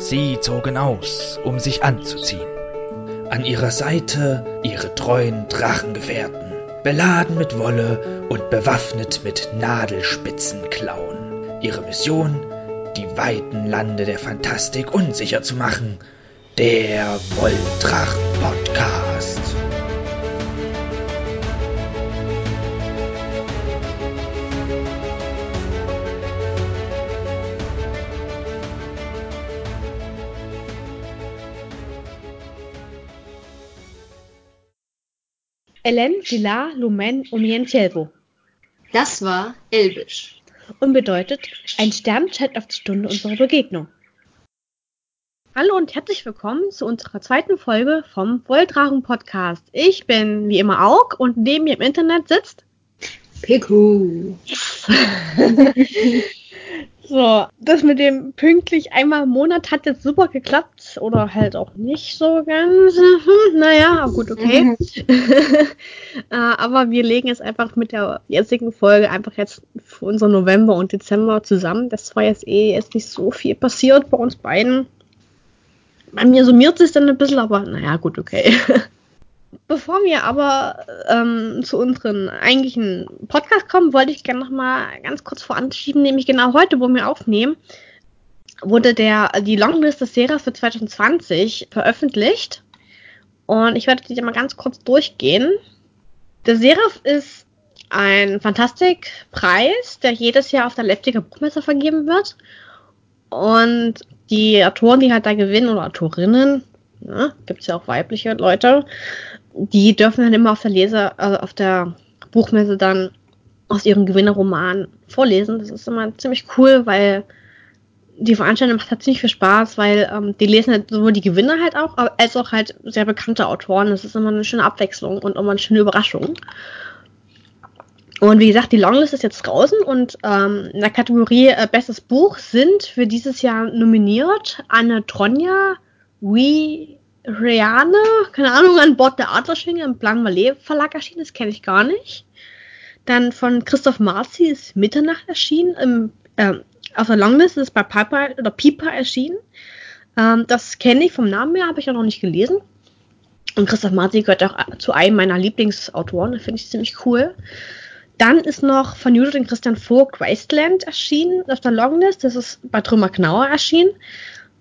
Sie zogen aus, um sich anzuziehen. An ihrer Seite ihre treuen Drachengefährten, beladen mit Wolle und bewaffnet mit nadelspitzen Klauen. Ihre Mission, die weiten Lande der Fantastik unsicher zu machen. Der Wolldrachen-Podcast. Elen Villa Lumen Umientielvo. Das war Elbisch. Und bedeutet, ein Stern scheint auf die Stunde unserer Begegnung. Hallo und herzlich willkommen zu unserer zweiten Folge vom Wolldrachen Podcast. Ich bin wie immer Aug und neben mir im Internet sitzt Piku. So, das mit dem pünktlich einmal im Monat hat jetzt super geklappt oder halt auch nicht so ganz. Naja, gut, okay. Äh, aber wir legen es einfach mit der jetzigen Folge einfach jetzt für unser November und Dezember zusammen. Das war jetzt eh jetzt nicht so viel passiert bei uns beiden. Bei mir summiert es dann ein bisschen, aber naja, gut, okay. Bevor wir aber ähm, zu unseren eigentlichen Podcast kommen, wollte ich gerne noch mal ganz kurz voranschieben, nämlich genau heute, wo wir aufnehmen, wurde der, die Longlist des Seraph für 2020 veröffentlicht. Und ich werde die mal ganz kurz durchgehen. Der Seraph ist ein Fantastikpreis, der jedes Jahr auf der Leipziger Buchmesse vergeben wird. Und die Autoren, die halt da gewinnen, oder Autorinnen, ne, gibt es ja auch weibliche Leute, die dürfen dann immer auf der Leser, also auf der Buchmesse dann aus ihren Gewinnerromanen vorlesen. Das ist immer ziemlich cool, weil die Veranstaltung macht halt ziemlich viel Spaß, weil ähm, die lesen halt sowohl die Gewinner halt auch, als auch halt sehr bekannte Autoren. Das ist immer eine schöne Abwechslung und immer eine schöne Überraschung. Und wie gesagt, die Longlist ist jetzt draußen und ähm, in der Kategorie äh, Bestes Buch sind für dieses Jahr nominiert Anne Tronja, Wie Riane, keine Ahnung, an Bord der Adlerschwinge im Plan Malais Verlag erschienen, das kenne ich gar nicht. Dann von Christoph Marzi ist Mitternacht erschienen, im, äh, auf der Longlist ist bei Piper oder Piper erschienen. Ähm, das kenne ich vom Namen her, habe ich auch noch nicht gelesen. Und Christoph Marzi gehört auch zu einem meiner Lieblingsautoren, finde ich ziemlich cool. Dann ist noch von Judith und Christian Vogt Wasteland erschienen auf der Longlist. Das ist bei Trümmer Knauer erschienen.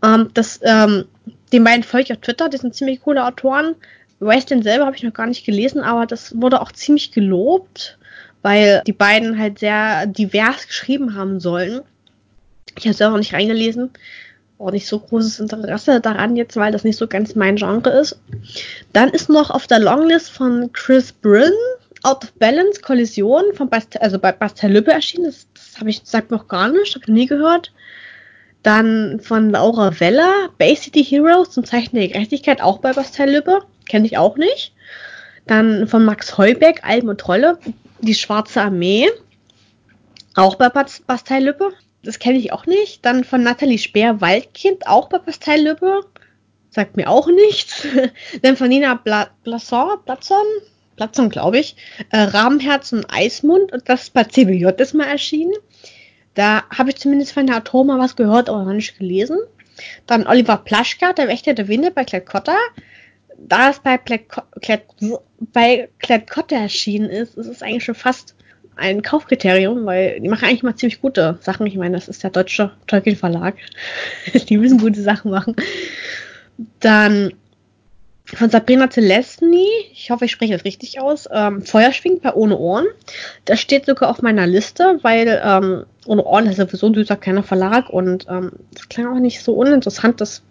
Ähm, das, ähm, den beiden folge ich auf Twitter, die sind ziemlich coole Autoren. Wasteland selber habe ich noch gar nicht gelesen, aber das wurde auch ziemlich gelobt, weil die beiden halt sehr divers geschrieben haben sollen. Ich habe selber noch nicht reingelesen. Auch nicht so großes Interesse daran jetzt, weil das nicht so ganz mein Genre ist. Dann ist noch auf der Longlist von Chris Bryn Out of Balance Kollision von Bast also bei Bastel Lübbe erschienen. Das, das habe ich sagt noch gar nicht, habe ich nie gehört. Dann von Laura Weller, Bay City Heroes zum Zeichen der Gerechtigkeit, auch bei Bastel Lübbe. Kenne ich auch nicht. Dann von Max Heubeck, Alben und Trolle, Die Schwarze Armee. Auch bei Bastel Lübbe. Das kenne ich auch nicht. Dann von Nathalie Speer, Waldkind, auch bei Bastel Lübbe. Sagt mir auch nichts. Dann von Nina Bla Blasson, Blatzon, Blatzon, glaube ich. Äh, Rahmenherz und Eismund. Und das ist bei CBJ ist mal erschienen. Da habe ich zumindest von der Autor mal was gehört, aber noch nicht gelesen. Dann Oliver Plaschka, der Wächter der Winde bei Klett-Cotta. Da es bei Klett-Cotta erschienen ist, ist es eigentlich schon fast ein Kaufkriterium, weil die machen eigentlich mal ziemlich gute Sachen. Ich meine, das ist der deutsche Tolkien Verlag. die müssen gute Sachen machen. Dann von Sabrina Celestny, ich hoffe, ich spreche das richtig aus, ähm, Feuerschwing bei Ohne Ohren. Das steht sogar auf meiner Liste, weil ähm, Ohne Ohren ist sowieso ein süßer kleiner Verlag und ähm, das klang auch nicht so uninteressant. Das,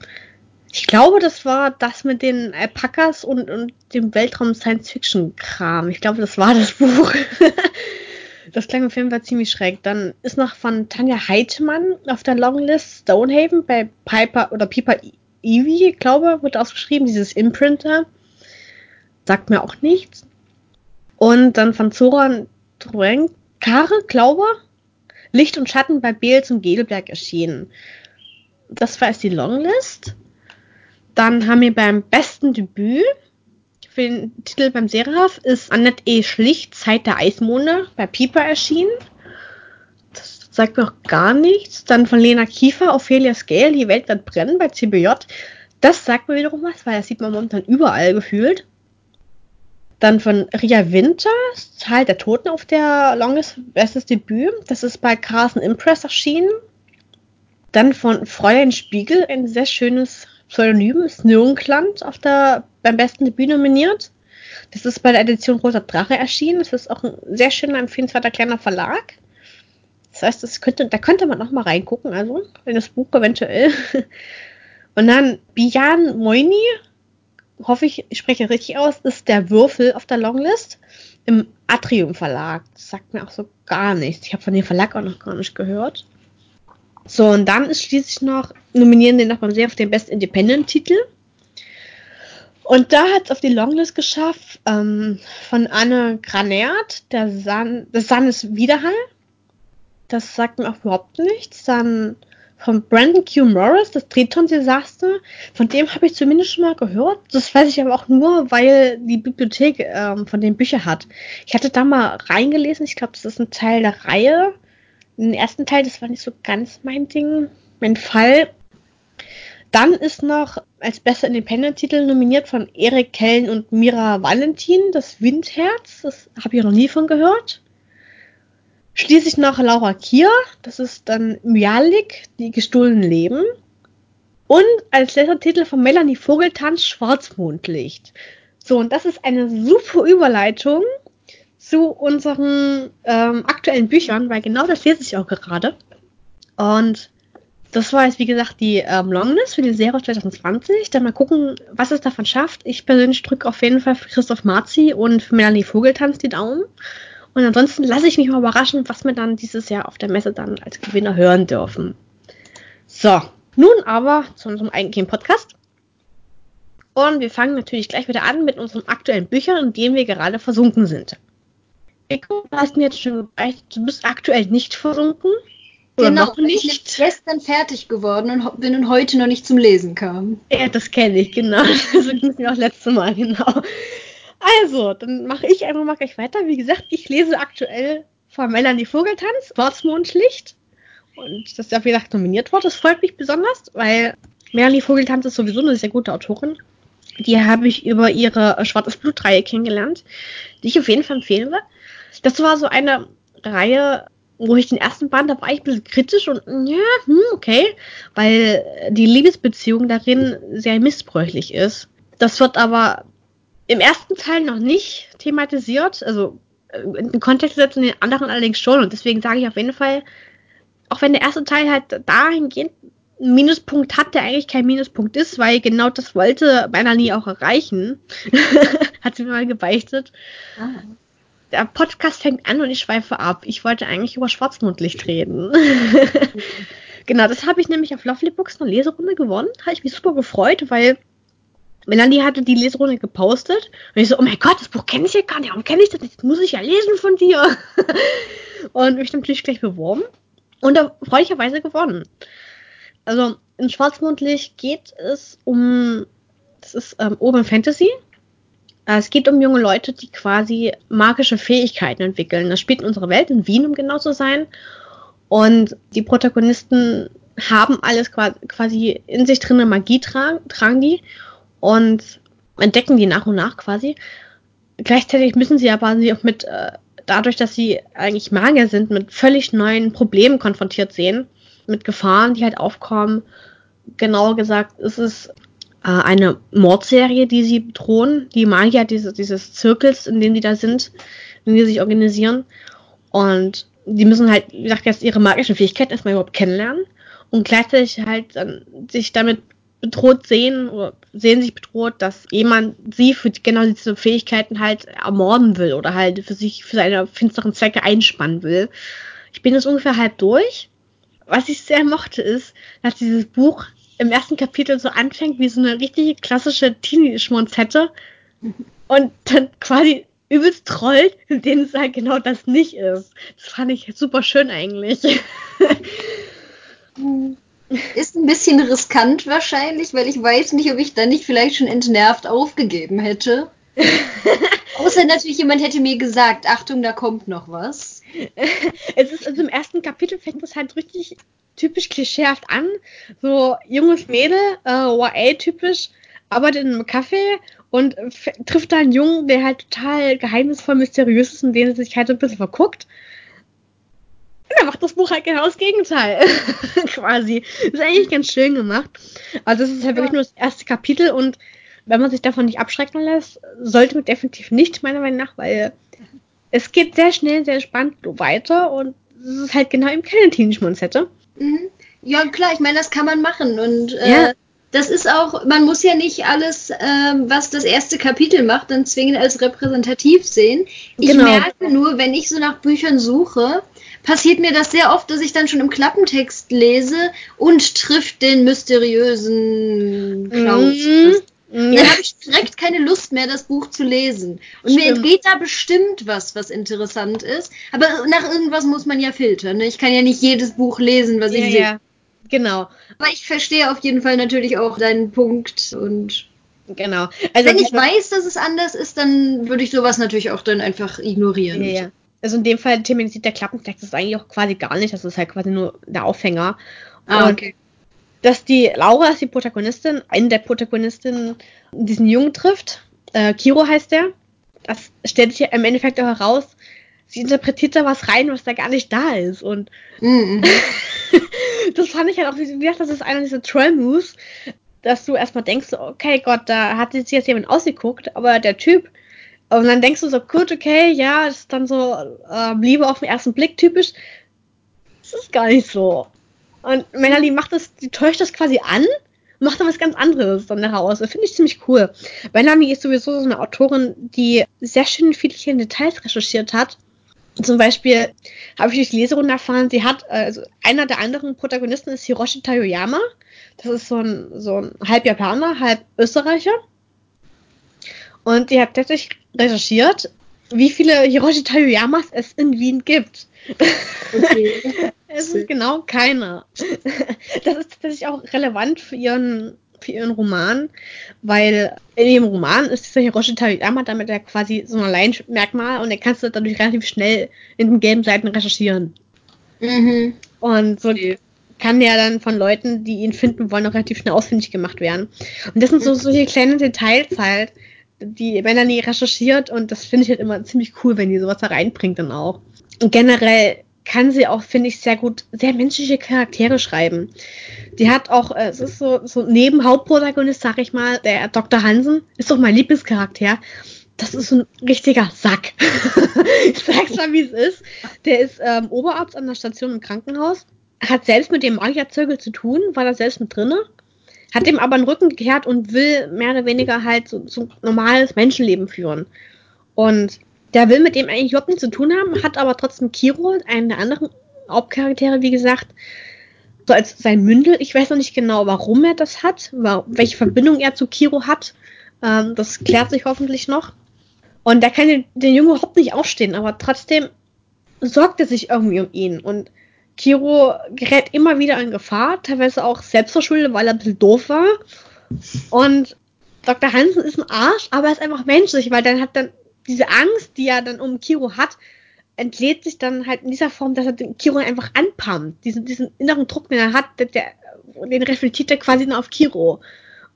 ich glaube, das war das mit den Alpakas und, und dem Weltraum-Science-Fiction-Kram. Ich glaube, das war das Buch. das klang auf jeden Fall ziemlich schräg. Dann ist noch von Tanja Heitmann auf der Longlist Stonehaven bei Piper oder Piper Eevee, glaube wird ausgeschrieben, dieses Imprinter. Sagt mir auch nichts. Und dann von Zoran Kare, glaube Licht und Schatten bei Beel zum Gedelberg erschienen. Das war jetzt die Longlist. Dann haben wir beim besten Debüt für den Titel beim Seraph ist Annette E. Schlicht Zeit der Eismonde bei Pieper erschienen. Sagt mir auch gar nichts. Dann von Lena Kiefer, Ophelia Scale, Die Welt wird brennen bei CBJ. Das sagt mir wiederum was, weil das sieht man momentan überall gefühlt. Dann von Ria Winter, Zahl der Toten auf der Longest, bestes Debüt. Das ist bei Carson Impress erschienen. Dann von Fräulein Spiegel, ein sehr schönes Pseudonym, Snirnkland auf der, beim besten Debüt nominiert. Das ist bei der Edition Roter Drache erschienen. Das ist auch ein sehr schöner, empfehlenswerter kleiner Verlag. Das heißt, das könnte, da könnte man noch mal reingucken, also in das Buch eventuell. Und dann Bian Moini, hoffe ich, ich spreche richtig aus, ist der Würfel auf der Longlist im Atrium Verlag. Das sagt mir auch so gar nichts. Ich habe von dem Verlag auch noch gar nicht gehört. So, und dann ist schließlich noch, nominieren den noch beim Sehr auf den Best Independent Titel. Und da hat es auf die Longlist geschafft ähm, von Anne Granert, der Sun, das Sun ist Widerhall. Das sagt mir auch überhaupt nichts. Dann von Brandon Q. Morris, das Triton-Desaster. Von dem habe ich zumindest schon mal gehört. Das weiß ich aber auch nur, weil die Bibliothek ähm, von den Büchern hat. Ich hatte da mal reingelesen. Ich glaube, das ist ein Teil der Reihe. Den ersten Teil, das war nicht so ganz mein Ding, mein Fall. Dann ist noch als bester Independent-Titel nominiert von Erik Kellen und Mira Valentin, das Windherz. Das habe ich noch nie von gehört. Schließlich noch Laura Kier, das ist dann Myalik, die gestohlenen Leben. Und als letzter Titel von Melanie Vogeltanz Schwarzmondlicht. So, und das ist eine super Überleitung zu unseren ähm, aktuellen Büchern, weil genau das lese ich auch gerade. Und das war jetzt, wie gesagt, die ähm, Longlist für die Serie 2020. Dann mal gucken, was es davon schafft. Ich persönlich drücke auf jeden Fall für Christoph Marzi und für Melanie Vogeltanz die Daumen. Und ansonsten lasse ich mich mal überraschen, was wir dann dieses Jahr auf der Messe dann als Gewinner hören dürfen. So, nun aber zu unserem eigentlichen Podcast. Und wir fangen natürlich gleich wieder an mit unseren aktuellen Büchern, in denen wir gerade versunken sind. Eko, du hast mir jetzt schon gesagt, du bist aktuell nicht versunken. Oder genau, noch nicht. ich bin gestern fertig geworden und bin heute noch nicht zum Lesen kam. Ja, das kenne ich, genau. So ging mir auch letztes Mal, genau. Also, dann mache ich einfach mal gleich weiter. Wie gesagt, ich lese aktuell von Melanie Vogeltanz, Schwarzmondlicht. Und das ist ja, wie gesagt, nominiert wurde. Das freut mich besonders, weil Melanie Vogeltanz ist sowieso eine sehr gute Autorin. Die habe ich über ihre Schwarzes Blut-Reihe kennengelernt, die ich auf jeden Fall empfehlen will. Das war so eine Reihe, wo ich den ersten Band, da war ich ein bisschen kritisch und ja, hm, okay, weil die Liebesbeziehung darin sehr missbräuchlich ist. Das wird aber im ersten Teil noch nicht thematisiert, also äh, in den Kontext gesetzt und den anderen allerdings schon. Und deswegen sage ich auf jeden Fall, auch wenn der erste Teil halt dahingehend einen Minuspunkt hat, der eigentlich kein Minuspunkt ist, weil genau das wollte Melanie auch erreichen. hat sie mir mal gebeichtet. Ah. Der Podcast fängt an und ich schweife ab. Ich wollte eigentlich über Schwarzmondlicht reden. genau, das habe ich nämlich auf Lovely Books eine Leserunde gewonnen. Habe ich mich super gefreut, weil Melanie hatte die Leserunde gepostet und ich so, oh mein Gott, das Buch kenne ich ja gar nicht, warum kenne ich das nicht? Das muss ich ja lesen von dir. und mich natürlich gleich beworben und da freundlicherweise gewonnen. Also in Schwarzmondlicht geht es um, das ist ähm, Urban Fantasy. Äh, es geht um junge Leute, die quasi magische Fähigkeiten entwickeln. Das spielt in unserer Welt, in Wien, um genau zu sein. Und die Protagonisten haben alles quasi in sich drin, Magie tragen, tragen die und entdecken die nach und nach quasi. Gleichzeitig müssen sie aber sie auch mit, äh, dadurch, dass sie eigentlich Magier sind, mit völlig neuen Problemen konfrontiert sehen, mit Gefahren, die halt aufkommen. Genauer gesagt, ist es äh, eine Mordserie, die sie bedrohen, die Magier dieses, dieses Zirkels, in dem die da sind, in dem sie sich organisieren. Und die müssen halt, wie gesagt, jetzt ihre magischen Fähigkeiten erstmal überhaupt kennenlernen und gleichzeitig halt dann sich damit bedroht sehen oder sehen sich bedroht, dass jemand sie für genau diese Fähigkeiten halt ermorden will oder halt für sich für seine finsteren Zwecke einspannen will. Ich bin jetzt ungefähr halb durch. Was ich sehr mochte ist, dass dieses Buch im ersten Kapitel so anfängt wie so eine richtige klassische Teenie-Schmonzette und dann quasi übelst trollt, in dem es halt genau das nicht ist. Das fand ich super schön eigentlich. Ist ein bisschen riskant wahrscheinlich, weil ich weiß nicht, ob ich dann nicht vielleicht schon entnervt aufgegeben hätte. Außer natürlich jemand hätte mir gesagt, Achtung, da kommt noch was. es ist also im ersten Kapitel fängt es halt richtig typisch klischeehaft an. So junges Mädel, äh, YA-typisch, arbeitet in einem Café und trifft da einen Jungen, der halt total geheimnisvoll, mysteriös ist und den er sich halt so ein bisschen verguckt. Dann macht das Buch halt genau das Gegenteil. Quasi. ist eigentlich ganz schön gemacht. Also das ist halt ja. wirklich nur das erste Kapitel und wenn man sich davon nicht abschrecken lässt, sollte man definitiv nicht, meiner Meinung nach, weil es geht sehr schnell, sehr spannend weiter und es ist halt genau eben keine Teenage-Monster. Mhm. Ja, klar, ich meine, das kann man machen und äh, ja. das ist auch, man muss ja nicht alles, ähm, was das erste Kapitel macht, dann zwingend als repräsentativ sehen. Ich genau. merke nur, wenn ich so nach Büchern suche, passiert mir das sehr oft, dass ich dann schon im Klappentext lese und trifft den mysteriösen Klaus. Mhm. Mhm. Dann habe ich direkt keine Lust mehr, das Buch zu lesen. Und Stimmt. mir entgeht da bestimmt was, was interessant ist. Aber nach irgendwas muss man ja filtern. Ne? Ich kann ja nicht jedes Buch lesen, was ja, ich sehe. Ja. Genau. Aber ich verstehe auf jeden Fall natürlich auch deinen Punkt und Genau. Also wenn ich weiß, dass es anders ist, dann würde ich sowas natürlich auch dann einfach ignorieren. Ja, ja. Also in dem Fall thematisiert der Klappentext ist eigentlich auch quasi gar nicht. Das ist halt quasi nur der Aufhänger. Ah, okay dass die Laura ist die Protagonistin, eine der Protagonistinnen, diesen Jungen trifft. Äh, Kiro heißt der. Das stellt sich im Endeffekt auch heraus. Sie interpretiert da was rein, was da gar nicht da ist. Und mhm. das fand ich halt auch, wie gesagt, das ist einer dieser Troll-Moves, dass du erstmal denkst, okay, Gott, da hat sich jetzt jemand ausgeguckt, aber der Typ, und dann denkst du so, gut, okay, ja, ist dann so äh, Liebe auf den ersten Blick typisch. Das ist gar nicht so. Und Melanie macht das, die täuscht das quasi an, macht dann was ganz anderes dann daraus. Das finde ich ziemlich cool. Melanie ist sowieso so eine Autorin, die sehr schön viele Details recherchiert hat. Zum Beispiel habe ich durch die Leserunde erfahren, sie hat, also einer der anderen Protagonisten ist Hiroshi Tayoyama. Das ist so ein, so ein halb Japaner, halb Österreicher. Und die hat tatsächlich recherchiert, wie viele Hiroshi Tayoyamas es in Wien gibt. Okay. es ist genau keiner. Das ist tatsächlich auch relevant für ihren, für ihren Roman, weil in ihrem Roman ist dieser Hiroshi Tayama damit ja quasi so ein Alleinmerkmal und er kannst du dadurch relativ schnell in den gelben Seiten recherchieren. Mhm. Und so kann der dann von Leuten, die ihn finden wollen, auch relativ schnell ausfindig gemacht werden. Und das sind so solche kleine Details halt, die Melanie recherchiert und das finde ich halt immer ziemlich cool, wenn die sowas da reinbringt dann auch. Und generell kann sie auch, finde ich, sehr gut, sehr menschliche Charaktere schreiben. Die hat auch, äh, es ist so, so neben Hauptprotagonist, sag ich mal, der Dr. Hansen, ist doch mein Lieblingscharakter. Das ist so ein richtiger Sack. ich sag's mal, wie es ist. Der ist ähm, Oberarzt an der Station im Krankenhaus, hat selbst mit dem Magierzirkel zu tun, war da selbst mit drinne, hat dem aber den Rücken gekehrt und will mehr oder weniger halt so, so normales Menschenleben führen. Und der will mit dem eigentlich überhaupt nichts zu tun haben, hat aber trotzdem Kiro, einen der anderen Hauptcharaktere, wie gesagt, so als sein Mündel. Ich weiß noch nicht genau, warum er das hat, welche Verbindung er zu Kiro hat. Ähm, das klärt sich hoffentlich noch. Und da kann der Junge überhaupt nicht aufstehen, aber trotzdem sorgt er sich irgendwie um ihn. Und Kiro gerät immer wieder in Gefahr, teilweise auch selbstverschuldet, weil er ein bisschen doof war. Und Dr. Hansen ist ein Arsch, aber er ist einfach menschlich, weil dann hat dann diese Angst, die er dann um Kiro hat, entlädt sich dann halt in dieser Form, dass er den Kiro einfach anpumpt. Diesen, diesen inneren Druck, den er hat, der, der, den reflektiert er quasi nur auf Kiro.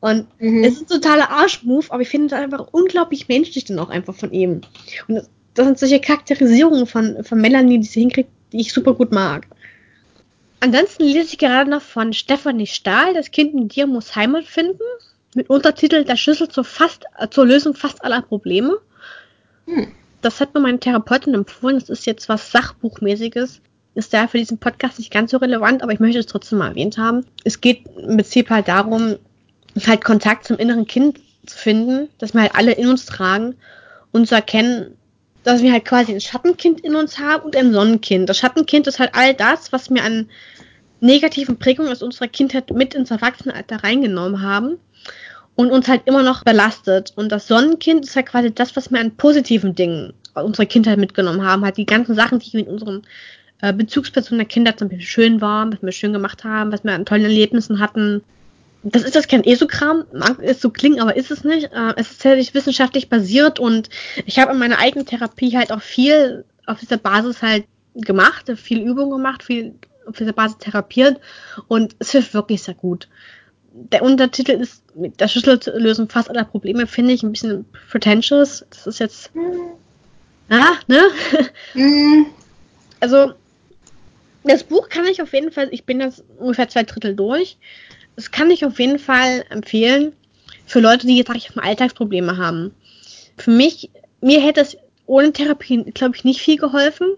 Und mhm. es ist ein totaler Arschmove, aber ich finde das einfach unglaublich menschlich dann auch einfach von ihm. Und das, das sind solche Charakterisierungen von, von Melanie, die sie hinkriegt, die ich super gut mag. Ansonsten lese ich gerade noch von Stephanie Stahl, das Kind in dir muss Heimat finden, mit Untertitel Der Schlüssel zur, fast, zur Lösung fast aller Probleme. Hm. Das hat mir meine Therapeutin empfohlen. Das ist jetzt was Sachbuchmäßiges. Ist daher für diesen Podcast nicht ganz so relevant, aber ich möchte es trotzdem mal erwähnt haben. Es geht im Prinzip halt darum, halt Kontakt zum inneren Kind zu finden, dass wir halt alle in uns tragen und zu erkennen, dass wir halt quasi ein Schattenkind in uns haben und ein Sonnenkind. Das Schattenkind ist halt all das, was wir an negativen Prägungen aus unserer Kindheit mit ins Erwachsenenalter reingenommen haben und uns halt immer noch belastet. Und das Sonnenkind ist halt quasi das, was wir an positiven Dingen unserer Kindheit mitgenommen haben. Halt die ganzen Sachen, die mit unseren äh, Bezugspersonen der Kindheit zum Beispiel schön waren, was wir schön gemacht haben, was wir an tollen Erlebnissen hatten. Das ist das kein Esogramm, mag es so klingen, aber ist es nicht. Äh, es ist tatsächlich wissenschaftlich basiert und ich habe in meiner eigenen Therapie halt auch viel auf dieser Basis halt gemacht, viel Übung gemacht, viel auf dieser Basis therapiert und es hilft wirklich sehr gut. Der Untertitel ist mit der Schlüssellösung fast aller Probleme, finde ich ein bisschen pretentious. Das ist jetzt. Ah, ne? Mm. Also, das Buch kann ich auf jeden Fall, ich bin jetzt ungefähr zwei Drittel durch. Das kann ich auf jeden Fall empfehlen für Leute, die jetzt, sag ich mal, Alltagsprobleme haben. Für mich, mir hätte es ohne Therapie, glaube ich, nicht viel geholfen.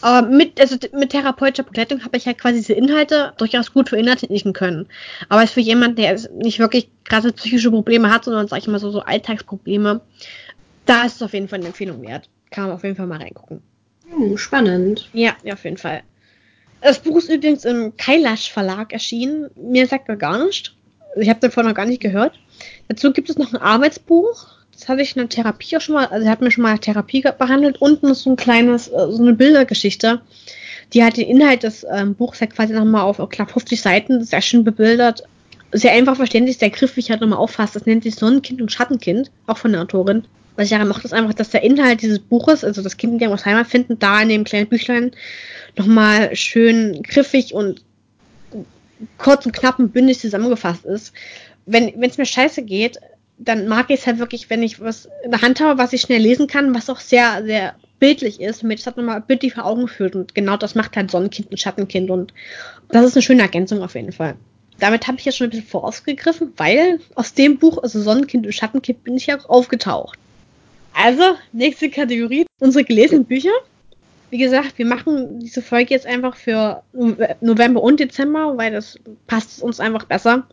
Aber mit, also mit therapeutischer Begleitung habe ich halt quasi diese Inhalte durchaus gut verinnerlichen können. Aber es für jemanden, der nicht wirklich krasse psychische Probleme hat, sondern, sag ich mal, so, so Alltagsprobleme, da ist es auf jeden Fall eine Empfehlung wert. Kann man auf jeden Fall mal reingucken. Hm, spannend. Ja, ja, auf jeden Fall. Das Buch ist übrigens im Kailash Verlag erschienen. Mir sagt er gar nicht. Ich habe davon noch gar nicht gehört. Dazu gibt es noch ein Arbeitsbuch. Das hatte ich in der Therapie auch schon mal, also er hat mir schon mal Therapie behandelt. Unten ist so ein kleines, äh, so eine Bildergeschichte. Die hat den Inhalt des ähm, Buchs halt quasi nochmal auf knapp 50 Seiten sehr schön bebildert. Sehr einfach verständlich, sehr griffig halt nochmal auffasst. Das nennt sich Sonnenkind und Schattenkind, auch von der Autorin. Was ich daran macht, ist einfach, dass der Inhalt dieses Buches, also das Kind, der aus Heimat finden, da in dem kleinen Büchlein nochmal schön griffig und kurz und knapp und bündig zusammengefasst ist. Wenn es mir scheiße geht, dann mag ich es halt wirklich, wenn ich was in der Hand habe, was ich schnell lesen kann, was auch sehr, sehr bildlich ist, damit ich das nochmal bildlich vor Augen führt. Und genau das macht halt Sonnenkind und Schattenkind. Und das ist eine schöne Ergänzung auf jeden Fall. Damit habe ich jetzt schon ein bisschen vorausgegriffen, weil aus dem Buch, also Sonnenkind und Schattenkind, bin ich ja auch aufgetaucht. Also, nächste Kategorie, unsere gelesenen Bücher. Wie gesagt, wir machen diese Folge jetzt einfach für November und Dezember, weil das passt uns einfach besser.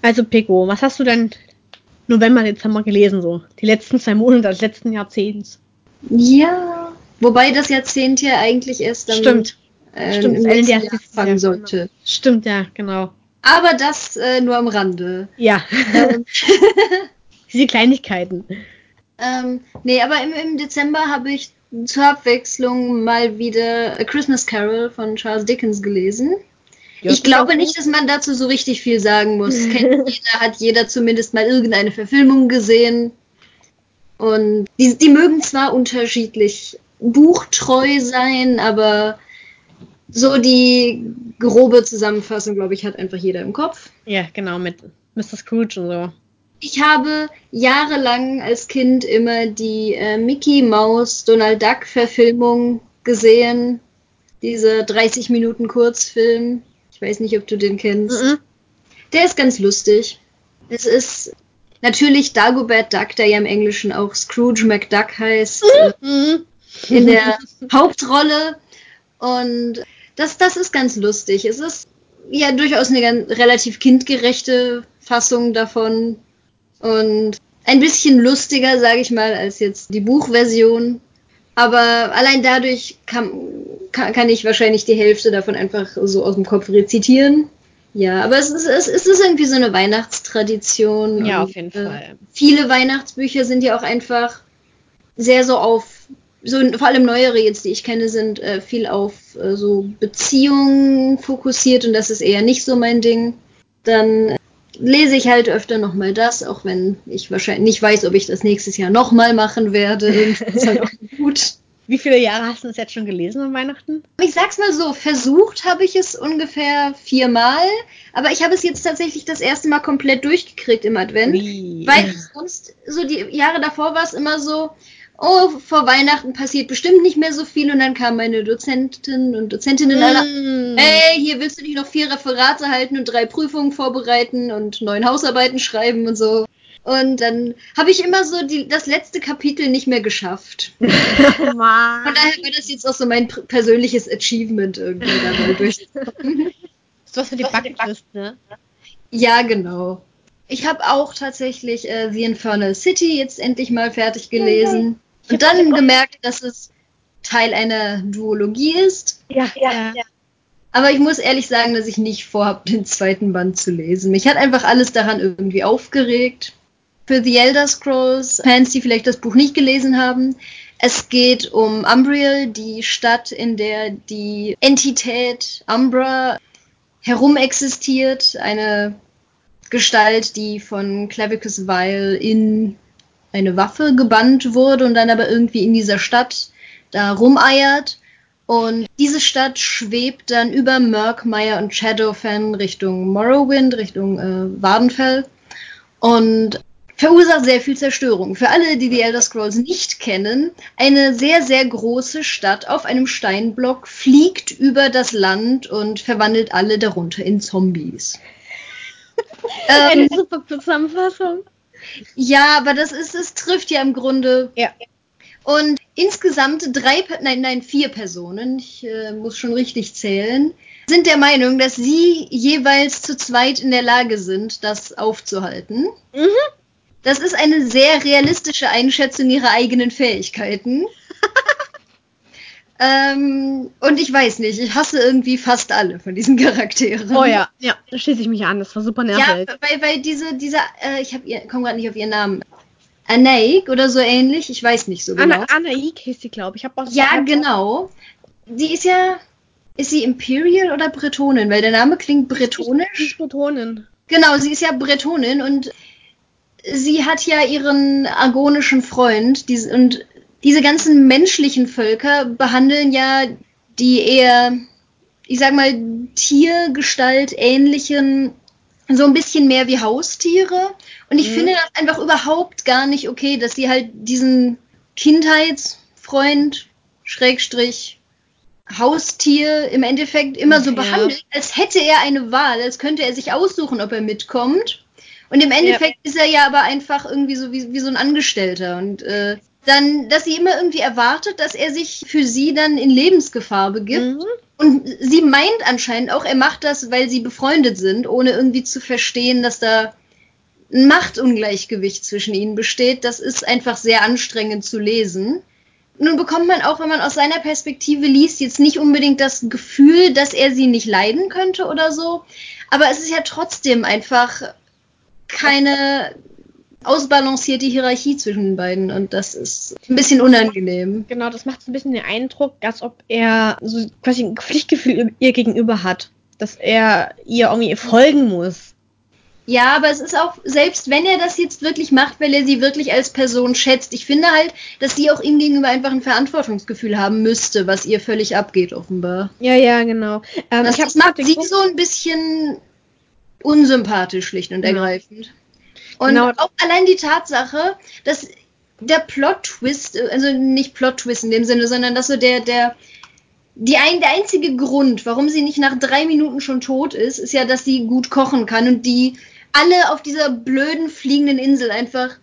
Also, Pico, was hast du denn November, Dezember gelesen, so? Die letzten zwei Monate des letzten Jahrzehnts. Ja, wobei das Jahrzehnt ja eigentlich erst dann Stimmt. Äh, Stimmt, im Ende Jahr fangen sollte. Stimmt, ja, genau. Aber das äh, nur am Rande. Ja. Ähm. Diese Kleinigkeiten. Ähm, nee, aber im, im Dezember habe ich zur Abwechslung mal wieder A Christmas Carol von Charles Dickens gelesen. Ja, ich glaube nicht, dass man dazu so richtig viel sagen muss. Kennt jeder, hat jeder zumindest mal irgendeine Verfilmung gesehen. Und die, die mögen zwar unterschiedlich buchtreu sein, aber so die grobe Zusammenfassung, glaube ich, hat einfach jeder im Kopf. Ja, genau, mit Mr. Scrooge und so. Ich habe jahrelang als Kind immer die äh, Mickey Mouse Donald Duck Verfilmung gesehen. Dieser 30 Minuten Kurzfilm. Ich weiß nicht, ob du den kennst. Mhm. Der ist ganz lustig. Es ist natürlich Dagobert Duck, der ja im Englischen auch Scrooge McDuck heißt, mhm. äh, in der Hauptrolle. Und das, das ist ganz lustig. Es ist ja durchaus eine ganz, relativ kindgerechte Fassung davon. Und ein bisschen lustiger, sage ich mal, als jetzt die Buchversion. Aber allein dadurch kann, kann, kann, ich wahrscheinlich die Hälfte davon einfach so aus dem Kopf rezitieren. Ja, aber es ist, es ist irgendwie so eine Weihnachtstradition. Ja, auf jeden äh, Fall. Viele Weihnachtsbücher sind ja auch einfach sehr so auf, so vor allem neuere jetzt, die ich kenne, sind äh, viel auf äh, so Beziehungen fokussiert und das ist eher nicht so mein Ding. Dann lese ich halt öfter nochmal das, auch wenn ich wahrscheinlich nicht weiß, ob ich das nächstes Jahr nochmal machen werde. ist halt auch gut. Wie viele Jahre hast du es jetzt schon gelesen an Weihnachten? Ich sag's mal so, versucht habe ich es ungefähr viermal, aber ich habe es jetzt tatsächlich das erste Mal komplett durchgekriegt im Advent. Wie? Weil sonst, so die Jahre davor war es immer so, oh, vor Weihnachten passiert bestimmt nicht mehr so viel und dann kamen meine Dozenten und Dozentinnen mm. alle, hey, hier willst du nicht noch vier Referate halten und drei Prüfungen vorbereiten und neun Hausarbeiten schreiben und so. Und dann habe ich immer so die, das letzte Kapitel nicht mehr geschafft. Von daher war das jetzt auch so mein persönliches Achievement irgendwie da mal durchzukommen. So was für die Bucketlist, ne? Ja, genau. Ich habe auch tatsächlich äh, The Infernal City jetzt endlich mal fertig gelesen. Und dann gemerkt, dass es Teil einer Duologie ist. Ja, ja, ja. Aber ich muss ehrlich sagen, dass ich nicht vorhabe, den zweiten Band zu lesen. Mich hat einfach alles daran irgendwie aufgeregt. Für The Elder Scrolls, Fans, die vielleicht das Buch nicht gelesen haben, es geht um Umbriel, die Stadt, in der die Entität Umbra herumexistiert. Eine Gestalt, die von Clavicus Vile in eine Waffe gebannt wurde und dann aber irgendwie in dieser Stadt da rumeiert. Und diese Stadt schwebt dann über Murkmire und Shadowfen Richtung Morrowind, Richtung äh, Wadenfell und verursacht sehr viel Zerstörung. Für alle, die die Elder Scrolls nicht kennen, eine sehr, sehr große Stadt auf einem Steinblock fliegt über das Land und verwandelt alle darunter in Zombies. Eine ähm, super Zusammenfassung. Ja, aber das ist, es trifft ja im Grunde. Ja. Und insgesamt drei, nein, nein, vier Personen, ich äh, muss schon richtig zählen, sind der Meinung, dass sie jeweils zu zweit in der Lage sind, das aufzuhalten. Mhm. Das ist eine sehr realistische Einschätzung ihrer eigenen Fähigkeiten. Ähm, und ich weiß nicht, ich hasse irgendwie fast alle von diesen Charakteren. Oh ja, ja, da schließe ich mich an, das war super nervig. Ja, weil, weil diese, diese, äh, ich komme gerade nicht auf ihren Namen. Anaik oder so ähnlich, ich weiß nicht so genau. Anna, Anaik hieß sie, glaube ich. ich auch ja, genau. Die ist ja, ist sie Imperial oder Bretonin? Weil der Name klingt bretonisch. Sie ist Bretonin. Genau, sie ist ja Bretonin und sie hat ja ihren argonischen Freund die, und diese ganzen menschlichen Völker behandeln ja die eher, ich sag mal, Tiergestalt ähnlichen so ein bisschen mehr wie Haustiere. Und ich mhm. finde das einfach überhaupt gar nicht okay, dass sie halt diesen Kindheitsfreund, Schrägstrich, Haustier im Endeffekt immer so behandelt, als hätte er eine Wahl, als könnte er sich aussuchen, ob er mitkommt. Und im Endeffekt ja. ist er ja aber einfach irgendwie so wie, wie so ein Angestellter. Und äh, dann, dass sie immer irgendwie erwartet, dass er sich für sie dann in Lebensgefahr begibt. Mhm. Und sie meint anscheinend auch, er macht das, weil sie befreundet sind, ohne irgendwie zu verstehen, dass da ein Machtungleichgewicht zwischen ihnen besteht. Das ist einfach sehr anstrengend zu lesen. Nun bekommt man auch, wenn man aus seiner Perspektive liest, jetzt nicht unbedingt das Gefühl, dass er sie nicht leiden könnte oder so. Aber es ist ja trotzdem einfach keine ausbalancierte Hierarchie zwischen den beiden und das ist ein bisschen unangenehm. Genau, das macht so ein bisschen den Eindruck, als ob er so quasi ein Pflichtgefühl ihr gegenüber hat, dass er ihr irgendwie folgen muss. Ja, aber es ist auch, selbst wenn er das jetzt wirklich macht, weil er sie wirklich als Person schätzt, ich finde halt, dass sie auch ihm gegenüber einfach ein Verantwortungsgefühl haben müsste, was ihr völlig abgeht, offenbar. Ja, ja, genau. Ähm, das, das macht sie so ein bisschen unsympathisch, schlicht und ergreifend. Und genau. auch allein die Tatsache, dass der Plot-Twist, also nicht Plot-Twist in dem Sinne, sondern dass so der, der, die ein, der einzige Grund, warum sie nicht nach drei Minuten schon tot ist, ist ja, dass sie gut kochen kann und die alle auf dieser blöden fliegenden Insel einfach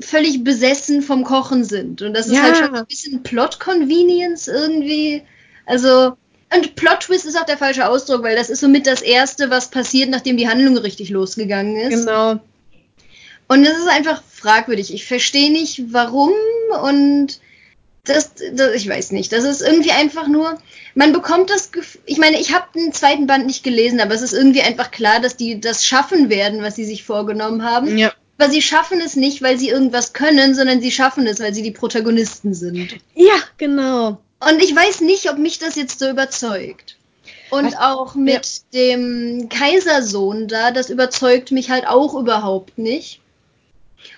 völlig besessen vom Kochen sind. Und das ist ja. halt schon ein bisschen Plot-Convenience irgendwie. Also, und Plot-Twist ist auch der falsche Ausdruck, weil das ist somit das Erste, was passiert, nachdem die Handlung richtig losgegangen ist. Genau. Und das ist einfach fragwürdig. Ich verstehe nicht, warum und das, das, ich weiß nicht. Das ist irgendwie einfach nur, man bekommt das Gefühl, ich meine, ich habe den zweiten Band nicht gelesen, aber es ist irgendwie einfach klar, dass die das schaffen werden, was sie sich vorgenommen haben. Ja. Aber sie schaffen es nicht, weil sie irgendwas können, sondern sie schaffen es, weil sie die Protagonisten sind. Ja, genau. Und ich weiß nicht, ob mich das jetzt so überzeugt. Und was? auch mit ja. dem Kaisersohn da, das überzeugt mich halt auch überhaupt nicht.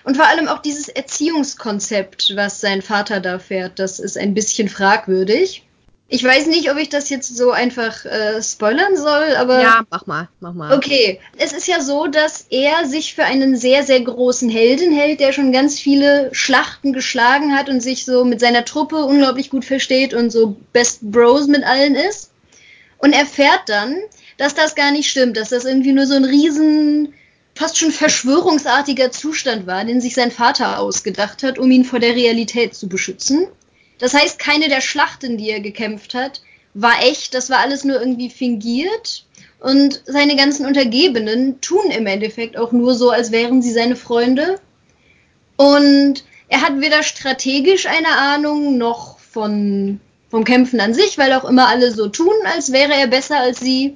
Und vor allem auch dieses Erziehungskonzept, was sein Vater da fährt, das ist ein bisschen fragwürdig. Ich weiß nicht, ob ich das jetzt so einfach äh, spoilern soll, aber. Ja, mach mal, mach mal. Okay. Es ist ja so, dass er sich für einen sehr, sehr großen Helden hält, der schon ganz viele Schlachten geschlagen hat und sich so mit seiner Truppe unglaublich gut versteht und so Best Bros mit allen ist. Und erfährt dann, dass das gar nicht stimmt, dass das irgendwie nur so ein riesen fast schon verschwörungsartiger Zustand war, den sich sein Vater ausgedacht hat, um ihn vor der Realität zu beschützen. Das heißt, keine der Schlachten, die er gekämpft hat, war echt, das war alles nur irgendwie fingiert. Und seine ganzen Untergebenen tun im Endeffekt auch nur so, als wären sie seine Freunde. Und er hat weder strategisch eine Ahnung noch von, vom Kämpfen an sich, weil auch immer alle so tun, als wäre er besser als sie.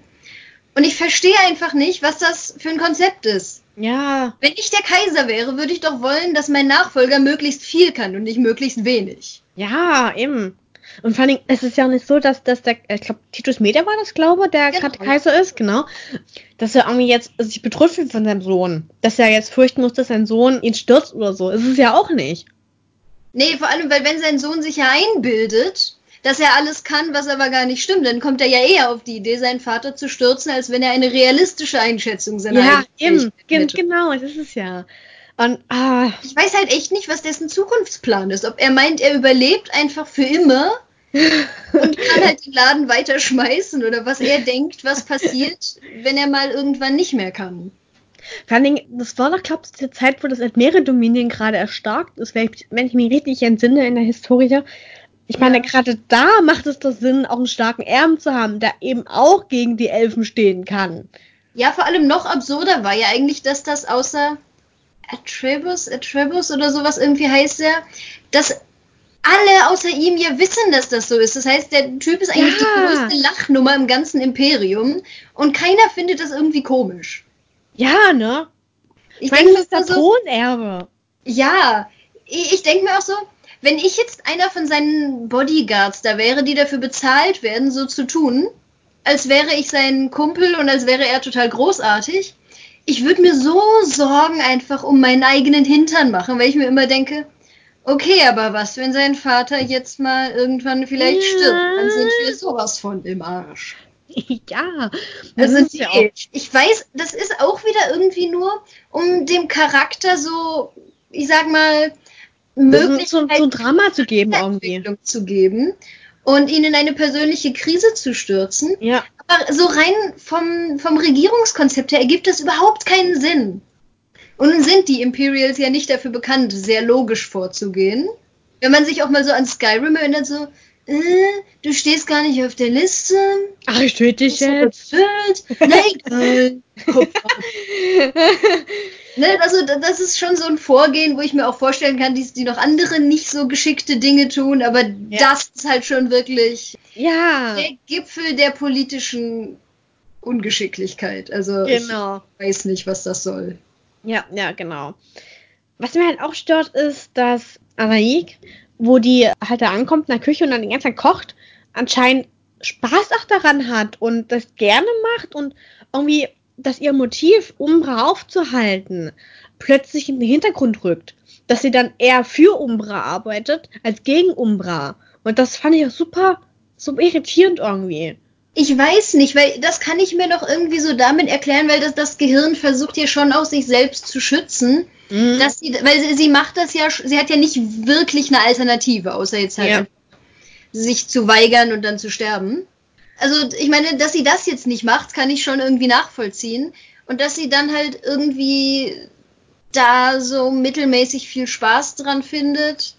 Und ich verstehe einfach nicht, was das für ein Konzept ist. Ja. Wenn ich der Kaiser wäre, würde ich doch wollen, dass mein Nachfolger möglichst viel kann und nicht möglichst wenig. Ja, eben. Und vor allem, es ist ja auch nicht so, dass, dass der, ich glaube, Titus Media war das, glaube der genau. gerade Kaiser ist, genau. Dass er irgendwie jetzt sich betrübt fühlt von seinem Sohn. Dass er jetzt fürchten muss, dass sein Sohn ihn stürzt oder so. Ist es ja auch nicht. Nee, vor allem, weil wenn sein Sohn sich ja einbildet, dass er alles kann, was aber gar nicht stimmt. Dann kommt er ja eher auf die Idee, seinen Vater zu stürzen, als wenn er eine realistische Einschätzung seiner Ja, eben, Gen genau, das ist es ja. Und, ah. Ich weiß halt echt nicht, was dessen Zukunftsplan ist. Ob er meint, er überlebt einfach für immer und kann halt den Laden weiter schmeißen oder was er denkt, was passiert, wenn er mal irgendwann nicht mehr kann. Vor allen Dingen, das war doch, glaubst du, die Zeit, wo das Admere-Dominion gerade erstarkt ist, wenn ich, wenn ich mich richtig entsinne in der Historie. Ich meine, gerade da macht es doch Sinn, auch einen starken Erben zu haben, der eben auch gegen die Elfen stehen kann. Ja, vor allem noch absurder war ja eigentlich, dass das außer Atrebus, Atrebus oder sowas irgendwie heißt er, dass alle außer ihm ja wissen, dass das so ist. Das heißt, der Typ ist eigentlich ja. die größte Lachnummer im ganzen Imperium und keiner findet das irgendwie komisch. Ja, ne? Ich, ich denke, das ist der so, Thronerbe. Ja, ich, ich denke mir auch so, wenn ich jetzt einer von seinen Bodyguards da wäre, die dafür bezahlt werden, so zu tun, als wäre ich sein Kumpel und als wäre er total großartig, ich würde mir so Sorgen einfach um meinen eigenen Hintern machen, weil ich mir immer denke, okay, aber was, wenn sein Vater jetzt mal irgendwann vielleicht ja. stirbt? Dann sind wir sowas von im Arsch. Ja, das also ja auch. Ich weiß, das ist auch wieder irgendwie nur, um dem Charakter so, ich sag mal, Möglichkeit so, so ein Drama zu geben irgendwie. Zu geben und ihn in eine persönliche Krise zu stürzen. Ja. Aber so rein vom, vom Regierungskonzept her ergibt das überhaupt keinen Sinn. Und nun sind die Imperials ja nicht dafür bekannt, sehr logisch vorzugehen. Wenn man sich auch mal so an Skyrim erinnert, so, äh, du stehst gar nicht auf der Liste. Ach, ich töte dich jetzt. Nein, ne, also das ist schon so ein Vorgehen, wo ich mir auch vorstellen kann, dass die noch andere nicht so geschickte Dinge tun, aber ja. das ist halt schon wirklich ja. der Gipfel der politischen Ungeschicklichkeit. Also genau. ich weiß nicht, was das soll. Ja, ja, genau. Was mir halt auch stört, ist, dass Anaik, wo die halt da ankommt in der Küche und dann die ganze Zeit kocht, anscheinend Spaß auch daran hat und das gerne macht und irgendwie, dass ihr Motiv, Umbra aufzuhalten, plötzlich in den Hintergrund rückt. Dass sie dann eher für Umbra arbeitet, als gegen Umbra. Und das fand ich auch super, super irritierend irgendwie. Ich weiß nicht, weil das kann ich mir noch irgendwie so damit erklären, weil das, das Gehirn versucht ja schon auch sich selbst zu schützen. Mhm. Dass sie, weil sie, sie macht das ja, sie hat ja nicht wirklich eine Alternative, außer jetzt halt ja. sich zu weigern und dann zu sterben. Also ich meine, dass sie das jetzt nicht macht, kann ich schon irgendwie nachvollziehen. Und dass sie dann halt irgendwie da so mittelmäßig viel Spaß dran findet,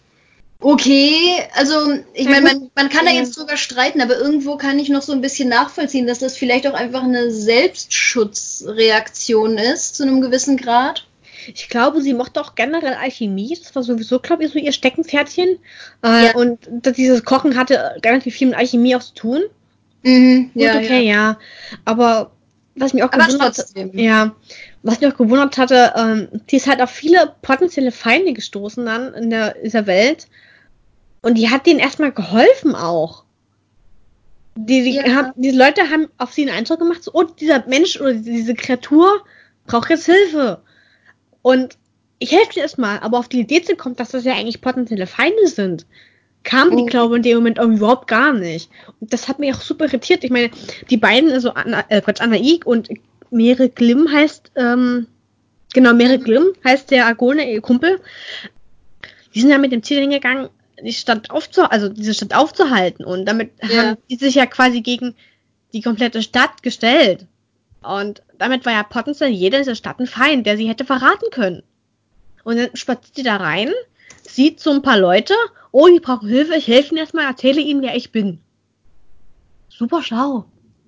Okay, also ich meine, man, man kann da jetzt drüber streiten, aber irgendwo kann ich noch so ein bisschen nachvollziehen, dass das vielleicht auch einfach eine Selbstschutzreaktion ist, zu einem gewissen Grad. Ich glaube, sie mochte auch generell Alchemie. Das war sowieso, glaube ich, so ihr Steckenpferdchen. Äh, ja. Und dieses Kochen hatte relativ viel mit Alchemie auch zu tun. Mhm, Gut, ja, okay, ja. ja. Aber was mich auch Aber gewundert trotzdem. ja, was mich auch gewundert hatte, ähm, die ist halt auf viele potenzielle Feinde gestoßen dann in der, dieser Welt. Und die hat denen erstmal geholfen auch. Die, die ja. haben, diese Leute haben auf sie einen Eindruck gemacht, so, oh, dieser Mensch oder diese Kreatur braucht jetzt Hilfe. Und ich helfe dir erstmal, aber auf die Idee zu kommen, dass das ja eigentlich potenzielle Feinde sind, kam die, oh. glaube ich, in dem Moment überhaupt gar nicht. Und das hat mich auch super irritiert. Ich meine, die beiden, also Anna, äh, Quatsch, Anna Ig und Mere Glim heißt, ähm, genau, Mere mhm. Glim heißt der Agone, ihr Kumpel. Die sind ja mit dem Ziel hingegangen, die Stadt aufzu also diese Stadt aufzuhalten und damit ja. haben die sich ja quasi gegen die komplette Stadt gestellt. Und damit war ja potenziell jeder dieser Stadt ein Feind, der sie hätte verraten können. Und dann spaziert sie da rein, sieht so ein paar Leute, oh, die brauchen Hilfe, ich helfe ihnen erstmal, erzähle ihnen, wer ich bin. Super schlau.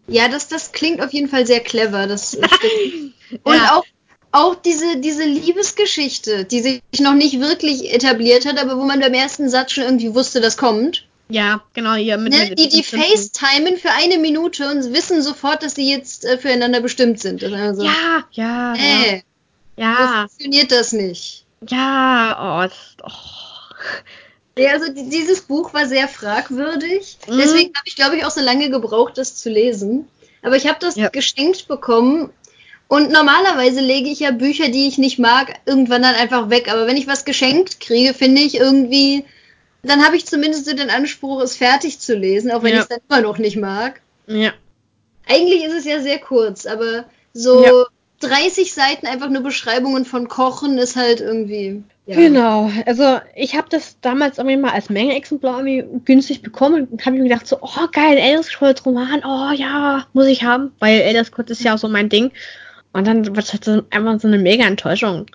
Ja, das, das klingt auf jeden Fall sehr clever, das. Und ja. auch auch diese, diese Liebesgeschichte, die sich noch nicht wirklich etabliert hat, aber wo man beim ersten Satz schon irgendwie wusste, das kommt. Ja, genau, hier mit, ne, Die, die FaceTimen für eine Minute und wissen sofort, dass sie jetzt äh, füreinander bestimmt sind. Also, ja, ja. Äh, ja. So funktioniert das nicht. Ja, oh, das, oh. Ja, also dieses Buch war sehr fragwürdig. Mhm. Deswegen habe ich, glaube ich, auch so lange gebraucht, das zu lesen. Aber ich habe das ja. geschenkt bekommen und normalerweise lege ich ja Bücher, die ich nicht mag, irgendwann dann einfach weg. Aber wenn ich was geschenkt kriege, finde ich irgendwie, dann habe ich zumindest so den Anspruch, es fertig zu lesen, auch wenn ja. ich es dann immer noch nicht mag. Ja. Eigentlich ist es ja sehr kurz, aber so ja. 30 Seiten einfach nur Beschreibungen von Kochen ist halt irgendwie. Ja. Genau, also ich habe das damals irgendwie mal als Menge-Exemplar günstig bekommen und habe mir gedacht so, oh geil, Elder Scrolls Roman, oh ja, muss ich haben, weil Elder Scrolls ist ja so mein Ding. Und dann wird es halt so, einfach so eine mega Enttäuschung.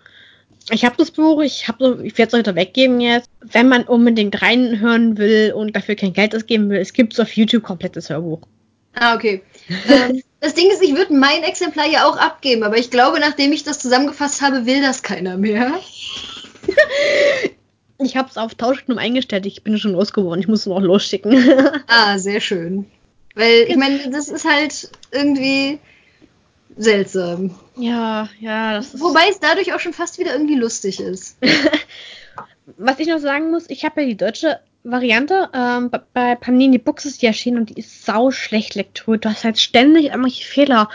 Ich habe das Buch, ich habe so, ich werde es heute weggeben jetzt. Wenn man unbedingt reinhören will und dafür kein Geld ausgeben will, es gibt so auf YouTube komplettes Hörbuch. Ah, okay. Ähm, das Ding ist, ich würde mein Exemplar ja auch abgeben, aber ich glaube, nachdem ich das zusammengefasst habe, will das keiner mehr. ich habe es auf Tauschknopf eingestellt, ich bin schon losgeworden, ich muss es noch losschicken. ah, sehr schön. Weil, ich meine, das ist halt irgendwie seltsam. Ja, ja, das ist. Wobei es dadurch auch schon fast wieder irgendwie lustig ist. Was ich noch sagen muss, ich habe ja die deutsche Variante ähm, bei Panini Books ist die erschienen und die ist sau schlecht Lektur. Du hast halt ständig irgendwelche Fehler,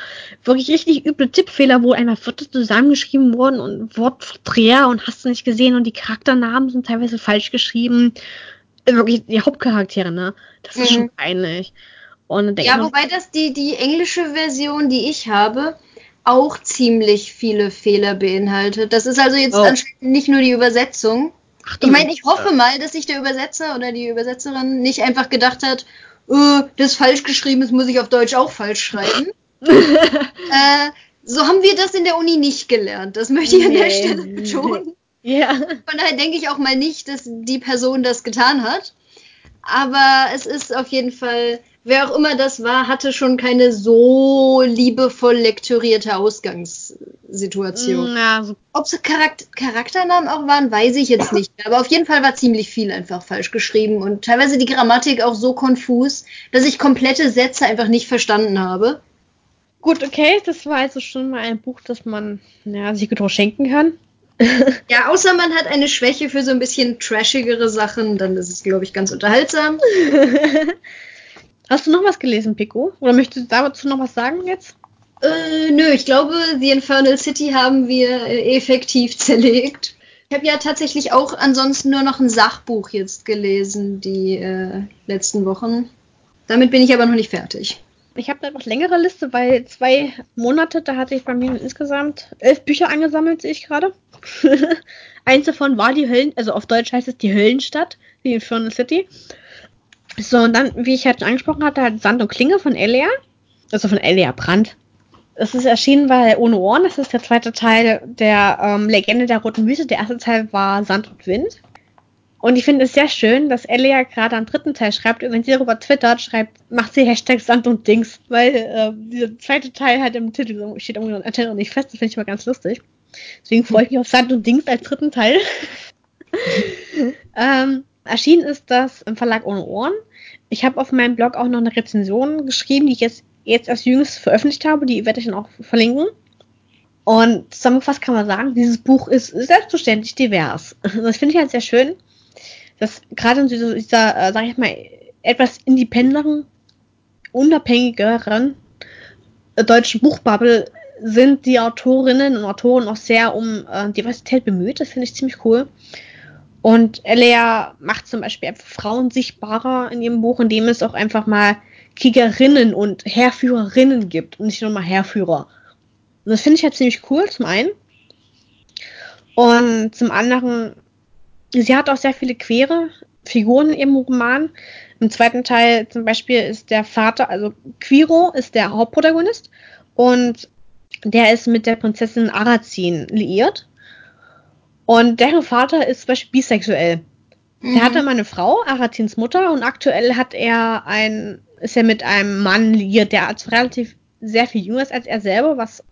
wirklich richtig üble Tippfehler, wo einfach Wörter zusammengeschrieben wurden und Wortverdreher und hast du nicht gesehen und die Charakternamen sind teilweise falsch geschrieben. Wirklich die Hauptcharaktere, ne? Das ist mhm. schon peinlich. Und ja, noch, wobei das die, die englische Version, die ich habe, auch ziemlich viele Fehler beinhaltet. Das ist also jetzt oh. anscheinend nicht nur die Übersetzung. Ich meine, ich hoffe mal, dass sich der Übersetzer oder die Übersetzerin nicht einfach gedacht hat, oh, das falsch geschrieben ist, muss ich auf Deutsch auch falsch schreiben. äh, so haben wir das in der Uni nicht gelernt. Das möchte ich nee. an der Stelle betonen. Ja. Von daher denke ich auch mal nicht, dass die Person das getan hat. Aber es ist auf jeden Fall wer auch immer das war, hatte schon keine so liebevoll lektorierte Ausgangssituation. Ja, so. Ob es Charakter Charakternamen auch waren, weiß ich jetzt nicht. Aber auf jeden Fall war ziemlich viel einfach falsch geschrieben und teilweise die Grammatik auch so konfus, dass ich komplette Sätze einfach nicht verstanden habe. Gut, okay, das war also schon mal ein Buch, das man ja, sich gut schenken kann. ja, außer man hat eine Schwäche für so ein bisschen trashigere Sachen, dann ist es, glaube ich, ganz unterhaltsam. Hast du noch was gelesen, Pico? Oder möchtest du dazu noch was sagen jetzt? Äh, nö, ich glaube, The Infernal City haben wir äh, effektiv zerlegt. Ich habe ja tatsächlich auch ansonsten nur noch ein Sachbuch jetzt gelesen, die äh, letzten Wochen. Damit bin ich aber noch nicht fertig. Ich habe eine etwas längere Liste, weil zwei Monate, da hatte ich bei mir insgesamt elf Bücher angesammelt, sehe ich gerade. Eins davon war die Höllen, also auf Deutsch heißt es die Höllenstadt, die Infernal City. So, und dann, wie ich halt schon angesprochen hatte, halt Sand und Klinge von Elia. Also von Elia Brandt. Es ist erschienen bei Ohne Ohren. Das ist der zweite Teil der ähm, Legende der Roten Wüste. Der erste Teil war Sand und Wind. Und ich finde es sehr schön, dass Elia gerade am dritten Teil schreibt. Und wenn sie darüber twittert, schreibt, macht sie Hashtag Sand und Dings. Weil äh, dieser zweite Teil halt im Titel steht irgendwie noch nicht fest. Das finde ich mal ganz lustig. Deswegen freue ich mich auf Sand und Dings als dritten Teil. ähm, Erschienen ist das im Verlag ohne Ohren. Ich habe auf meinem Blog auch noch eine Rezension geschrieben, die ich jetzt, jetzt als jüngst veröffentlicht habe. Die werde ich dann auch verlinken. Und zusammengefasst kann man sagen, dieses Buch ist selbstverständlich divers. Das finde ich halt sehr schön, dass gerade in dieser, dieser äh, sag ich mal, etwas independeren, unabhängigeren äh, deutschen Buchbubble sind die Autorinnen und Autoren auch sehr um äh, Diversität bemüht. Das finde ich ziemlich cool. Und Elia macht zum Beispiel Frauen sichtbarer in ihrem Buch, indem es auch einfach mal Kriegerinnen und Heerführerinnen gibt und nicht nur mal Heerführer. Und das finde ich halt ziemlich cool, zum einen. Und zum anderen, sie hat auch sehr viele queere Figuren in ihrem Roman. Im zweiten Teil zum Beispiel ist der Vater, also Quiro ist der Hauptprotagonist und der ist mit der Prinzessin Arazin liiert. Und deren Vater ist zum Beispiel bisexuell. Mhm. Der hatte mal eine Frau, Aratins Mutter, und aktuell hat er ein, ist er mit einem Mann liiert, der als relativ sehr viel jünger ist als er selber, was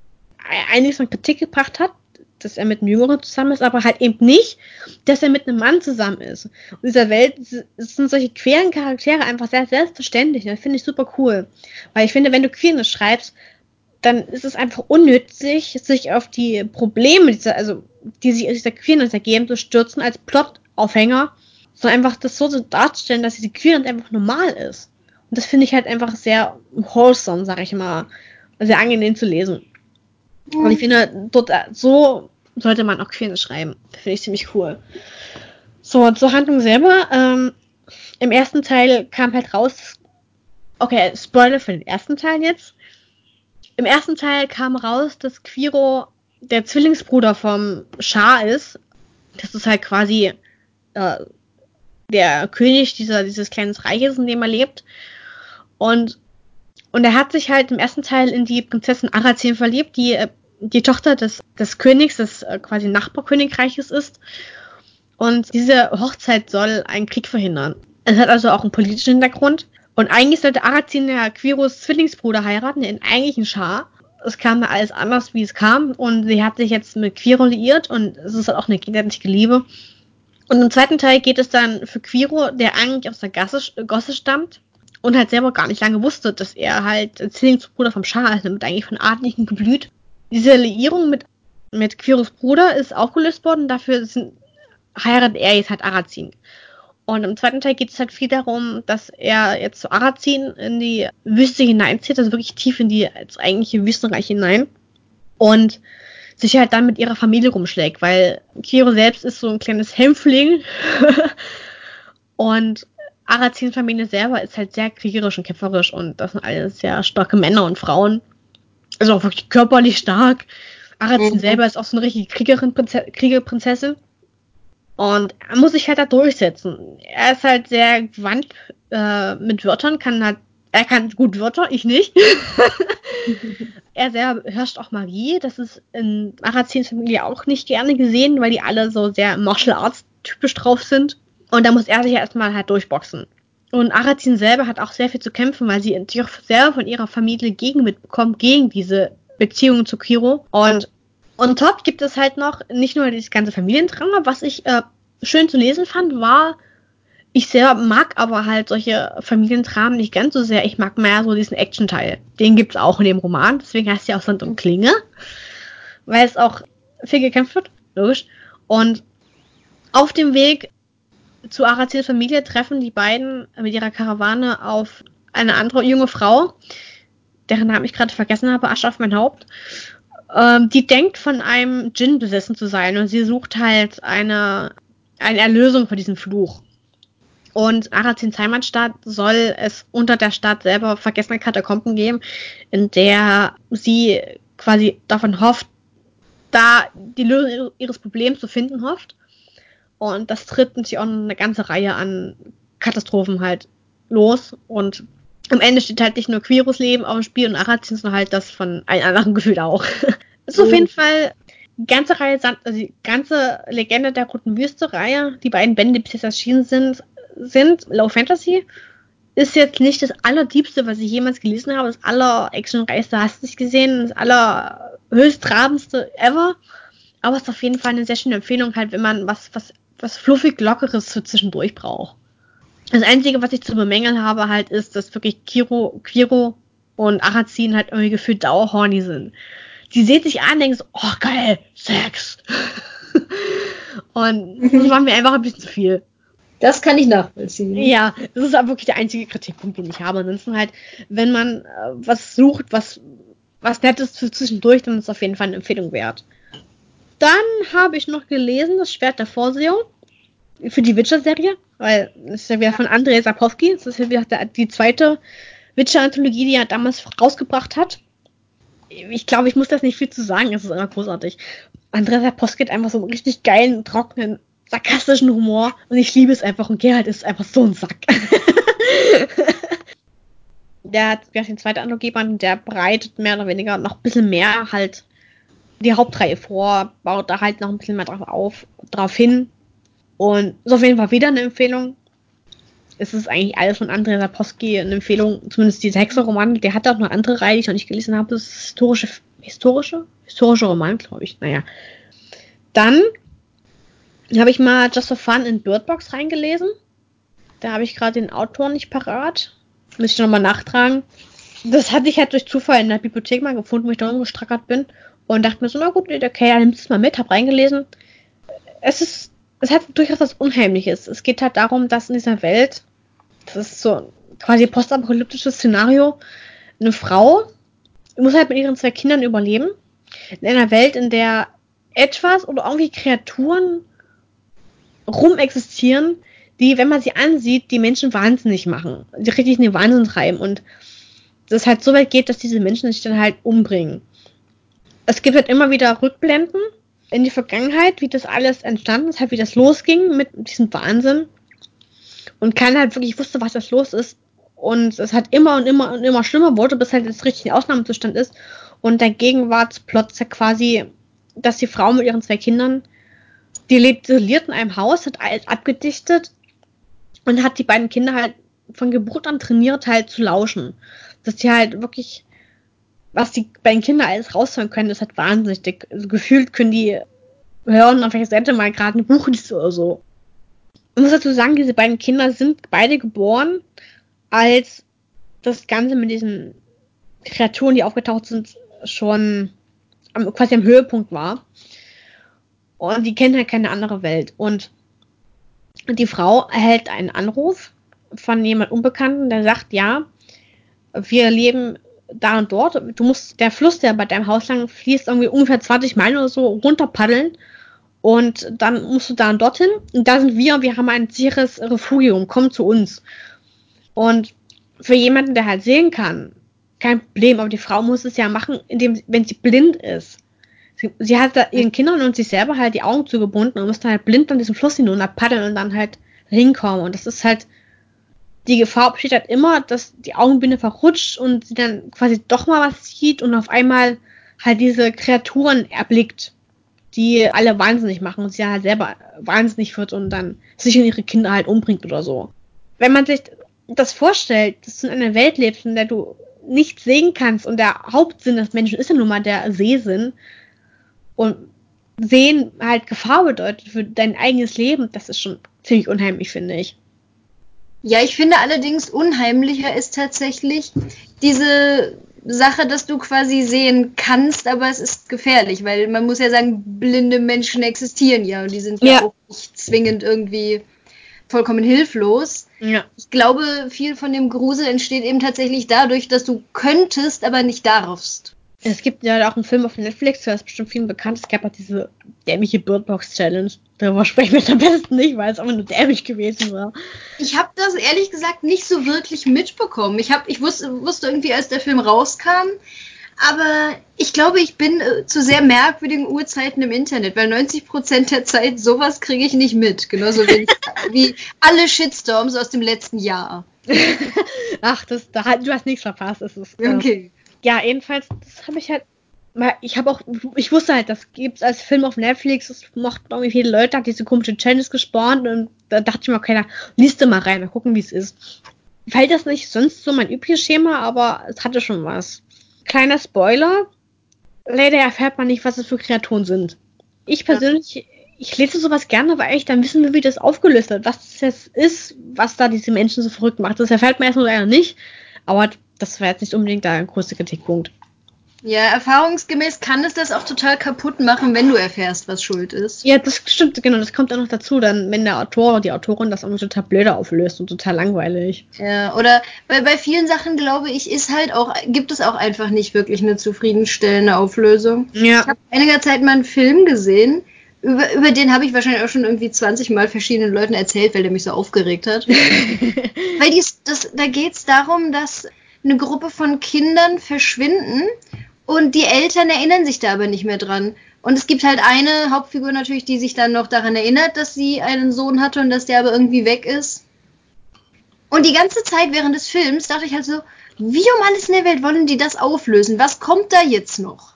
einiges von Kritik gebracht hat, dass er mit einem Jüngeren zusammen ist, aber halt eben nicht, dass er mit einem Mann zusammen ist. Und in dieser Welt sind solche queeren Charaktere einfach sehr selbstverständlich. Das finde ich super cool. Weil ich finde, wenn du Queerness schreibst, dann ist es einfach unnötig, sich auf die Probleme, dieser, also die sich aus dieser Queerness ergeben, zu stürzen als Plotaufhänger, sondern einfach das so zu darstellen, dass diese Queerness einfach normal ist. Und das finde ich halt einfach sehr wholesome, sag ich mal, sehr angenehm zu lesen. Mhm. Und ich finde, dort so sollte man auch Queerness schreiben. Finde ich ziemlich cool. So, zur Handlung selber. Ähm, Im ersten Teil kam halt raus. Okay, Spoiler für den ersten Teil jetzt. Im ersten Teil kam raus, dass Quiro der Zwillingsbruder vom Schah ist. Das ist halt quasi äh, der König dieser, dieses kleinen Reiches, in dem er lebt. Und, und er hat sich halt im ersten Teil in die Prinzessin Arazin verliebt, die äh, die Tochter des, des Königs, des äh, quasi Nachbarkönigreiches ist. Und diese Hochzeit soll einen Krieg verhindern. Es hat also auch einen politischen Hintergrund. Und eigentlich sollte Arazin ja Quiros Zwillingsbruder heiraten, den eigentlichen Schah. Es kam mir alles anders, wie es kam. Und sie hat sich jetzt mit Quiro liiert und es ist halt auch eine gegenseitige Liebe. Und im zweiten Teil geht es dann für Quiro, der eigentlich aus der Gasse, Gosse stammt und halt selber gar nicht lange wusste, dass er halt Zwillingsbruder vom Schah ist, damit eigentlich von Adligen geblüht. Diese Liierung mit, mit Quiros Bruder ist auch gelöst worden. Dafür sind, heiratet er jetzt halt Arazin. Und im zweiten Teil geht es halt viel darum, dass er jetzt zu Arazin in die Wüste hineinzieht, also wirklich tief in die ins eigentliche Wüstenreich hinein. Und sich halt dann mit ihrer Familie rumschlägt, weil Kiro selbst ist so ein kleines Hämpfling und Arazins Familie selber ist halt sehr kriegerisch und kämpferisch und das sind alles sehr starke Männer und Frauen. Also auch wirklich körperlich stark. Arazin mhm. selber ist auch so eine richtige Kriegerin, Kriegerprinzessin. Und er muss sich halt da durchsetzen. Er ist halt sehr gewandt äh, mit Wörtern, kann halt er kann gut Wörter, ich nicht. er selber herrscht auch Magie. Das ist in Arazins Familie auch nicht gerne gesehen, weil die alle so sehr Martial Arts typisch drauf sind. Und da muss er sich ja erstmal halt durchboxen. Und Arazin selber hat auch sehr viel zu kämpfen, weil sie natürlich auch selber von ihrer Familie gegen mitbekommt, gegen diese Beziehungen zu Kiro. Und on top gibt es halt noch nicht nur dieses ganze Familiendrama, was ich äh, schön zu lesen fand, war ich selber mag aber halt solche Familiendramen nicht ganz so sehr. Ich mag mehr so diesen Action-Teil. Den gibt's auch in dem Roman, deswegen heißt ja auch Sand und Klinge. Weil es auch viel gekämpft wird, logisch. Und auf dem Weg zu Arazils Familie treffen die beiden mit ihrer Karawane auf eine andere junge Frau, deren Namen ich gerade vergessen habe, Asche auf mein Haupt. Ähm, die denkt von einem Djinn besessen zu sein und sie sucht halt eine, eine Erlösung von diesem Fluch. Und Arazins Heimatstadt soll es unter der Stadt selber vergessene Katakomben geben, in der sie quasi davon hofft, da die Lösung ihres Problems zu finden hofft. Und das tritt natürlich auch eine ganze Reihe an Katastrophen halt los. Und am Ende steht halt nicht nur Quiros Leben auf dem Spiel und Arazin, sondern halt das von allen anderen gefühlt auch. ist oh. auf jeden Fall die ganze Reihe, also die ganze Legende der Roten Wüste Reihe, die beiden Bände, die bis jetzt erschienen sind, sind, Low Fantasy, ist jetzt nicht das allerdiebste, was ich jemals gelesen habe, das aller actionreichste hast du nicht gesehen, das aller höchstrabendste ever. Aber es ist auf jeden Fall eine sehr schöne Empfehlung, halt, wenn man was, was, was fluffig Lockeres für zwischendurch braucht. Das Einzige, was ich zu bemängeln habe, halt, ist, dass wirklich Kiro, Quiro und Arazin halt irgendwie gefühlt dauerhorny sind. Die sehen sich an und denken so, oh geil, Sex. und das war mir einfach ein bisschen zu viel. Das kann ich nachvollziehen. Ja, das ist aber wirklich der einzige Kritikpunkt, den ich habe. Ansonsten halt, wenn man äh, was sucht, was, was Nettes für zwischendurch, dann ist es auf jeden Fall eine Empfehlung wert. Dann habe ich noch gelesen, das Schwert der Vorsehung für die Witcher-Serie, weil es ist ja wieder von Andrzej Sapkowski. Das ist ja wieder die zweite Witcher-Anthologie, die er damals rausgebracht hat. Ich glaube, ich muss das nicht viel zu sagen, es ist immer großartig. Andrzej Sapkowski hat einfach so einen richtig geilen, trockenen sarkastischen Humor und ich liebe es einfach und Gerald ist einfach so ein Sack. der hat ja den zweiten Analogieband, der breitet mehr oder weniger noch ein bisschen mehr halt die Hauptreihe vor, baut da halt noch ein bisschen mehr drauf auf, drauf hin. Und ist auf jeden Fall wieder eine Empfehlung. Es ist eigentlich alles von Andrei Sapkowski eine Empfehlung, zumindest dieser Hexerroman. Der hat auch noch andere Reihe, die ich noch nicht gelesen habe. Das ist historische, historische, historische Roman, glaube ich. Naja. Dann habe ich mal Just for Fun in Birdbox reingelesen. Da habe ich gerade den Autor nicht parat. Muss ich nochmal nachtragen. Das hatte ich halt durch Zufall in der Bibliothek mal gefunden, wo ich da rumgestrackert bin. Und dachte mir so, na gut, okay, ja, nimmst es mal mit, hab reingelesen. Es ist, es hat durchaus was Unheimliches. Es geht halt darum, dass in dieser Welt, das ist so quasi postapokalyptisches Szenario, eine Frau muss halt mit ihren zwei Kindern überleben. In einer Welt, in der etwas oder irgendwie Kreaturen rumexistieren, die, wenn man sie ansieht, die Menschen wahnsinnig machen. Die richtig in den Wahnsinn treiben und das halt so weit geht, dass diese Menschen sich dann halt umbringen. Es gibt halt immer wieder Rückblenden in die Vergangenheit, wie das alles entstanden ist, halt wie das losging mit diesem Wahnsinn. Und keiner halt wirklich wusste, was das los ist. Und es hat immer und immer und immer schlimmer wurde, bis halt jetzt richtig ein Ausnahmezustand ist. Und der Gegenwartsplot ist ja quasi, dass die Frau mit ihren zwei Kindern, die lebt isoliert in einem Haus, hat alles abgedichtet und hat die beiden Kinder halt von Geburt an trainiert, halt zu lauschen. Dass die halt wirklich, was die beiden Kinder alles raushören können, ist halt wahnsinnig. Also gefühlt können die hören, auf welcher Seite mal gerade ein Buch liest oder so. Ich muss dazu sagen, diese beiden Kinder sind beide geboren, als das Ganze mit diesen Kreaturen, die aufgetaucht sind, schon am, quasi am Höhepunkt war. Und die kennen halt keine andere Welt. Und die Frau erhält einen Anruf von jemand Unbekannten, der sagt, ja, wir leben da und dort. Du musst, der Fluss, der bei deinem Haus lang fließt, irgendwie ungefähr 20 Meilen oder so runter paddeln. Und dann musst du da und dorthin. Und da sind wir, wir haben ein sicheres Refugium. Komm zu uns. Und für jemanden, der halt sehen kann, kein Problem. Aber die Frau muss es ja machen, indem, wenn sie blind ist. Sie, sie hat da ihren Kindern und sich selber halt die Augen zugebunden und muss dann halt blind an diesem Fluss hinunter paddeln und dann halt hinkommen. Und das ist halt, die Gefahr besteht halt immer, dass die Augenbinde verrutscht und sie dann quasi doch mal was sieht und auf einmal halt diese Kreaturen erblickt, die alle wahnsinnig machen und sie halt selber wahnsinnig wird und dann sich und ihre Kinder halt umbringt oder so. Wenn man sich das vorstellt, dass du in einer Welt lebst, in der du nichts sehen kannst und der Hauptsinn des Menschen ist ja nun mal der Sehsinn, und sehen halt Gefahr bedeutet für dein eigenes Leben, das ist schon ziemlich unheimlich, finde ich. Ja, ich finde allerdings unheimlicher ist tatsächlich diese Sache, dass du quasi sehen kannst, aber es ist gefährlich, weil man muss ja sagen, blinde Menschen existieren ja und die sind ja, ja auch nicht zwingend irgendwie vollkommen hilflos. Ja. Ich glaube, viel von dem Grusel entsteht eben tatsächlich dadurch, dass du könntest, aber nicht darfst. Es gibt ja auch einen Film auf Netflix, der ist bestimmt vielen bekannt. Es gab auch diese dämliche Birdbox Challenge. Darüber sprechen wir am besten nicht, weil es einfach nur dämlich gewesen war. Ich habe das ehrlich gesagt nicht so wirklich mitbekommen. Ich, hab, ich wusste, wusste irgendwie, als der Film rauskam, aber ich glaube, ich bin äh, zu sehr merkwürdigen Uhrzeiten im Internet, weil 90% der Zeit sowas kriege ich nicht mit. Genauso wie, wie alle Shitstorms aus dem letzten Jahr. Ach, das, da, du hast nichts verpasst. Das ist, äh, okay ja, jedenfalls, das habe ich halt. Ich habe auch, ich wusste halt, das gibt's als Film auf Netflix, das mochten irgendwie viele Leute, hat diese komische Challenge gespawnt und da dachte ich mir, okay, da liest du mal rein, mal gucken, wie es ist. Fällt das nicht sonst so mein übliches Schema, aber es hatte schon was. Kleiner Spoiler, leider erfährt man nicht, was es für Kreaturen sind. Ich persönlich, ja. ich lese sowas gerne, weil ich dann wissen will, wie das aufgelöst wird, was das jetzt ist, was da diese Menschen so verrückt macht. Das erfährt man erstmal leider nicht, aber das war jetzt nicht unbedingt der größte Kritikpunkt. Ja, erfahrungsgemäß kann es das auch total kaputt machen, wenn du erfährst, was schuld ist. Ja, das stimmt, genau, das kommt auch noch dazu, dann, wenn der Autor oder die Autorin das irgendwie total blöder auflöst und total langweilig. Ja, oder bei, bei vielen Sachen, glaube ich, ist halt auch, gibt es auch einfach nicht wirklich eine zufriedenstellende Auflösung. Ja. Ich habe einiger Zeit mal einen Film gesehen, über, über den habe ich wahrscheinlich auch schon irgendwie 20 Mal verschiedenen Leuten erzählt, weil der mich so aufgeregt hat. weil dies, das, da geht es darum, dass eine Gruppe von Kindern verschwinden und die Eltern erinnern sich da aber nicht mehr dran. Und es gibt halt eine Hauptfigur natürlich, die sich dann noch daran erinnert, dass sie einen Sohn hatte und dass der aber irgendwie weg ist. Und die ganze Zeit während des Films dachte ich halt so, wie um alles in der Welt wollen die das auflösen? Was kommt da jetzt noch?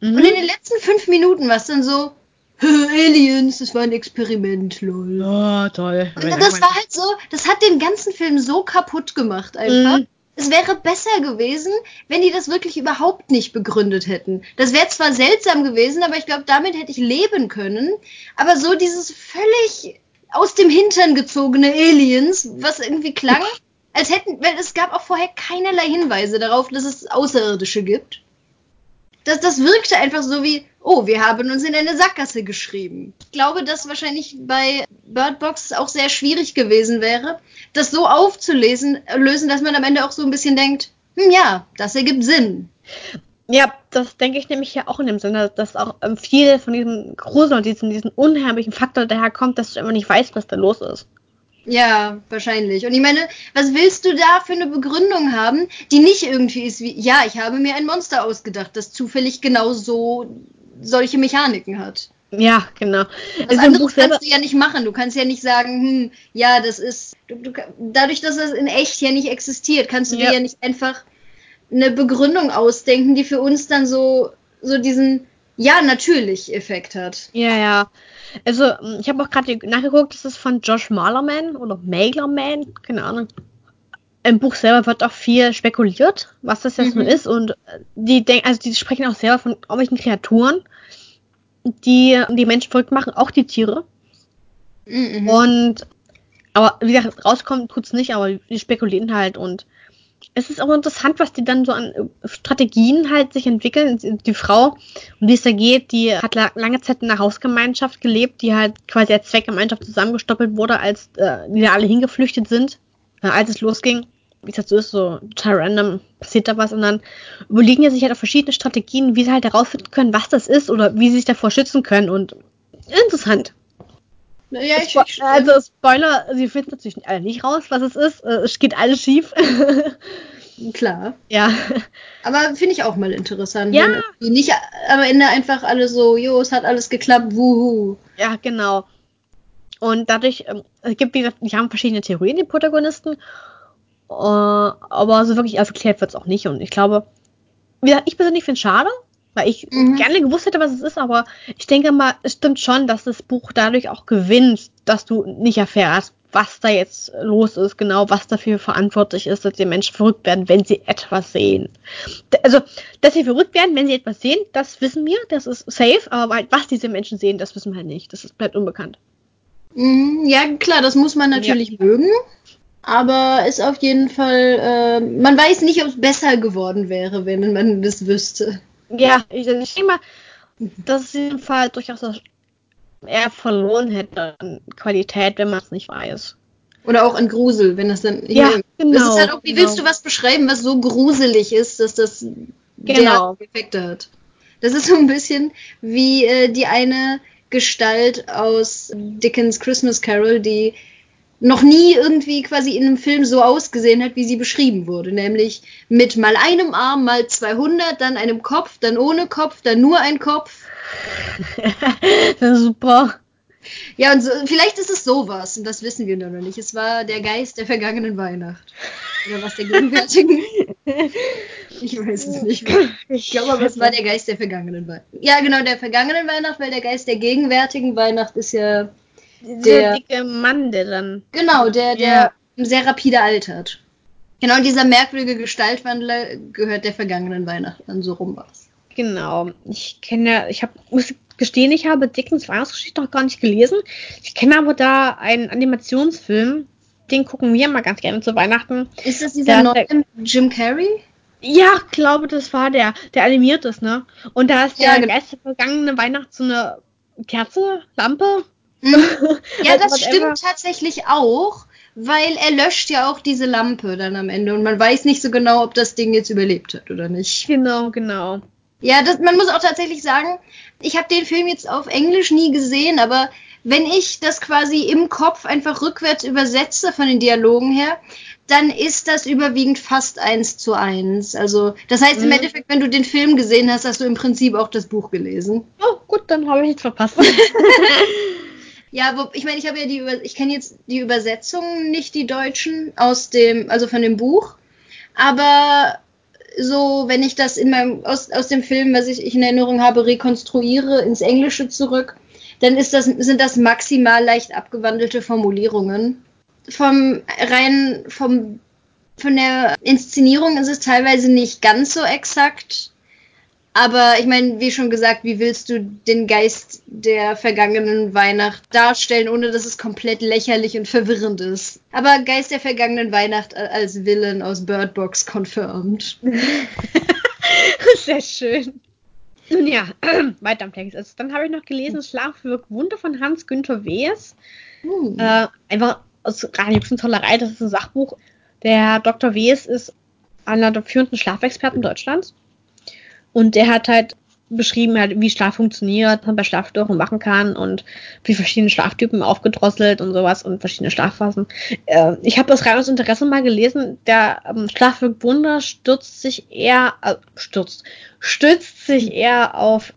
Mhm. Und in den letzten fünf Minuten war es dann so, Aliens, das war ein Experiment, lol. Oh, toll. Und das war halt so, das hat den ganzen Film so kaputt gemacht einfach. Mhm es wäre besser gewesen, wenn die das wirklich überhaupt nicht begründet hätten. Das wäre zwar seltsam gewesen, aber ich glaube, damit hätte ich leben können. Aber so dieses völlig aus dem Hintern gezogene Aliens, was irgendwie klang, als hätten, weil es gab auch vorher keinerlei Hinweise darauf, dass es Außerirdische gibt. Das, das wirkte einfach so wie, oh, wir haben uns in eine Sackgasse geschrieben. Ich glaube, dass wahrscheinlich bei Bird Box auch sehr schwierig gewesen wäre, das so aufzulesen, lösen, dass man am Ende auch so ein bisschen denkt, hm, ja, das ergibt Sinn. Ja, das denke ich nämlich ja auch in dem Sinne, dass auch ähm, viel von diesem Grusel und diesem, diesem unheimlichen Faktor daherkommt, dass du immer nicht weißt, was da los ist. Ja, wahrscheinlich. Und ich meine, was willst du da für eine Begründung haben, die nicht irgendwie ist wie, ja, ich habe mir ein Monster ausgedacht, das zufällig genau so solche Mechaniken hat. Ja, genau. Was also anderes kannst du ja nicht machen. Du kannst ja nicht sagen, hm, ja, das ist, du, du, dadurch, dass das in echt ja nicht existiert, kannst du ja. dir ja nicht einfach eine Begründung ausdenken, die für uns dann so, so diesen, ja, natürlich Effekt hat. Ja, ja. Also, ich habe auch gerade nachgeguckt, das ist von Josh Malerman oder Malerman, keine Ahnung. Im Buch selber wird auch viel spekuliert, was das jetzt mhm. so ist. Und die denken, also die sprechen auch selber von irgendwelchen Kreaturen, die die Menschen verrückt machen, auch die Tiere. Mhm. Und aber wie gesagt, rauskommen tut's nicht, aber die spekulieren halt und es ist auch interessant, was die dann so an äh, Strategien halt sich entwickeln. Die Frau, um die es da geht, die hat lange Zeit in einer Hausgemeinschaft gelebt, die halt quasi als Zweckgemeinschaft zusammengestoppelt wurde, als äh, die da alle hingeflüchtet sind, äh, als es losging. Wie gesagt, so ist so total random, passiert da was und dann überlegen ja sich halt auch verschiedene Strategien, wie sie halt herausfinden können, was das ist oder wie sie sich davor schützen können und interessant. Ja, ich, ich, also Spoiler, sie finden natürlich alle nicht raus, was es ist. Äh, es geht alles schief. Klar. Ja. Aber finde ich auch mal interessant. Ja. Wenn nicht am Ende einfach alle so, jo, es hat alles geklappt, wuhu. Ja, genau. Und dadurch, ähm, es gibt, wie gesagt, die haben verschiedene Theorien, die Protagonisten. Uh, aber so wirklich aufgeklärt wird es auch nicht. Und ich glaube, wie gesagt, ich persönlich finde es schade, weil ich mhm. gerne gewusst hätte, was es ist, aber ich denke mal, es stimmt schon, dass das Buch dadurch auch gewinnt, dass du nicht erfährst, was da jetzt los ist, genau, was dafür verantwortlich ist, dass die Menschen verrückt werden, wenn sie etwas sehen. Also, dass sie verrückt werden, wenn sie etwas sehen, das wissen wir, das ist safe, aber halt, was diese Menschen sehen, das wissen wir halt nicht. Das ist, bleibt unbekannt. Mhm, ja, klar, das muss man natürlich ja. mögen. Aber ist auf jeden Fall, äh, man weiß nicht, ob es besser geworden wäre, wenn man das wüsste. Ja, ich, ich denke mal, dass es in dem Fall durchaus eher verloren hätte an Qualität, wenn man es nicht weiß. Oder auch an Grusel, wenn das dann. Ja, genau. Das ist halt auch, wie genau. willst du was beschreiben, was so gruselig ist, dass das genau. Effekte hat? Das ist so ein bisschen wie äh, die eine Gestalt aus Dickens Christmas Carol, die noch nie irgendwie quasi in einem Film so ausgesehen hat, wie sie beschrieben wurde. Nämlich mit mal einem Arm, mal 200, dann einem Kopf, dann ohne Kopf, dann nur ein Kopf. Super. Ja, und so, vielleicht ist es sowas, und das wissen wir noch nicht. Es war der Geist der vergangenen Weihnacht. Oder was der gegenwärtigen? ich weiß es nicht mehr. Ich glaube aber, es war der Geist der vergangenen Weihnacht. Ja, genau, der vergangenen Weihnacht, weil der Geist der gegenwärtigen Weihnacht ist ja der dicke Mann, der dann. Genau, der, der ja. sehr rapide altert. Genau, dieser merkwürdige Gestaltwandler gehört der vergangenen Weihnacht an, so rum was. Genau. Ich kenne, ich habe, muss gestehen, ich habe Dickens Weihnachtsgeschichte noch gar nicht gelesen. Ich kenne aber da einen Animationsfilm, den gucken wir mal ganz gerne zu Weihnachten. Ist das dieser neue Jim Carrey? Ja, glaube, das war der, der animiert ist, ne? Und da ist der ja, genau. Geist der vergangenen Weihnacht so eine Kerze, Lampe, Mhm. Ja, das stimmt tatsächlich auch, weil er löscht ja auch diese Lampe dann am Ende und man weiß nicht so genau, ob das Ding jetzt überlebt hat oder nicht. Genau, genau. Ja, das, man muss auch tatsächlich sagen, ich habe den Film jetzt auf Englisch nie gesehen, aber wenn ich das quasi im Kopf einfach rückwärts übersetze von den Dialogen her, dann ist das überwiegend fast eins zu eins. Also, das heißt mhm. im Endeffekt, wenn du den Film gesehen hast, hast du im Prinzip auch das Buch gelesen. Oh, gut, dann habe ich nichts verpasst. Ja, wo, ich meine, ich habe ja die Über ich kenne jetzt die Übersetzungen, nicht die deutschen aus dem, also von dem Buch, aber so, wenn ich das in meinem aus, aus dem Film, was ich, ich in Erinnerung habe, rekonstruiere ins Englische zurück, dann ist das sind das maximal leicht abgewandelte Formulierungen. Vom rein vom von der Inszenierung ist es teilweise nicht ganz so exakt, aber ich meine, wie schon gesagt, wie willst du den Geist der vergangenen Weihnacht darstellen, ohne dass es komplett lächerlich und verwirrend ist? Aber Geist der vergangenen Weihnacht als Villain aus Bird Box confirmed. Sehr schön. Nun ja, weiter am Text. Also, dann habe ich noch gelesen Schlaf wirkt Wunder von Hans-Günther Wees. Uh. Äh, einfach aus rein Tollerei, das ist ein Sachbuch. Der Dr. Wees ist einer der führenden Schlafexperten Deutschlands Und der hat halt beschrieben, halt, wie Schlaf funktioniert, was man bei Schlafstörungen machen kann und wie verschiedene Schlaftypen aufgedrosselt und sowas und verschiedene Schlafphasen. Äh, ich habe das rein aus Interesse mal gelesen. Der ähm, Schlaf wirkt Wunder stürzt sich eher, äh, stürzt, stützt sich eher auf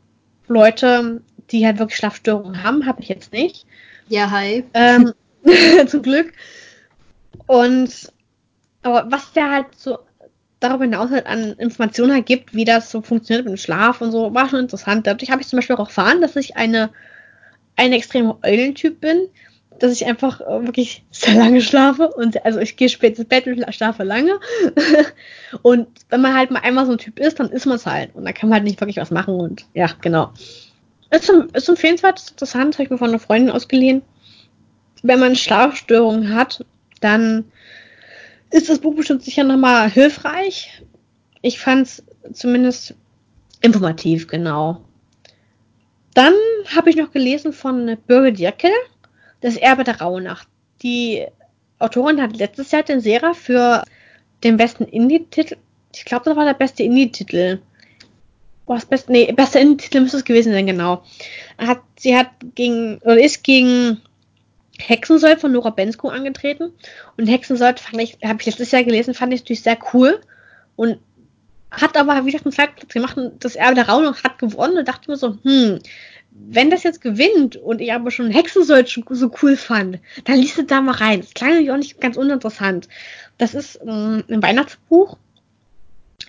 Leute, die halt wirklich Schlafstörungen haben, habe ich jetzt nicht. Ja, hi. Ähm, zum Glück. Und aber was der halt so darüber hinaus halt an Informationen halt gibt, wie das so funktioniert mit dem Schlaf und so, war schon interessant. Dadurch habe ich zum Beispiel auch erfahren, dass ich eine, ein extremer Eulentyp bin, dass ich einfach äh, wirklich sehr lange schlafe und also ich gehe spät ins Bett und schlafe lange. und wenn man halt mal einmal so ein Typ ist, dann ist man es halt und dann kann man halt nicht wirklich was machen und ja, genau. Ist, ist empfehlenswert, ist interessant, habe ich mir von einer Freundin ausgeliehen. Wenn man Schlafstörungen hat, dann ist das Buch bestimmt sicher nochmal hilfreich. Ich fand es zumindest informativ, genau. Dann habe ich noch gelesen von Birgit Jeckel, Das Erbe der Rauhnacht. Die Autorin hat letztes Jahr den Sera für den besten Indie-Titel, ich glaube, das war der beste Indie-Titel. Was best, nee, bester Indie-Titel müsste es gewesen sein, genau. Hat, sie hat gegen, oder ist gegen Hexensold von Nora Bensko angetreten. Und Hexensold fand ich, habe ich letztes Jahr gelesen, fand ich natürlich sehr cool. Und hat aber, wie gesagt, einen Zweitplatz gemacht und das Erbe der Raunung hat gewonnen und dachte mir so, hm, wenn das jetzt gewinnt und ich aber schon Hexensold so cool fand, dann liest du da mal rein. Das klang nämlich auch nicht ganz uninteressant. Das ist ähm, ein Weihnachtsbuch.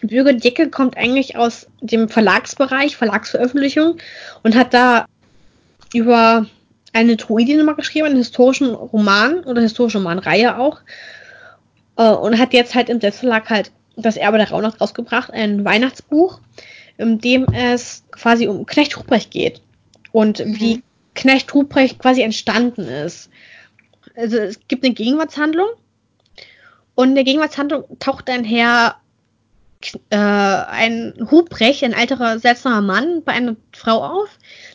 Bürger Dicke kommt eigentlich aus dem Verlagsbereich, Verlagsveröffentlichung und hat da über eine Druidin mal geschrieben, einen historischen Roman oder historische Romanreihe auch. Äh, und hat jetzt halt im Selbstverlag halt das Erbe der Rauhnacht rausgebracht, ein Weihnachtsbuch, in dem es quasi um Knecht Ruprecht geht. Und mhm. wie Knecht Ruprecht quasi entstanden ist. Also es gibt eine Gegenwartshandlung. Und in der Gegenwartshandlung taucht ein Herr äh, ein Hubrecht, ein alterer, seltsamer Mann, bei einer Frau auf,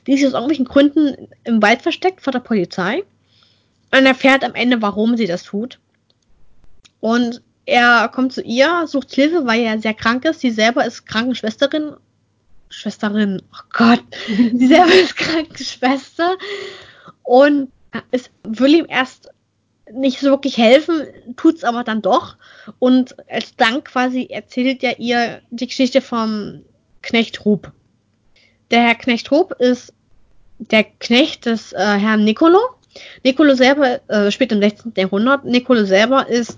die sich aus irgendwelchen Gründen im Wald versteckt vor der Polizei. Und erfährt am Ende, warum sie das tut. Und er kommt zu ihr, sucht Hilfe, weil er sehr krank ist. Sie selber ist Krankenschwesterin. Schwesterin, oh Gott, sie selber ist Krankenschwester. Und es will ihm erst nicht so wirklich helfen, tut's aber dann doch. Und als Dank quasi erzählt er ihr die Geschichte vom Knecht Rup. Der Herr Knecht Rup ist der Knecht des äh, Herrn Nicolo. Nicolo selber äh, spielt im 16. Jahrhundert. Nicolo selber ist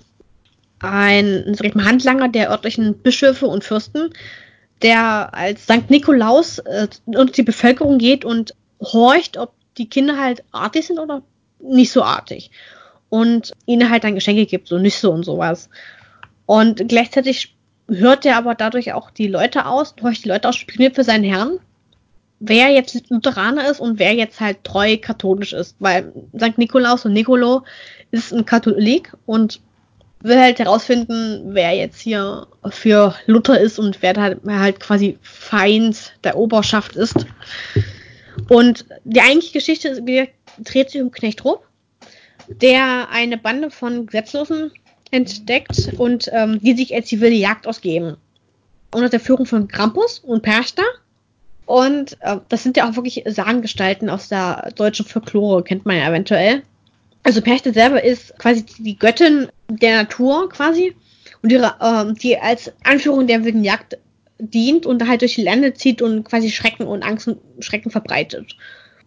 ein sag ich mal, Handlanger der örtlichen Bischöfe und Fürsten, der als St. Nikolaus äh, unter die Bevölkerung geht und horcht, ob die Kinder halt artig sind oder nicht so artig und ihnen halt dann Geschenke gibt, so Nüsse und sowas. Und gleichzeitig hört er aber dadurch auch die Leute aus, horcht die Leute aus, spioniert für seinen Herrn, wer jetzt Lutheraner ist und wer jetzt halt treu katholisch ist, weil St. Nikolaus und Nicolo ist ein Katholik und will halt herausfinden, wer jetzt hier für Luther ist und wer halt, wer halt quasi Feind der Oberschaft ist. Und die eigentliche Geschichte dreht sich um Knecht Rupp, der eine Bande von Gesetzlosen entdeckt und ähm, die sich als zivile Jagd ausgeben. Unter der Führung von Krampus und Perchta. Und äh, das sind ja auch wirklich Sagengestalten aus der deutschen Folklore, kennt man ja eventuell. Also Perchta selber ist quasi die Göttin der Natur quasi und ihre, ähm, die als Anführung der wilden Jagd dient und halt durch die Lande zieht und quasi Schrecken und Angst und Schrecken verbreitet.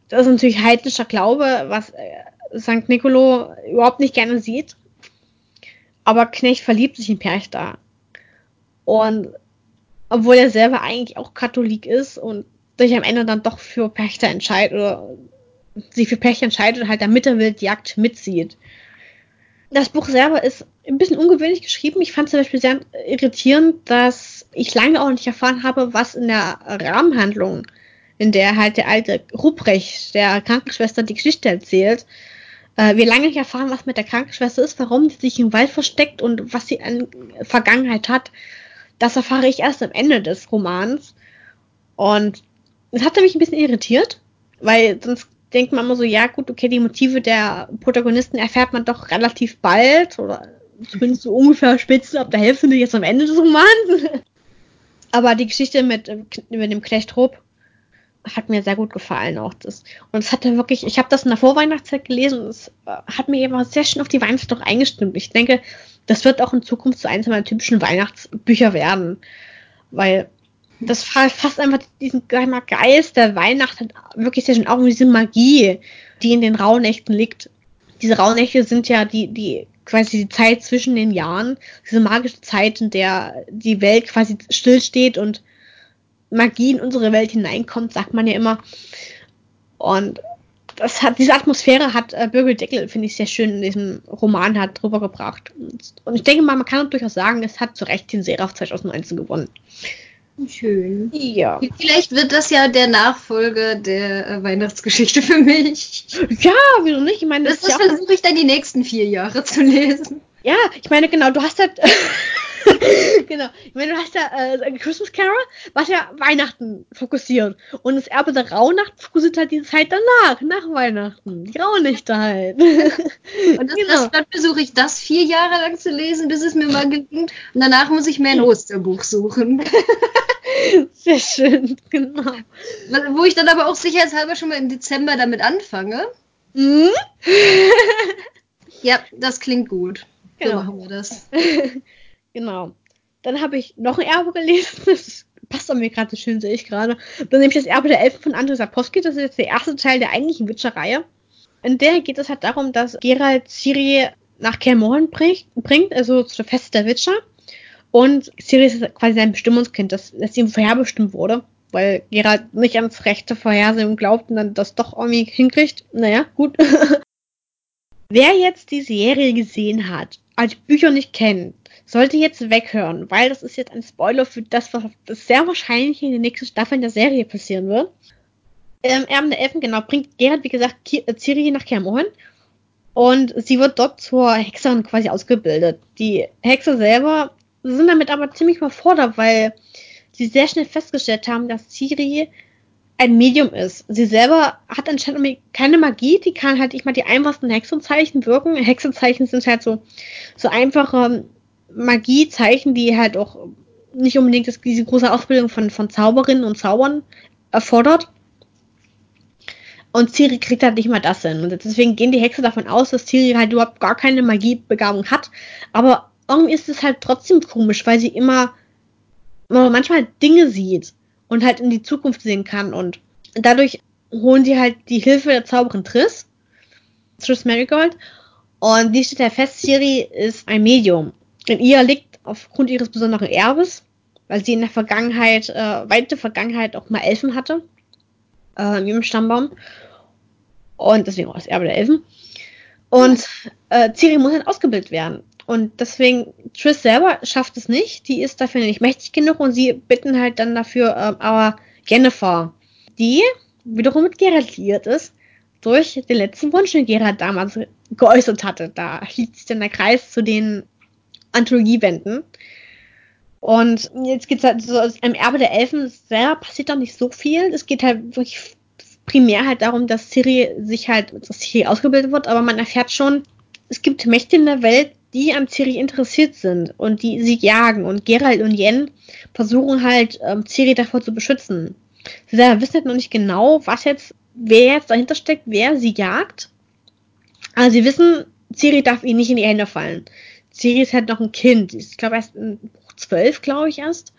Das ist natürlich heidnischer Glaube, was äh, St. Nicolo überhaupt nicht gerne sieht. Aber Knecht verliebt sich in Perchta. Und obwohl er selber eigentlich auch Katholik ist und sich am Ende dann doch für Perchta entscheidet oder sich für Perchta entscheidet und halt der Mitterwildjagd mitzieht. Das Buch selber ist ein bisschen ungewöhnlich geschrieben. Ich fand zum Beispiel sehr irritierend, dass ich lange auch nicht erfahren habe, was in der Rahmenhandlung, in der halt der alte Ruprecht, der Krankenschwester, die Geschichte erzählt, äh, wir lange nicht erfahren, was mit der Krankenschwester ist, warum sie sich im Wald versteckt und was sie an Vergangenheit hat. Das erfahre ich erst am Ende des Romans. Und es hatte mich ein bisschen irritiert, weil sonst denkt man immer so, ja gut, okay, die Motive der Protagonisten erfährt man doch relativ bald oder zumindest so ungefähr spätestens ab der Hälfte jetzt am Ende des Romans. Aber die Geschichte mit, mit dem Knecht Hope hat mir sehr gut gefallen auch das. Und es hat dann wirklich, ich habe das in der Vorweihnachtszeit gelesen und es äh, hat mir immer sehr schön auf die Weihnachtszeit eingestimmt. Ich denke, das wird auch in Zukunft so eins meiner typischen Weihnachtsbücher werden. Weil das fasst einfach diesen Geist der Weihnacht hat wirklich sehr schön auch diese Magie, die in den Rauhnächten liegt. Diese Rauhnächte sind ja die, die quasi die Zeit zwischen den Jahren, diese magische Zeit, in der die Welt quasi stillsteht und Magie in unsere Welt hineinkommt, sagt man ja immer. Und das hat, diese Atmosphäre hat äh, Birgit Deckel, finde ich, sehr schön in diesem Roman hat drüber gebracht. Und, und ich denke mal, man kann durchaus sagen, es hat zu Recht den Seraph 2019 gewonnen. Schön. Ja. Vielleicht wird das ja der Nachfolger der äh, Weihnachtsgeschichte für mich. Ja, wieso nicht? Ich meine, das, das, das ja versuche ich dann die nächsten vier Jahre zu lesen. Ja, ich meine, genau, du hast halt. genau. Ich meine, du hast ja äh, Christmas Carol, was ja Weihnachten fokussiert. Und das Erbe der Rauhnacht fokussiert halt die Zeit danach, nach Weihnachten. Die Rauhnächte halt. Und das, genau. dann versuche ich das vier Jahre lang zu lesen, bis es mir mal gelingt. Und danach muss ich mir ein Osterbuch suchen. Sehr schön, genau. Wo ich dann aber auch sicherheitshalber schon mal im Dezember damit anfange. Mhm. ja, das klingt gut. Genau. So machen wir das. Genau. Dann habe ich noch ein Erbe gelesen. Das passt an mir gerade so schön, sehe ich gerade. Dann nehme ich das Erbe der Elfen von André Sapkowski. Das ist jetzt der erste Teil der eigentlichen Witcher-Reihe. In der geht es halt darum, dass Geralt Ciri nach Kermorn bringt, also zur Fest der Witcher. Und Ciri ist quasi sein Bestimmungskind, das, das ihm vorherbestimmt wurde, weil Geralt nicht ans rechte Vorhersehen glaubt und dann das doch irgendwie hinkriegt. Naja, gut. Wer jetzt die Serie gesehen hat, als Bücher nicht kennt, sollte jetzt weghören, weil das ist jetzt ein Spoiler für das, was sehr wahrscheinlich in den nächsten Staffeln der Serie passieren wird. Ähm, Erben der Elfen, genau, bringt Geralt, wie gesagt, äh, Ciri nach Kermoren. Und sie wird dort zur Hexerin quasi ausgebildet. Die Hexe selber sind damit aber ziemlich überfordert, weil sie sehr schnell festgestellt haben, dass Ciri ein Medium ist. Sie selber hat anscheinend keine Magie, die kann halt nicht mal die einfachsten Hexenzeichen wirken. Hexenzeichen sind halt so, so einfache Magiezeichen, die halt auch nicht unbedingt das, diese große Ausbildung von, von Zauberinnen und Zaubern erfordert. Und Ciri kriegt halt nicht mal das hin. Und deswegen gehen die Hexe davon aus, dass Ciri halt überhaupt gar keine Magiebegabung hat. Aber irgendwie ist es halt trotzdem komisch, weil sie immer, manchmal Dinge sieht und halt in die Zukunft sehen kann. Und dadurch holen die halt die Hilfe der Zauberin Triss, Triss Marigold. Und die steht ja fest, Ciri ist ein Medium. In ihr liegt aufgrund ihres besonderen Erbes, weil sie in der Vergangenheit, äh, weite Vergangenheit auch mal Elfen hatte, äh, in ihrem Stammbaum. Und deswegen auch das Erbe der Elfen. Und äh, Ciri muss halt ausgebildet werden. Und deswegen, Triss selber schafft es nicht. Die ist dafür nicht mächtig genug und sie bitten halt dann dafür ähm, aber Jennifer, die wiederum mit Geralt liiert ist, durch den letzten Wunsch, den Geralt damals geäußert hatte. Da schließt sich dann der Kreis zu den Anthologiebänden. Und jetzt geht's halt so, im Erbe der Elfen selber passiert da nicht so viel. Es geht halt wirklich primär halt darum, dass Ciri sich halt, dass Ciri ausgebildet wird, aber man erfährt schon, es gibt Mächte in der Welt, die an Ciri interessiert sind und die sie jagen. Und Geralt und Yen versuchen halt, ähm, Ciri davor zu beschützen. Sie wissen halt noch nicht genau, was jetzt, wer jetzt dahinter steckt, wer sie jagt. Aber sie wissen, Ciri darf ihnen nicht in die Hände fallen. Ciri ist halt noch ein Kind. Ich glaube erst zwölf, glaube ich erst.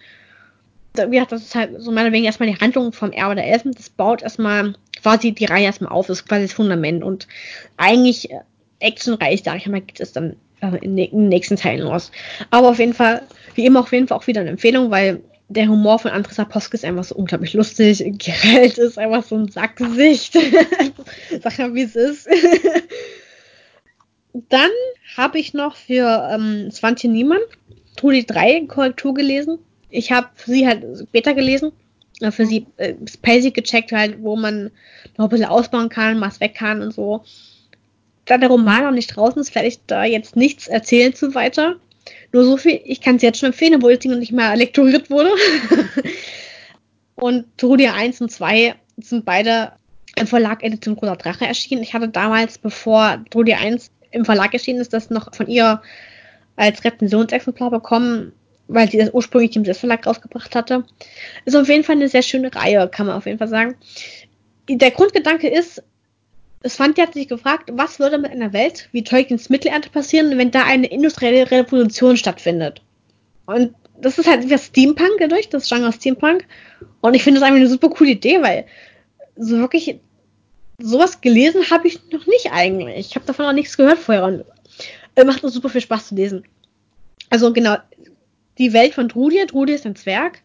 Wie gesagt, das ist halt so meiner wegen erstmal die Handlung vom Erbe der Elfen. Das baut erstmal quasi die Reihe erstmal auf. Das ist quasi das Fundament. Und eigentlich äh, actionreich, sage ich mal, geht es dann äh, in den nächsten Teilen los. Aber auf jeden Fall, wie immer, auf jeden Fall auch wieder eine Empfehlung, weil der Humor von Andres Aposke ist einfach so unglaublich lustig. Geralt ist einfach so ein Sackgesicht. Sag mal, wie es ist. Dann habe ich noch für ähm, Swantje Niemann Trudi 3 Korrektur gelesen. Ich habe sie halt Beta gelesen. Äh, für sie äh, Basic gecheckt, halt, wo man noch ein bisschen ausbauen kann, was weg kann und so da der Roman noch nicht draußen ist, werde ich da jetzt nichts erzählen zu weiter. Nur so viel, ich kann es jetzt schon empfehlen, obwohl das Ding noch nicht mal lektoriert wurde. und Trudia 1 und 2 sind beide im Verlag Edition Roter Drache erschienen. Ich hatte damals, bevor Trudia 1 im Verlag erschienen ist, das noch von ihr als Rezensionsexemplar bekommen. weil sie das ursprünglich im Verlag rausgebracht hatte. Ist auf jeden Fall eine sehr schöne Reihe, kann man auf jeden Fall sagen. Der Grundgedanke ist, es fand hat sich gefragt, was würde mit einer Welt wie Tolkiens Mittelalter passieren, wenn da eine industrielle Revolution stattfindet. Und das ist halt wieder Steampunk dadurch, das Genre Steampunk. Und ich finde das einfach eine super coole Idee, weil so wirklich sowas gelesen habe ich noch nicht eigentlich. Ich habe davon auch nichts gehört vorher und äh, macht uns super viel Spaß zu lesen. Also genau, die Welt von Trudia, Trudia ist ein Zwerg,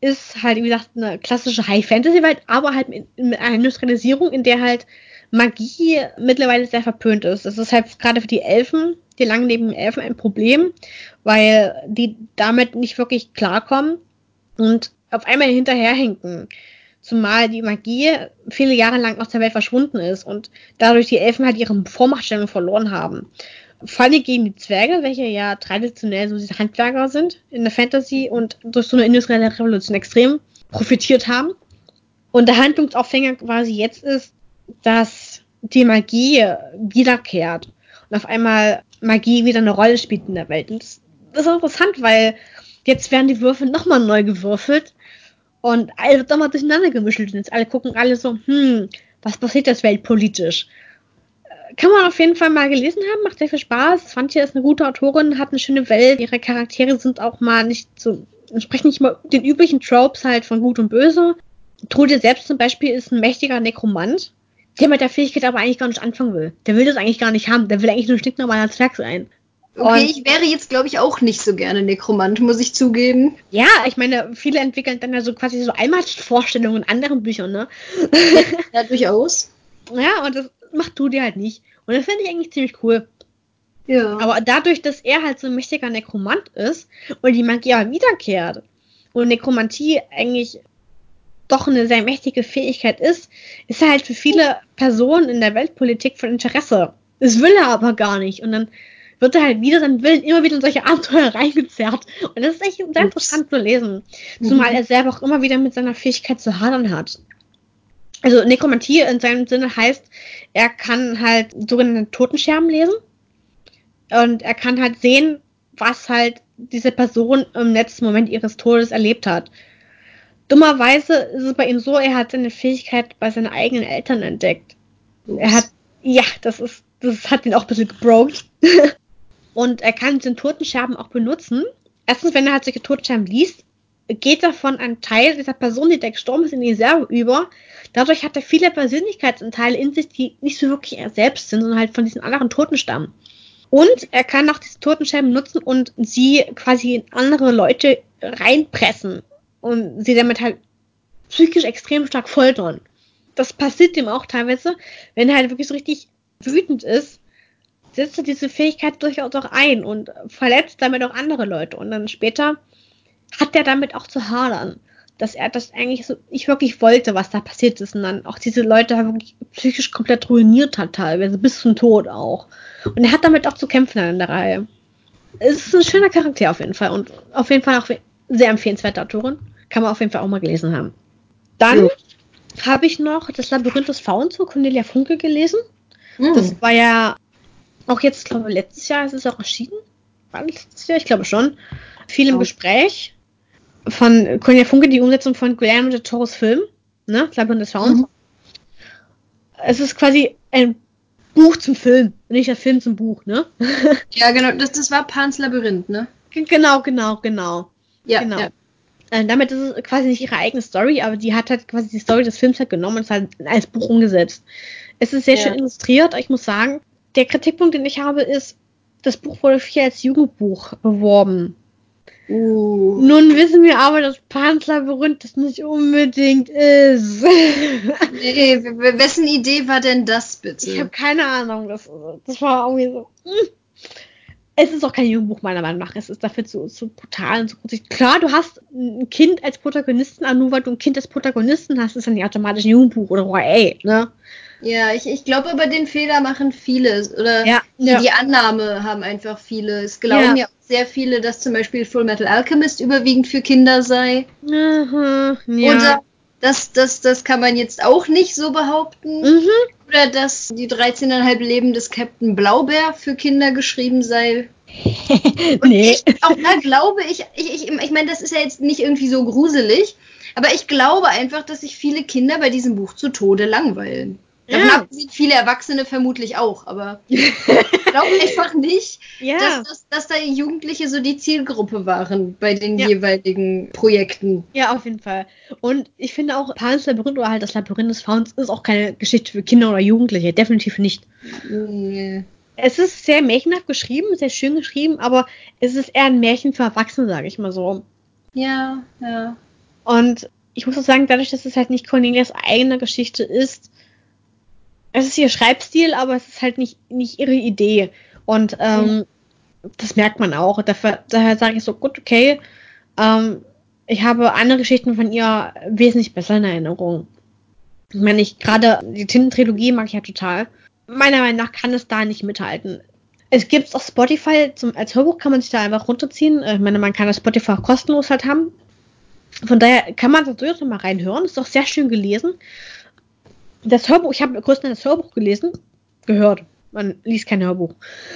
ist halt, wie gesagt, eine klassische High-Fantasy-Welt, aber halt mit, mit einer Industrialisierung, in der halt Magie mittlerweile sehr verpönt ist. Das ist halt gerade für die Elfen, die langlebenden Elfen, ein Problem, weil die damit nicht wirklich klarkommen und auf einmal hinterherhinken. Zumal die Magie viele Jahre lang aus der Welt verschwunden ist und dadurch die Elfen halt ihre Vormachtstellung verloren haben. Vor allem gegen die Zwerge, welche ja traditionell so diese Handwerker sind in der Fantasy und durch so eine industrielle Revolution extrem profitiert haben. Und der Handlungsaufhänger quasi jetzt ist, dass die Magie wiederkehrt und auf einmal Magie wieder eine Rolle spielt in der Welt. Und das, das ist interessant, weil jetzt werden die Würfel nochmal neu gewürfelt und alles wird nochmal durcheinander gemischt und jetzt alle gucken alle so, hm, was passiert das weltpolitisch? Äh, kann man auf jeden Fall mal gelesen haben, macht sehr viel Spaß. Swantje ist eine gute Autorin, hat eine schöne Welt. Ihre Charaktere sind auch mal nicht so, entsprechen nicht mal den üblichen Tropes halt von Gut und Böse. Trude selbst zum Beispiel ist ein mächtiger Nekromant der mit der Fähigkeit aber eigentlich gar nicht anfangen will. Der will das eigentlich gar nicht haben. Der will eigentlich nur ein stinknormaler Zwerg sein. Okay, und ich wäre jetzt, glaube ich, auch nicht so gerne Nekromant, muss ich zugeben. Ja, ich meine, viele entwickeln dann ja so quasi so Einmalvorstellungen in anderen Büchern, ne? ja, durchaus. Ja, und das macht du dir halt nicht. Und das finde ich eigentlich ziemlich cool. Ja. Aber dadurch, dass er halt so ein mächtiger Nekromant ist und die Magie aber wiederkehrt und Nekromantie eigentlich doch eine sehr mächtige Fähigkeit ist, ist er halt für viele Personen in der Weltpolitik von Interesse. Das will er aber gar nicht. Und dann wird er halt wieder seinen Willen immer wieder in solche Abenteuer reingezerrt. Und das ist echt sehr interessant zu lesen. Zumal er selber auch immer wieder mit seiner Fähigkeit zu hadern hat. Also Nekromantie in seinem Sinne heißt, er kann halt sogenannte Totenscherben lesen. Und er kann halt sehen, was halt diese Person im letzten Moment ihres Todes erlebt hat. Dummerweise ist es bei ihm so, er hat seine Fähigkeit bei seinen eigenen Eltern entdeckt. Er hat, ja, das ist, das hat ihn auch ein bisschen gebrokt. und er kann den Totenscherben auch benutzen. Erstens, wenn er halt solche Totenscherben liest, geht davon ein Teil dieser Person, die da gestorben ist, in die Reserve über. Dadurch hat er viele Persönlichkeitsanteile in sich, die nicht so wirklich er selbst sind, sondern halt von diesen anderen Toten stammen. Und er kann auch diese Totenscherben nutzen und sie quasi in andere Leute reinpressen und sie damit halt psychisch extrem stark foltern. Das passiert ihm auch teilweise, wenn er halt wirklich so richtig wütend ist, setzt er diese Fähigkeit durchaus auch ein und verletzt damit auch andere Leute. Und dann später hat er damit auch zu hadern, dass er das eigentlich so nicht wirklich wollte, was da passiert ist. Und dann auch diese Leute wirklich psychisch komplett ruiniert hat, teilweise bis zum Tod auch. Und er hat damit auch zu kämpfen in der Reihe. Es ist ein schöner Charakter auf jeden Fall und auf jeden Fall auch sehr empfehlenswerte Autorin. Kann man auf jeden Fall auch mal gelesen haben. Dann habe ich noch das Labyrinth des Fauns von Cornelia Funke gelesen. Mhm. Das war ja auch jetzt, glaube ich, letztes Jahr ist es auch erschienen. War letztes Jahr? Ich glaube schon. Viel im oh. Gespräch. Von Cornelia Funke, die Umsetzung von Guillermo de Toros Film. Ne? Labyrinth des Fauns. Mhm. Es ist quasi ein Buch zum Film, nicht der Film zum Buch, ne? ja, genau. Das, das war Pans Labyrinth, ne? Genau, genau, genau. Ja, genau. Ja. Äh, damit ist es quasi nicht ihre eigene Story, aber die hat halt quasi die Story des Films halt genommen und es halt als Buch umgesetzt. Es ist sehr ja. schön illustriert, ich muss sagen, der Kritikpunkt, den ich habe, ist, das Buch wurde viel als Jugendbuch beworben. Uh. Nun wissen wir aber, dass Pans Labyrinth das nicht unbedingt ist. nee, wessen Idee war denn das bitte? Ich habe keine Ahnung. Das, das war irgendwie so. Hm es ist auch kein Jugendbuch meiner Meinung nach. Es ist dafür zu, zu brutal und zu kurzig. Klar, du hast ein Kind als Protagonisten, aber nur weil du ein Kind als Protagonisten hast, ist dann nicht automatisch ein Jugendbuch oder YA, ne? Ja, ich, ich glaube aber den Fehler machen viele. Oder ja, ja. die Annahme haben einfach viele. Es glauben ja. ja auch sehr viele, dass zum Beispiel Full Metal Alchemist überwiegend für Kinder sei. Aha, ja. Oder das, das, das kann man jetzt auch nicht so behaupten. Mhm. Oder dass die 13,5 Leben des Captain Blaubeer für Kinder geschrieben sei. nee. Ich, auch da glaube ich, ich, ich, ich meine, das ist ja jetzt nicht irgendwie so gruselig, aber ich glaube einfach, dass sich viele Kinder bei diesem Buch zu Tode langweilen. Davon ja. abgesehen viele Erwachsene vermutlich auch, aber ich glaube einfach nicht, ja. dass, dass, dass, da Jugendliche so die Zielgruppe waren bei den ja. jeweiligen Projekten. Ja, auf jeden Fall. Und ich finde auch, Pans Labyrinth oder halt das Labyrinth des Fauns ist auch keine Geschichte für Kinder oder Jugendliche. Definitiv nicht. Nee. Es ist sehr märchenhaft geschrieben, sehr schön geschrieben, aber es ist eher ein Märchen für Erwachsene, sage ich mal so. Ja, ja. Und ich muss auch sagen, dadurch, dass es halt nicht Cornelias eigene Geschichte ist, es ist ihr Schreibstil, aber es ist halt nicht, nicht ihre Idee. Und ähm, mhm. das merkt man auch. Dafür, daher sage ich so, gut, okay. Ähm, ich habe andere Geschichten von ihr wesentlich besser in Erinnerung. Ich meine, ich gerade die Tintentrilogie mag ich ja total. Meiner Meinung nach kann es da nicht mithalten. Es gibt es auf Spotify, zum, als Hörbuch kann man sich da einfach runterziehen. Ich meine, man kann das Spotify auch kostenlos halt haben. Von daher kann man da durchaus mal reinhören. Ist auch sehr schön gelesen das Hörbuch, ich habe größtenteils das Hörbuch gelesen, gehört. Man liest kein Hörbuch.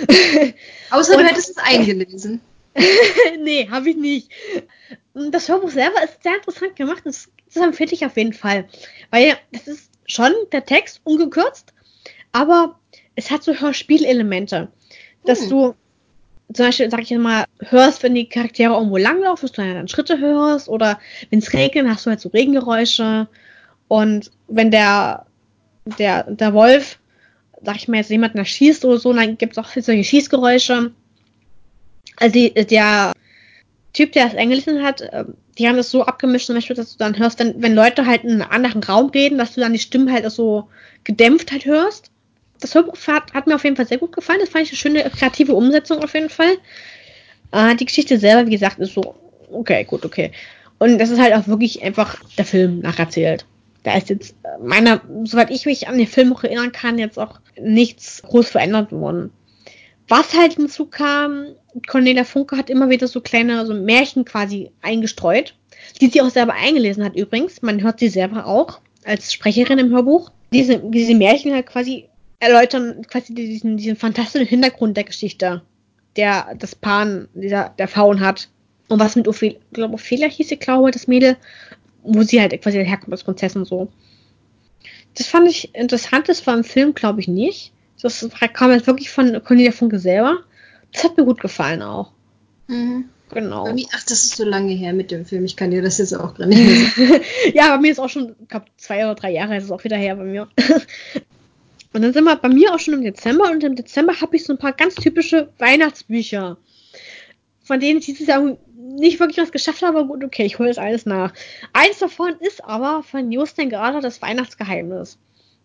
Außer du hättest es eingelesen. nee, habe ich nicht. Das Hörbuch selber ist sehr interessant gemacht. Das, das empfehle ich auf jeden Fall. Weil das ist schon der Text ungekürzt, aber es hat so Hörspielelemente. Dass hm. du zum Beispiel, sag ich mal, hörst, wenn die Charaktere irgendwo langlaufen, dass du dann Schritte hörst oder wenn es regnet, hast du halt so Regengeräusche. Und wenn der der, der Wolf, sag ich mal jetzt, jemanden erschießt oder so, dann gibt es auch solche Schießgeräusche. Also die, der Typ, der das Englischen hat, ähm, die haben das so abgemischt, zum Beispiel, dass du dann hörst, wenn, wenn Leute halt in einem anderen Raum reden, dass du dann die Stimme halt so gedämpft halt hörst. Das Hörbuch hat, hat, mir auf jeden Fall sehr gut gefallen. Das fand ich eine schöne kreative Umsetzung auf jeden Fall. Äh, die Geschichte selber, wie gesagt, ist so, okay, gut, okay. Und das ist halt auch wirklich einfach der Film nacherzählt da ist jetzt äh, meiner, soweit ich mich an den Film auch erinnern kann, jetzt auch nichts groß verändert worden. Was halt hinzukam, Cornelia Funke hat immer wieder so kleine so Märchen quasi eingestreut, die sie auch selber eingelesen hat übrigens. Man hört sie selber auch als Sprecherin im Hörbuch. Diese, diese Märchen halt quasi erläutern quasi diesen, diesen fantastischen Hintergrund der Geschichte, der das Pan, dieser, der Faun hat. Und was mit Ophelia, glaube Ophelia hieß sie, glaube das Mädel, wo sie halt quasi herkommt als Prinzessin so. Das fand ich interessant, das war im Film, glaube ich, nicht. Das kam halt wirklich von Cornelia Funke selber. Das hat mir gut gefallen auch. Mhm. Genau. Ach, das ist so lange her mit dem Film. Ich kann dir das jetzt auch gerade nicht mehr sagen. ja, bei mir ist auch schon, ich glaube, zwei oder drei Jahre ist es auch wieder her bei mir. und dann sind wir bei mir auch schon im Dezember und im Dezember habe ich so ein paar ganz typische Weihnachtsbücher, von denen ich dieses Jahr nicht wirklich was geschafft habe, aber gut, okay, ich hole jetzt alles nach. Eins davon ist aber von Justin Grader das Weihnachtsgeheimnis.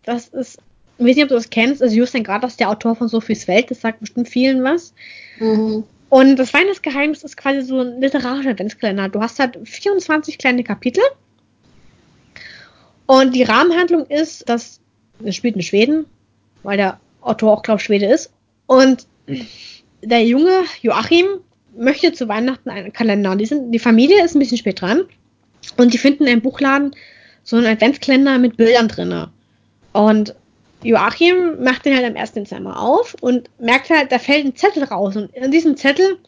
Das ist, ich weiß nicht, ob du das kennst, also Justin Grader ist der Autor von Sophies Welt, das sagt bestimmt vielen was. Mhm. Und das Weihnachtsgeheimnis ist quasi so ein literarischer Adventskalender. Du hast halt 24 kleine Kapitel. Und die Rahmenhandlung ist, dass es spielt in Schweden, weil der Autor auch, glaube ich, Schwede ist. Und der junge Joachim möchte zu Weihnachten einen Kalender. Die, sind, die Familie ist ein bisschen spät dran und die finden im Buchladen so einen Adventskalender mit Bildern drin. Und Joachim macht den halt am 1. Dezember auf und merkt halt, da fällt ein Zettel raus. Und in diesem Zettel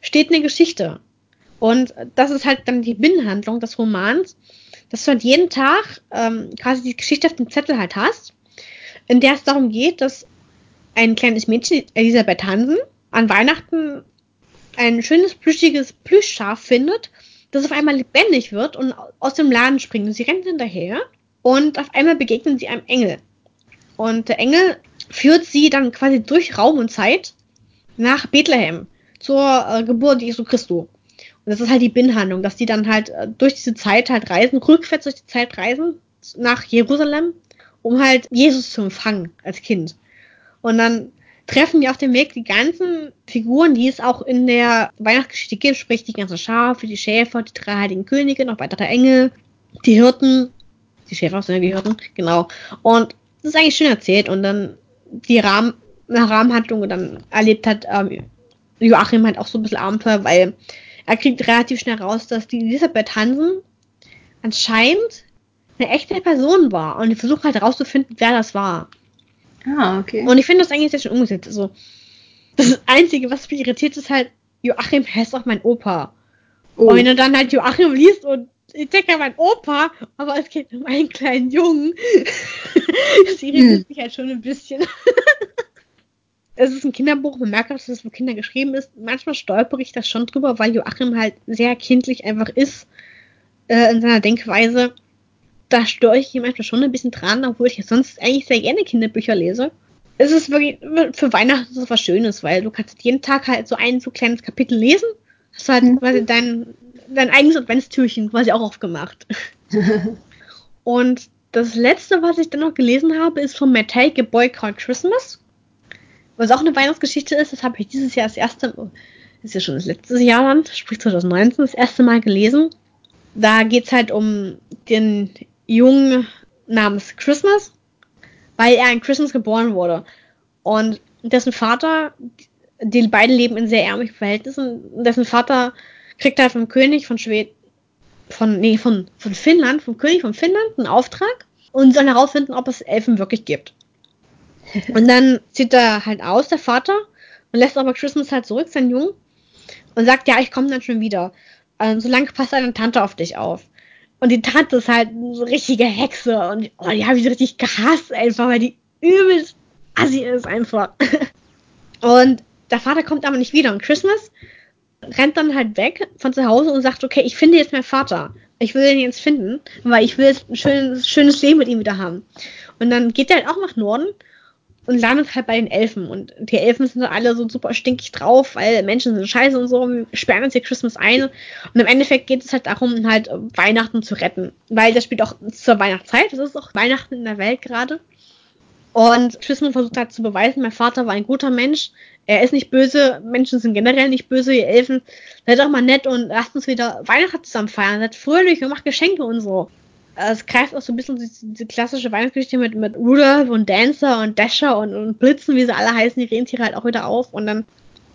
steht eine Geschichte. Und das ist halt dann die Binnenhandlung des Romans, dass du halt jeden Tag ähm, quasi die Geschichte auf dem Zettel halt hast, in der es darum geht, dass ein kleines Mädchen, Elisabeth Hansen, an Weihnachten ein schönes plüschiges Plüschschaf findet, das auf einmal lebendig wird und aus dem Laden springt. Und sie rennt hinterher und auf einmal begegnen sie einem Engel. Und der Engel führt sie dann quasi durch Raum und Zeit nach Bethlehem zur äh, Geburt Jesu Christus. Und das ist halt die Binnenhandlung, dass die dann halt äh, durch diese Zeit halt reisen, rückwärts durch die Zeit reisen nach Jerusalem, um halt Jesus zu empfangen als Kind. Und dann treffen wir auf dem Weg die ganzen Figuren, die es auch in der Weihnachtsgeschichte gibt, sprich die ganzen Schafe, die Schäfer, die drei heiligen Könige, noch weitere Engel, die Hirten, die Schäfer sind ja die Hirten, genau. Und das ist eigentlich schön erzählt und dann die Rahmen, Rahmenhandlung dann erlebt hat ähm, Joachim halt auch so ein bisschen Abenteuer, weil er kriegt relativ schnell raus, dass die Elisabeth Hansen anscheinend eine echte Person war und die versucht halt herauszufinden, wer das war. Ah, okay. Und ich finde das eigentlich sehr schön umgesetzt. Also, das Einzige, was mich irritiert, ist halt, Joachim heißt auch mein Opa. Oh. Und wenn du dann halt Joachim liest und ich denke an meinen Opa, aber es geht um einen kleinen Jungen. das irritiert hm. mich halt schon ein bisschen. es ist ein Kinderbuch, man merkt auch, dass es für Kinder geschrieben ist. Manchmal stolper ich das schon drüber, weil Joachim halt sehr kindlich einfach ist äh, in seiner Denkweise. Da störe ich ihn manchmal schon ein bisschen dran, obwohl ich sonst eigentlich sehr gerne Kinderbücher lese. Es ist wirklich für Weihnachten so was Schönes, weil du kannst jeden Tag halt so ein so kleines Kapitel lesen. Hast halt mhm. quasi dein, dein eigenes Adventstürchen quasi auch aufgemacht. Und das letzte, was ich dann noch gelesen habe, ist von Matt Haig, A Boy Called Christmas. Was auch eine Weihnachtsgeschichte ist, das habe ich dieses Jahr das erste, ist ja schon das letzte Jahr dann, sprich 2019, das erste Mal gelesen. Da geht es halt um den Jungen namens Christmas, weil er in Christmas geboren wurde. Und dessen Vater, die beiden leben in sehr ärmlichen Verhältnissen, dessen Vater kriegt halt vom König von Schweden, von, nee, von, von Finnland, vom König von Finnland einen Auftrag und soll herausfinden, ob es Elfen wirklich gibt. Und dann zieht er halt aus, der Vater, und lässt aber Christmas halt zurück, sein Jungen, und sagt, ja, ich komme dann schon wieder. Ähm, solange passt deine Tante auf dich auf. Und die Tante ist halt so richtige Hexe. Und oh, die habe ich so richtig gehasst einfach, weil die übelst assi ist einfach. und der Vater kommt aber nicht wieder. Und Christmas rennt dann halt weg von zu Hause und sagt, okay, ich finde jetzt meinen Vater. Ich will ihn jetzt finden, weil ich will jetzt ein schönes, schönes Leben mit ihm wieder haben. Und dann geht er halt auch nach Norden und landet halt bei den Elfen. Und die Elfen sind alle so super stinkig drauf, weil Menschen sind scheiße und so, und sperren uns hier Christmas ein. Und im Endeffekt geht es halt darum, halt Weihnachten zu retten. Weil das spielt auch zur Weihnachtszeit, das ist auch Weihnachten in der Welt gerade. Und Christmas versucht halt zu beweisen, mein Vater war ein guter Mensch. Er ist nicht böse. Menschen sind generell nicht böse. Ihr Elfen, seid doch mal nett und lasst uns wieder Weihnachten zusammen feiern. Seid fröhlich und macht Geschenke und so es greift auch so ein bisschen diese, klassische Weihnachtsgeschichte mit, mit Rudolph und Dancer und Dasher und, und Blitzen, wie sie alle heißen, die Rentiere halt auch wieder auf. Und dann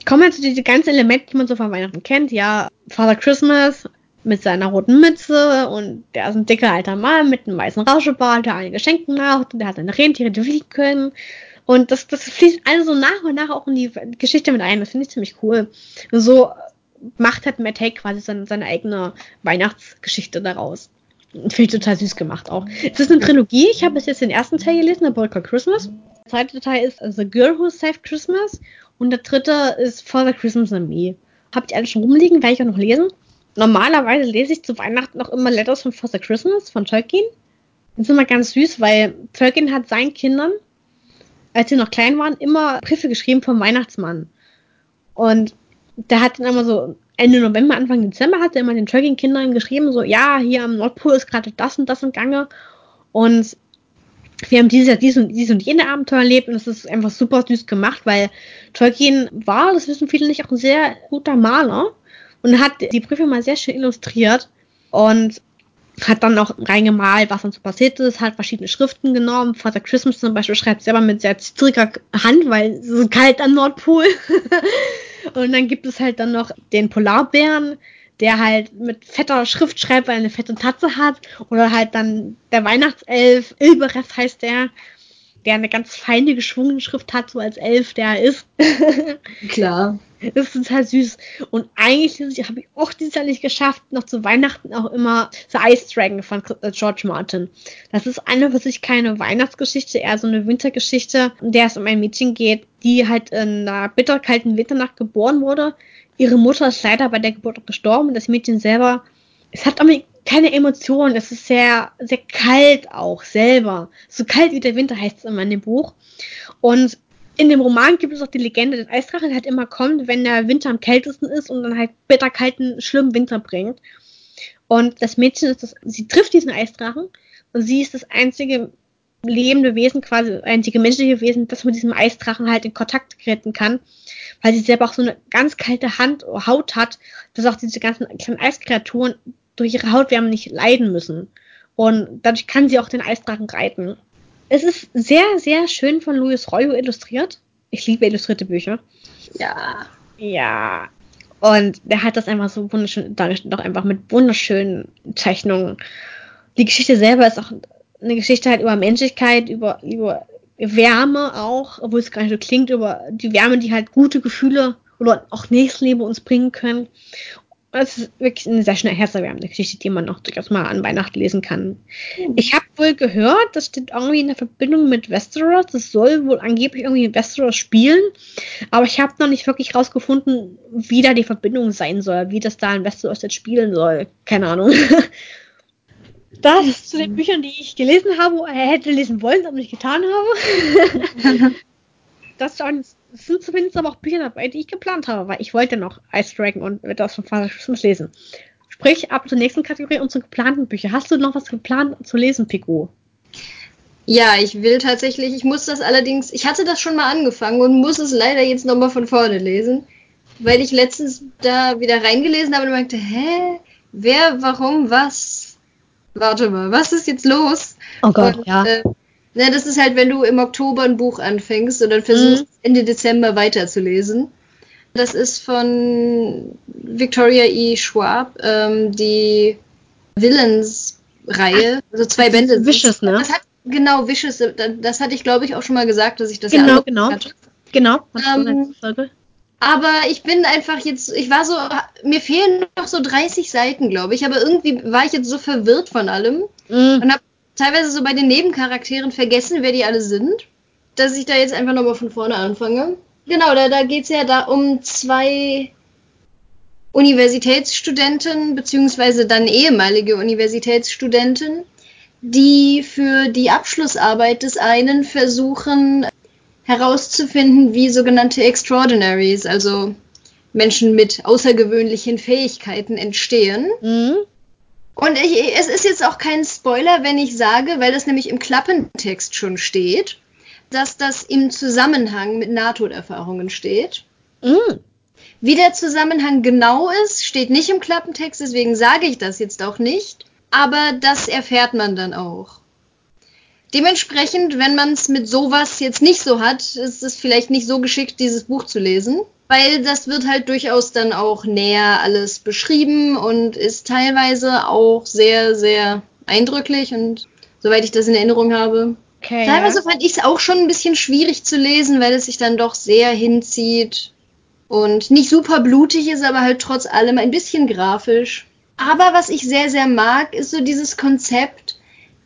kommen halt so diese ganzen Elemente, die man so von Weihnachten kennt. Ja, Father Christmas mit seiner roten Mütze und der ist ein dicker alter Mann mit einem weißen Rauschebart, der allen Geschenken macht und der hat seine Rentiere, die fliegen können. Und das, das fließt alles so nach und nach auch in die Geschichte mit ein. Das finde ich ziemlich cool. Und so macht halt Matt Haig quasi seine, seine eigene Weihnachtsgeschichte daraus. Finde ich total süß gemacht auch. Es ist eine Trilogie. Ich habe bis jetzt den ersten Teil gelesen, The Boy Called Christmas. Der zweite Teil ist The Girl Who Saved Christmas. Und der dritte ist Father Christmas and Me. Habe ich alle schon rumliegen, werde ich auch noch lesen. Normalerweise lese ich zu Weihnachten noch immer Letters von Father Christmas von Tolkien. Das ist immer ganz süß, weil Tolkien hat seinen Kindern, als sie noch klein waren, immer Briefe geschrieben vom Weihnachtsmann. Und der hat dann immer so Ende November, Anfang Dezember hat er immer den Tolkien-Kindern geschrieben, so, ja, hier am Nordpol ist gerade das und das im Gange. Und wir haben dieses Jahr dies und, dies und jene Abenteuer erlebt und das ist einfach super süß gemacht, weil Tolkien war, das wissen viele nicht, auch ein sehr guter Maler und hat die Briefe mal sehr schön illustriert und hat dann auch reingemalt, was dann so passiert ist, hat verschiedene Schriften genommen. Father Christmas zum Beispiel schreibt selber mit sehr zittriger Hand, weil es ist kalt am Nordpol. Und dann gibt es halt dann noch den Polarbären, der halt mit fetter Schrift schreibt, weil er eine fette Tatze hat. Oder halt dann der Weihnachtself, Ilberef heißt der, der eine ganz feine geschwungene Schrift hat, so als Elf, der er ist. Klar. Das ist total süß. Und eigentlich habe ich auch dieses Jahr nicht geschafft, noch zu Weihnachten auch immer The Ice Dragon von äh, George Martin. Das ist eine für sich keine Weihnachtsgeschichte, eher so eine Wintergeschichte, in der es um ein Mädchen geht, die halt in einer bitterkalten Winternacht geboren wurde. Ihre Mutter ist leider bei der Geburt gestorben. Das Mädchen selber, es hat aber keine Emotionen. Es ist sehr, sehr kalt auch selber. So kalt wie der Winter heißt es immer in dem Buch. Und in dem Roman gibt es auch die Legende, dass Eisdrache halt immer kommt, wenn der Winter am kältesten ist und dann halt bitterkalten, schlimmen Winter bringt. Und das Mädchen ist das, sie trifft diesen Eisdrachen und sie ist das einzige lebende Wesen, quasi einzige menschliche Wesen, das mit diesem Eisdrachen halt in Kontakt treten kann, weil sie selber auch so eine ganz kalte Hand, Haut hat, dass auch diese ganzen kleinen Eiskreaturen durch ihre Hautwärme nicht leiden müssen. Und dadurch kann sie auch den Eisdrachen reiten. Es ist sehr, sehr schön von Louis Royo illustriert. Ich liebe illustrierte Bücher. Ja. Ja. Und der hat das einfach so wunderschön dargestellt, auch einfach mit wunderschönen Zeichnungen. Die Geschichte selber ist auch eine Geschichte halt über Menschlichkeit, über, über Wärme auch, obwohl es gar nicht so klingt, über die Wärme, die halt gute Gefühle oder auch Nächstenliebe uns bringen können. Es ist wirklich eine sehr schnell herzerwärmende Geschichte, die man auch durchaus mal an Weihnachten lesen kann. Mhm. Ich habe wohl gehört, das steht irgendwie in der Verbindung mit Westeros. Das soll wohl angeblich irgendwie in Westeros spielen. Aber ich habe noch nicht wirklich rausgefunden, wie da die Verbindung sein soll, wie das da in Westeros jetzt spielen soll. Keine Ahnung. das zu den Büchern, die ich gelesen habe, äh, hätte lesen wollen, aber nicht getan habe. das sind zumindest aber auch Bücher dabei, die ich geplant habe, weil ich wollte noch Ice Dragon und das von Fascismus lesen. Sprich, ab zur nächsten Kategorie und zu geplanten Büchern. Hast du noch was geplant zu lesen, Pico? Ja, ich will tatsächlich, ich muss das allerdings, ich hatte das schon mal angefangen und muss es leider jetzt nochmal von vorne lesen, weil ich letztens da wieder reingelesen habe und merkte, hä, wer, warum, was? Warte mal, was ist jetzt los? Oh Gott, und, ja. Äh, na, das ist halt, wenn du im Oktober ein Buch anfängst und dann versuchst, mhm. Ende Dezember weiterzulesen. Das ist von Victoria E. Schwab, ähm, die Villains-Reihe, also zwei Bände. Vicious, ne? Das hat, genau, Vicious, das hatte ich, glaube ich, auch schon mal gesagt, dass ich das genau, ja genau. hatte. Genau, ähm, aber ich bin einfach jetzt, ich war so, mir fehlen noch so 30 Seiten, glaube ich, aber irgendwie war ich jetzt so verwirrt von allem mm. und habe teilweise so bei den Nebencharakteren vergessen, wer die alle sind, dass ich da jetzt einfach nochmal von vorne anfange. Genau, da, da geht es ja da um zwei Universitätsstudenten, beziehungsweise dann ehemalige Universitätsstudenten, die für die Abschlussarbeit des einen versuchen herauszufinden, wie sogenannte Extraordinaries, also Menschen mit außergewöhnlichen Fähigkeiten entstehen. Mhm. Und ich, es ist jetzt auch kein Spoiler, wenn ich sage, weil das nämlich im Klappentext schon steht, dass das im Zusammenhang mit Nahtoderfahrungen steht. Mm. Wie der Zusammenhang genau ist, steht nicht im Klappentext, deswegen sage ich das jetzt auch nicht. Aber das erfährt man dann auch. Dementsprechend, wenn man es mit sowas jetzt nicht so hat, ist es vielleicht nicht so geschickt, dieses Buch zu lesen weil das wird halt durchaus dann auch näher alles beschrieben und ist teilweise auch sehr, sehr eindrücklich und soweit ich das in Erinnerung habe. Okay, teilweise ja. fand ich es auch schon ein bisschen schwierig zu lesen, weil es sich dann doch sehr hinzieht und nicht super blutig ist, aber halt trotz allem ein bisschen grafisch. Aber was ich sehr, sehr mag, ist so dieses Konzept,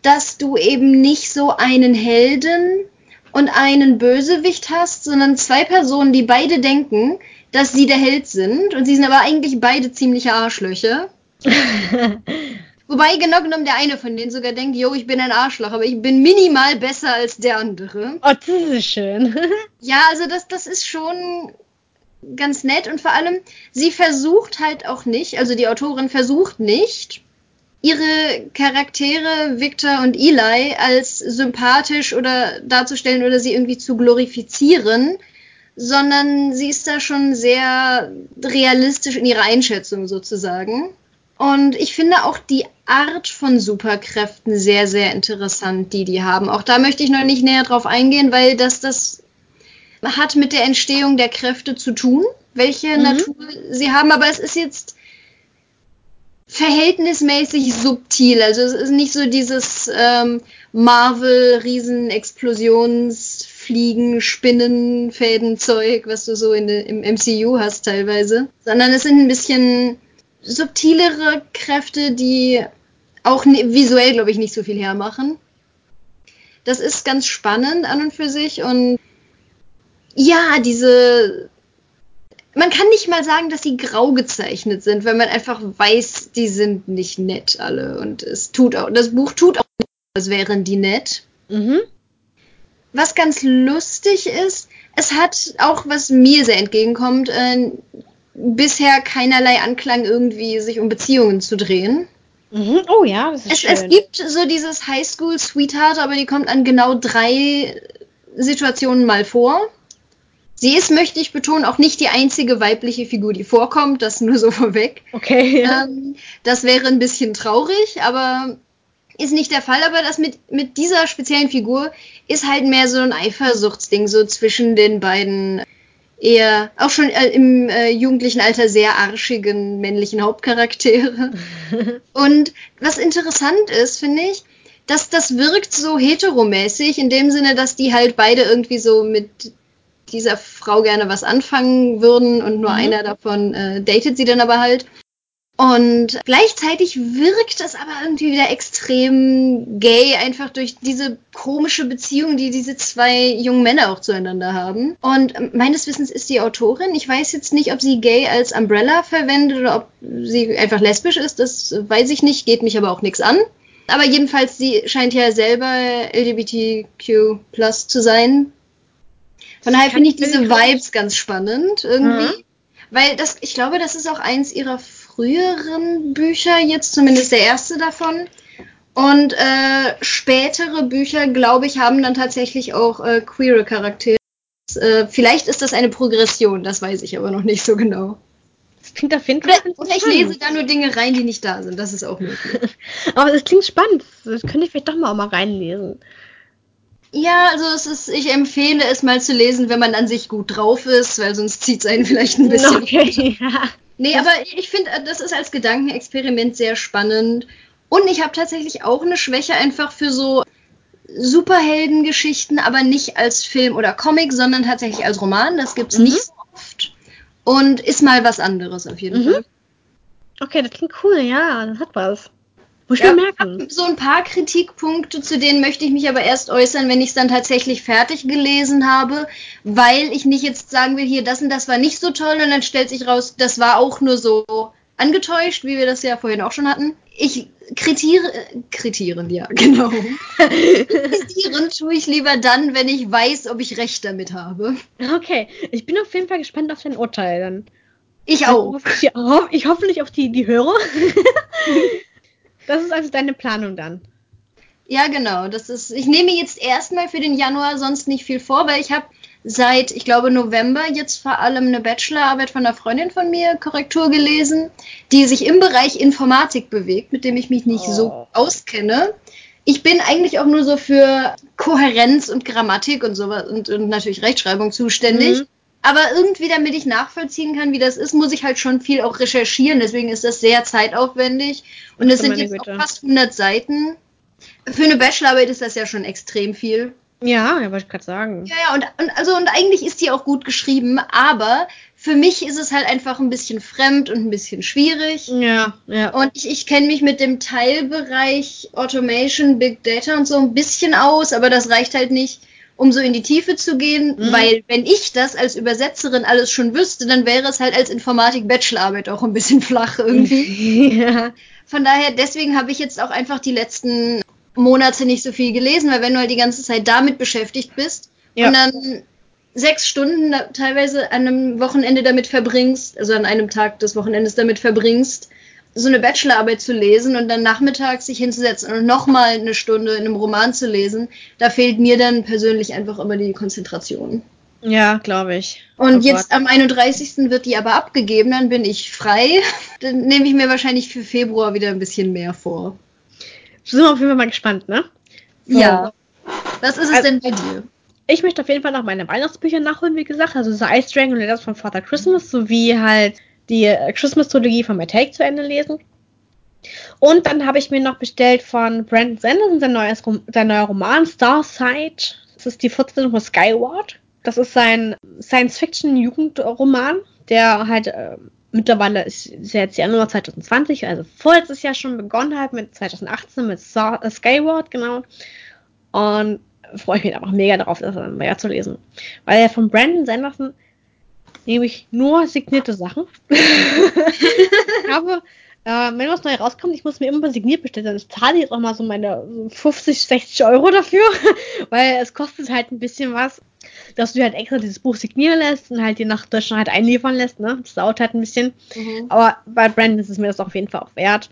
dass du eben nicht so einen Helden und einen Bösewicht hast, sondern zwei Personen, die beide denken, dass sie der Held sind und sie sind aber eigentlich beide ziemliche Arschlöcher. Wobei genau genommen der eine von denen sogar denkt, yo, ich bin ein Arschloch, aber ich bin minimal besser als der andere. Oh, das ist schön. ja, also das, das ist schon ganz nett und vor allem, sie versucht halt auch nicht, also die Autorin versucht nicht, ihre Charaktere Victor und Eli als sympathisch oder darzustellen oder sie irgendwie zu glorifizieren, sondern sie ist da schon sehr realistisch in ihrer Einschätzung sozusagen. Und ich finde auch die Art von Superkräften sehr, sehr interessant, die die haben. Auch da möchte ich noch nicht näher drauf eingehen, weil das, das hat mit der Entstehung der Kräfte zu tun, welche mhm. Natur sie haben. Aber es ist jetzt verhältnismäßig subtil. Also es ist nicht so dieses ähm, Marvel-Riesen-Explosions- Fliegen, Spinnen, Fäden, Zeug, was du so in, im MCU hast teilweise, sondern es sind ein bisschen subtilere Kräfte, die auch visuell, glaube ich, nicht so viel hermachen. Das ist ganz spannend an und für sich und ja, diese man kann nicht mal sagen, dass sie grau gezeichnet sind, wenn man einfach weiß, die sind nicht nett alle. Und es tut auch, das Buch tut auch nicht, als wären die nett. Mhm. Was ganz lustig ist, es hat auch, was mir sehr entgegenkommt, äh, bisher keinerlei Anklang, irgendwie sich um Beziehungen zu drehen. Mhm. Oh ja, das ist es, schön. Es gibt so dieses Highschool-Sweetheart, aber die kommt an genau drei Situationen mal vor. Sie ist, möchte ich betonen, auch nicht die einzige weibliche Figur, die vorkommt, das nur so vorweg. Okay. Ja. Ähm, das wäre ein bisschen traurig, aber ist nicht der Fall. Aber das mit, mit dieser speziellen Figur ist halt mehr so ein Eifersuchtsding, so zwischen den beiden eher, auch schon äh, im äh, jugendlichen Alter sehr arschigen männlichen Hauptcharaktere. Und was interessant ist, finde ich, dass das wirkt so heteromäßig, in dem Sinne, dass die halt beide irgendwie so mit dieser Frau gerne was anfangen würden und nur mhm. einer davon äh, datet sie dann aber halt. Und gleichzeitig wirkt es aber irgendwie wieder extrem gay, einfach durch diese komische Beziehung, die diese zwei jungen Männer auch zueinander haben. Und meines Wissens ist die Autorin, ich weiß jetzt nicht, ob sie gay als Umbrella verwendet oder ob sie einfach lesbisch ist, das weiß ich nicht, geht mich aber auch nichts an. Aber jedenfalls, sie scheint ja selber LGBTQ plus zu sein. Von daher finde ich diese Vibes ganz spannend irgendwie. Mhm. Weil das, ich glaube, das ist auch eins ihrer früheren Bücher, jetzt zumindest der erste davon. Und äh, spätere Bücher, glaube ich, haben dann tatsächlich auch äh, queere Charaktere. Äh, vielleicht ist das eine Progression, das weiß ich aber noch nicht so genau. Das klingt auf jeden Fall. Oder, oder ich lese da nur Dinge rein, die nicht da sind. Das ist auch möglich. aber das klingt spannend. Das könnte ich vielleicht doch mal auch mal reinlesen. Ja, also es ist, ich empfehle es mal zu lesen, wenn man an sich gut drauf ist, weil sonst zieht es einen vielleicht ein bisschen. Okay, ja. Nee, aber ich finde, das ist als Gedankenexperiment sehr spannend. Und ich habe tatsächlich auch eine Schwäche einfach für so Superheldengeschichten, aber nicht als Film oder Comic, sondern tatsächlich als Roman. Das gibt's mhm. nicht so oft. Und ist mal was anderes auf jeden mhm. Fall. Okay, das klingt cool, ja, das hat was. Muss ich ja, mir merken. So ein paar Kritikpunkte, zu denen möchte ich mich aber erst äußern, wenn ich es dann tatsächlich fertig gelesen habe, weil ich nicht jetzt sagen will, hier, das und das war nicht so toll und dann stellt sich raus, das war auch nur so angetäuscht, wie wir das ja vorhin auch schon hatten. Ich kritiere, kritieren, ja, genau. kritieren tue ich lieber dann, wenn ich weiß, ob ich recht damit habe. Okay, ich bin auf jeden Fall gespannt auf dein Urteil dann. Ich auch. Ich, ich hoffe nicht auf die, die Hörer. Das ist also deine Planung dann. Ja, genau. Das ist, ich nehme jetzt erstmal für den Januar sonst nicht viel vor, weil ich habe seit, ich glaube, November jetzt vor allem eine Bachelorarbeit von einer Freundin von mir Korrektur gelesen, die sich im Bereich Informatik bewegt, mit dem ich mich nicht oh. so auskenne. Ich bin eigentlich auch nur so für Kohärenz und Grammatik und sowas und, und natürlich Rechtschreibung zuständig. Mhm. Aber irgendwie, damit ich nachvollziehen kann, wie das ist, muss ich halt schon viel auch recherchieren. Deswegen ist das sehr zeitaufwendig. Und es sind jetzt auch fast 100 Seiten. Für eine Bachelorarbeit ist das ja schon extrem viel. Ja, ja, wollte ich gerade sagen. Ja, ja, und, und, also, und eigentlich ist die auch gut geschrieben, aber für mich ist es halt einfach ein bisschen fremd und ein bisschen schwierig. Ja, ja. Und ich, ich kenne mich mit dem Teilbereich Automation, Big Data und so ein bisschen aus, aber das reicht halt nicht, um so in die Tiefe zu gehen, mhm. weil wenn ich das als Übersetzerin alles schon wüsste, dann wäre es halt als Informatik-Bachelorarbeit auch ein bisschen flach irgendwie. ja. Von daher, deswegen habe ich jetzt auch einfach die letzten Monate nicht so viel gelesen, weil wenn du halt die ganze Zeit damit beschäftigt bist ja. und dann sechs Stunden teilweise an einem Wochenende damit verbringst, also an einem Tag des Wochenendes damit verbringst, so eine Bachelorarbeit zu lesen und dann nachmittags sich hinzusetzen und nochmal eine Stunde in einem Roman zu lesen, da fehlt mir dann persönlich einfach immer die Konzentration. Ja, glaube ich. Und oh jetzt Gott. am 31. wird die aber abgegeben, dann bin ich frei. Dann nehme ich mir wahrscheinlich für Februar wieder ein bisschen mehr vor. Sind wir auf jeden Fall mal gespannt, ne? Ja. Was ist es also, denn bei dir? Ich möchte auf jeden Fall noch meine Weihnachtsbücher nachholen, wie gesagt. Also The Ice Dragon und Letters von Father Christmas sowie halt die Christmas-Trilogie von My Take zu Ende lesen. Und dann habe ich mir noch bestellt von Brandon Sanderson sein, neues, sein neuer Roman Starside. Das ist die Fortsetzung von Skyward. Das ist sein Science-Fiction-Jugendroman, der halt äh, mittlerweile ist, ist ja jetzt Januar 2020, also vorletztes Jahr schon begonnen hat mit 2018 mit Star, äh, Skyward, genau. Und freue ich mich einfach mega darauf, das dann mehr zu lesen. Weil er von Brandon Sanderson nämlich nur signierte Sachen. ich habe äh, wenn was neu rauskommt, ich muss mir immer signiert bestellen. Dann zahle ich jetzt auch mal so meine 50, 60 Euro dafür, weil es kostet halt ein bisschen was, dass du halt extra dieses Buch signieren lässt und halt dir nach Deutschland halt einliefern lässt. Ne? Das dauert halt ein bisschen. Mhm. Aber bei Brandon ist es mir das auf jeden Fall auch wert.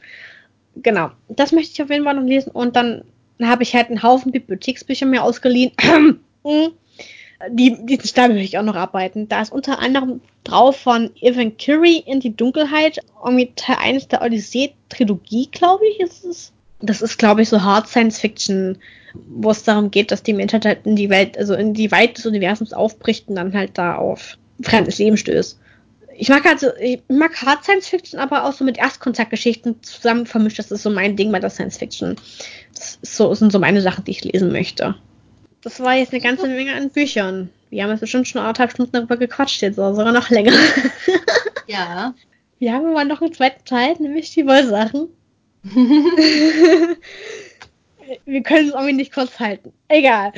Genau, das möchte ich auf jeden Fall noch lesen. Und dann habe ich halt einen Haufen Bibliotheksbücher mir ausgeliehen. Die, diesen Stapel will ich auch noch arbeiten. Da ist unter anderem drauf von Evan Curry in die Dunkelheit, irgendwie Teil 1 der Odyssee-Trilogie, glaube ich, ist es. Das ist, glaube ich, so Hard Science Fiction, wo es darum geht, dass die Menschheit halt in die Welt, also in die Weite des Universums aufbricht und dann halt da auf fremdes Leben stößt. Ich mag also, ich mag Hard Science Fiction, aber auch so mit Erstkontaktgeschichten zusammen vermischt. Das ist so mein Ding bei der Science Fiction. Das so, sind so meine Sachen, die ich lesen möchte. Das war jetzt eine ganze Menge an Büchern. Wir haben jetzt bestimmt schon anderthalb Stunden darüber gequatscht jetzt, oder sogar noch länger. Ja. Wir haben aber noch einen zweiten Teil, nämlich die Wollsachen. Wir können es irgendwie nicht kurz halten. Egal.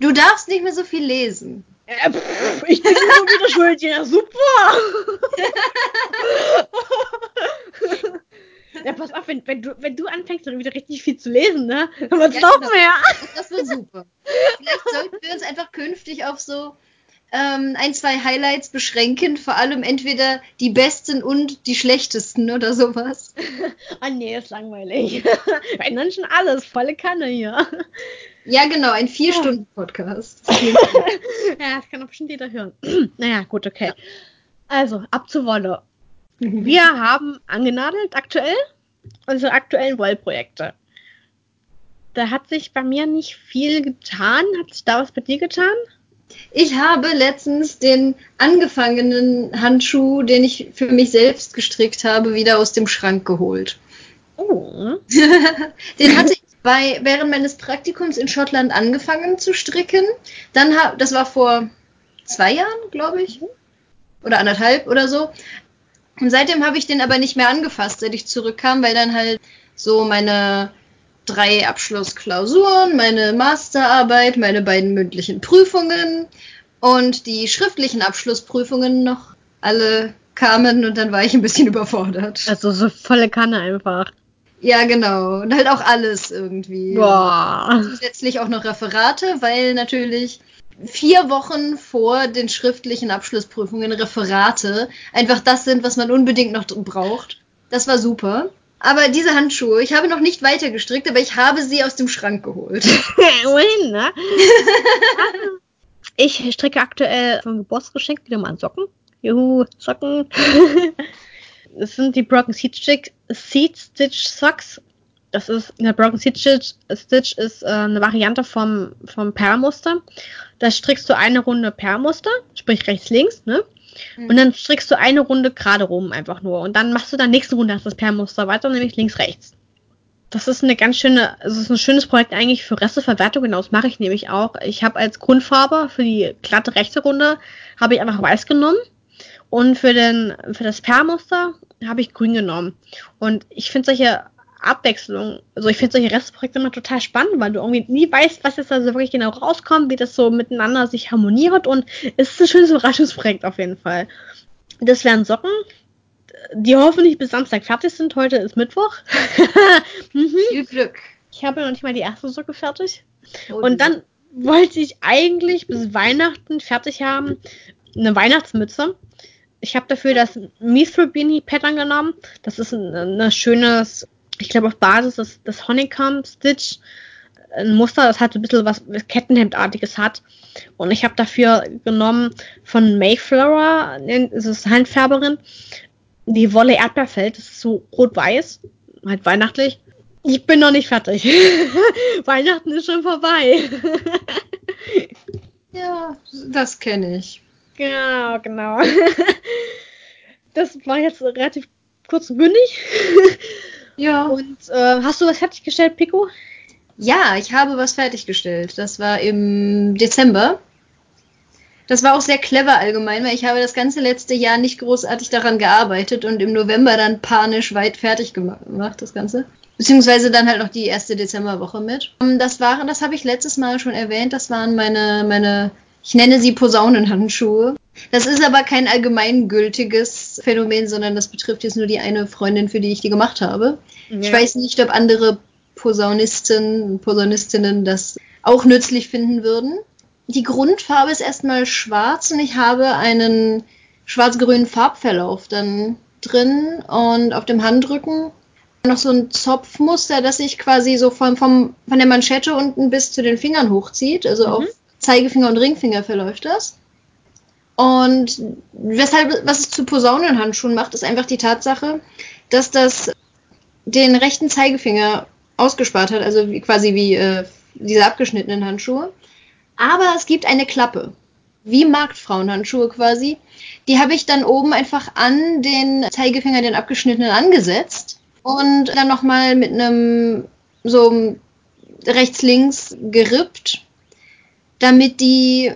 Du darfst nicht mehr so viel lesen. Äh, pff, ich bin nur wieder schuld. Ja, super. ja, pass auf, wenn, wenn, du, wenn du anfängst, dann wieder richtig viel zu lesen, ne? Dann wird's Ja, noch genau. mehr. Das wird super. Vielleicht sollten wir uns einfach künftig auf so ähm, ein, zwei Highlights beschränken. Vor allem entweder die besten und die schlechtesten oder sowas. Ah, nee, ist langweilig. Wenn dann schon alles, volle Kanne hier. Ja, genau, ein Vier-Stunden-Podcast. Ja, das kann doch bestimmt jeder hören. naja, gut, okay. Also, ab zur Wolle. Wir haben angenadelt aktuell unsere aktuellen Wollprojekte. Da hat sich bei mir nicht viel getan. Hat sich da was bei dir getan? Ich habe letztens den angefangenen Handschuh, den ich für mich selbst gestrickt habe, wieder aus dem Schrank geholt. Oh. Den hatte ich bei, während meines Praktikums in Schottland angefangen zu stricken. Dann hab, das war vor zwei Jahren, glaube ich. Oder anderthalb oder so. Und seitdem habe ich den aber nicht mehr angefasst, seit ich zurückkam, weil dann halt so meine drei Abschlussklausuren, meine Masterarbeit, meine beiden mündlichen Prüfungen und die schriftlichen Abschlussprüfungen noch alle kamen und dann war ich ein bisschen überfordert. Also so volle Kanne einfach. Ja, genau. Und halt auch alles irgendwie. Boah. Zusätzlich auch noch Referate, weil natürlich vier Wochen vor den schriftlichen Abschlussprüfungen Referate einfach das sind, was man unbedingt noch braucht. Das war super. Aber diese Handschuhe, ich habe noch nicht weiter gestrickt, aber ich habe sie aus dem Schrank geholt. Immerhin, ne? ich stricke aktuell vom Geburtsgeschenk wieder mal an Socken. Juhu, Socken. Das sind die Broken Seed Stitch, Seed Stitch Socks. Das ist, eine Broken Stitch, Stitch ist äh, eine Variante vom, vom Perlmuster. Da strickst du eine Runde Perlmuster, sprich rechts, links, ne? Und dann strickst du eine Runde gerade rum einfach nur. Und dann machst du dann nächste Runde das Perlmuster weiter, nämlich links, rechts. Das ist eine ganz schöne, also es ist ein schönes Projekt eigentlich für Resteverwertung. Genau, das mache ich nämlich auch. Ich habe als Grundfarbe für die glatte rechte Runde habe ich einfach weiß genommen. Und für den, für das Perlmuster habe ich grün genommen. Und ich finde solche Abwechslungen, also ich finde solche Restprojekte immer total spannend, weil du irgendwie nie weißt, was jetzt da so wirklich genau rauskommt, wie das so miteinander sich harmoniert und es ist ein schönes Überraschungsprojekt auf jeden Fall. Das wären Socken, die hoffentlich bis Samstag fertig sind. Heute ist Mittwoch. mhm. Viel Glück. Ich habe noch nicht mal die erste Socke fertig. Oh, Und dann wollte ich eigentlich bis Weihnachten fertig haben eine Weihnachtsmütze. Ich habe dafür das Mithril Beanie Pattern genommen. Das ist ein, ein schönes, ich glaube auf Basis des, des Honeycomb Stitch ein Muster, das halt ein bisschen was Kettenhemdartiges hat. Und ich habe dafür genommen von Mayflower, das ist Handfärberin, die Wolle Erdbeerfeld. Das ist so rot-weiß, halt weihnachtlich. Ich bin noch nicht fertig. Weihnachten ist schon vorbei. Ja, das kenne ich. Genau, genau. Das war jetzt relativ kurz und bündig. Ja. Und äh, hast du was fertiggestellt, Pico? Ja, ich habe was fertiggestellt. Das war im Dezember. Das war auch sehr clever allgemein, weil ich habe das ganze letzte Jahr nicht großartig daran gearbeitet und im November dann panisch weit fertig gemacht, das Ganze. Beziehungsweise dann halt noch die erste Dezemberwoche mit. Ähm, Das waren, das habe ich letztes Mal schon erwähnt, das waren meine, meine, ich nenne sie Posaunenhandschuhe. Das ist aber kein allgemeingültiges Phänomen, sondern das betrifft jetzt nur die eine Freundin, für die ich die gemacht habe. Ich weiß nicht, ob andere Posaunisten und Posaunistinnen das auch nützlich finden würden. Die Grundfarbe ist erstmal schwarz und ich habe einen schwarz-grünen Farbverlauf dann drin und auf dem Handrücken noch so ein Zopfmuster, das sich quasi so vom, vom, von der Manschette unten bis zu den Fingern hochzieht. Also Mhm. auf Zeigefinger und Ringfinger verläuft das. Und weshalb, was es zu Posaunenhandschuhen macht, ist einfach die Tatsache, dass das den rechten Zeigefinger ausgespart hat, also wie, quasi wie äh, diese abgeschnittenen Handschuhe. Aber es gibt eine Klappe, wie Marktfrauenhandschuhe quasi. Die habe ich dann oben einfach an den Zeigefinger, den abgeschnittenen, angesetzt und dann nochmal mit einem so rechts-links gerippt. damit die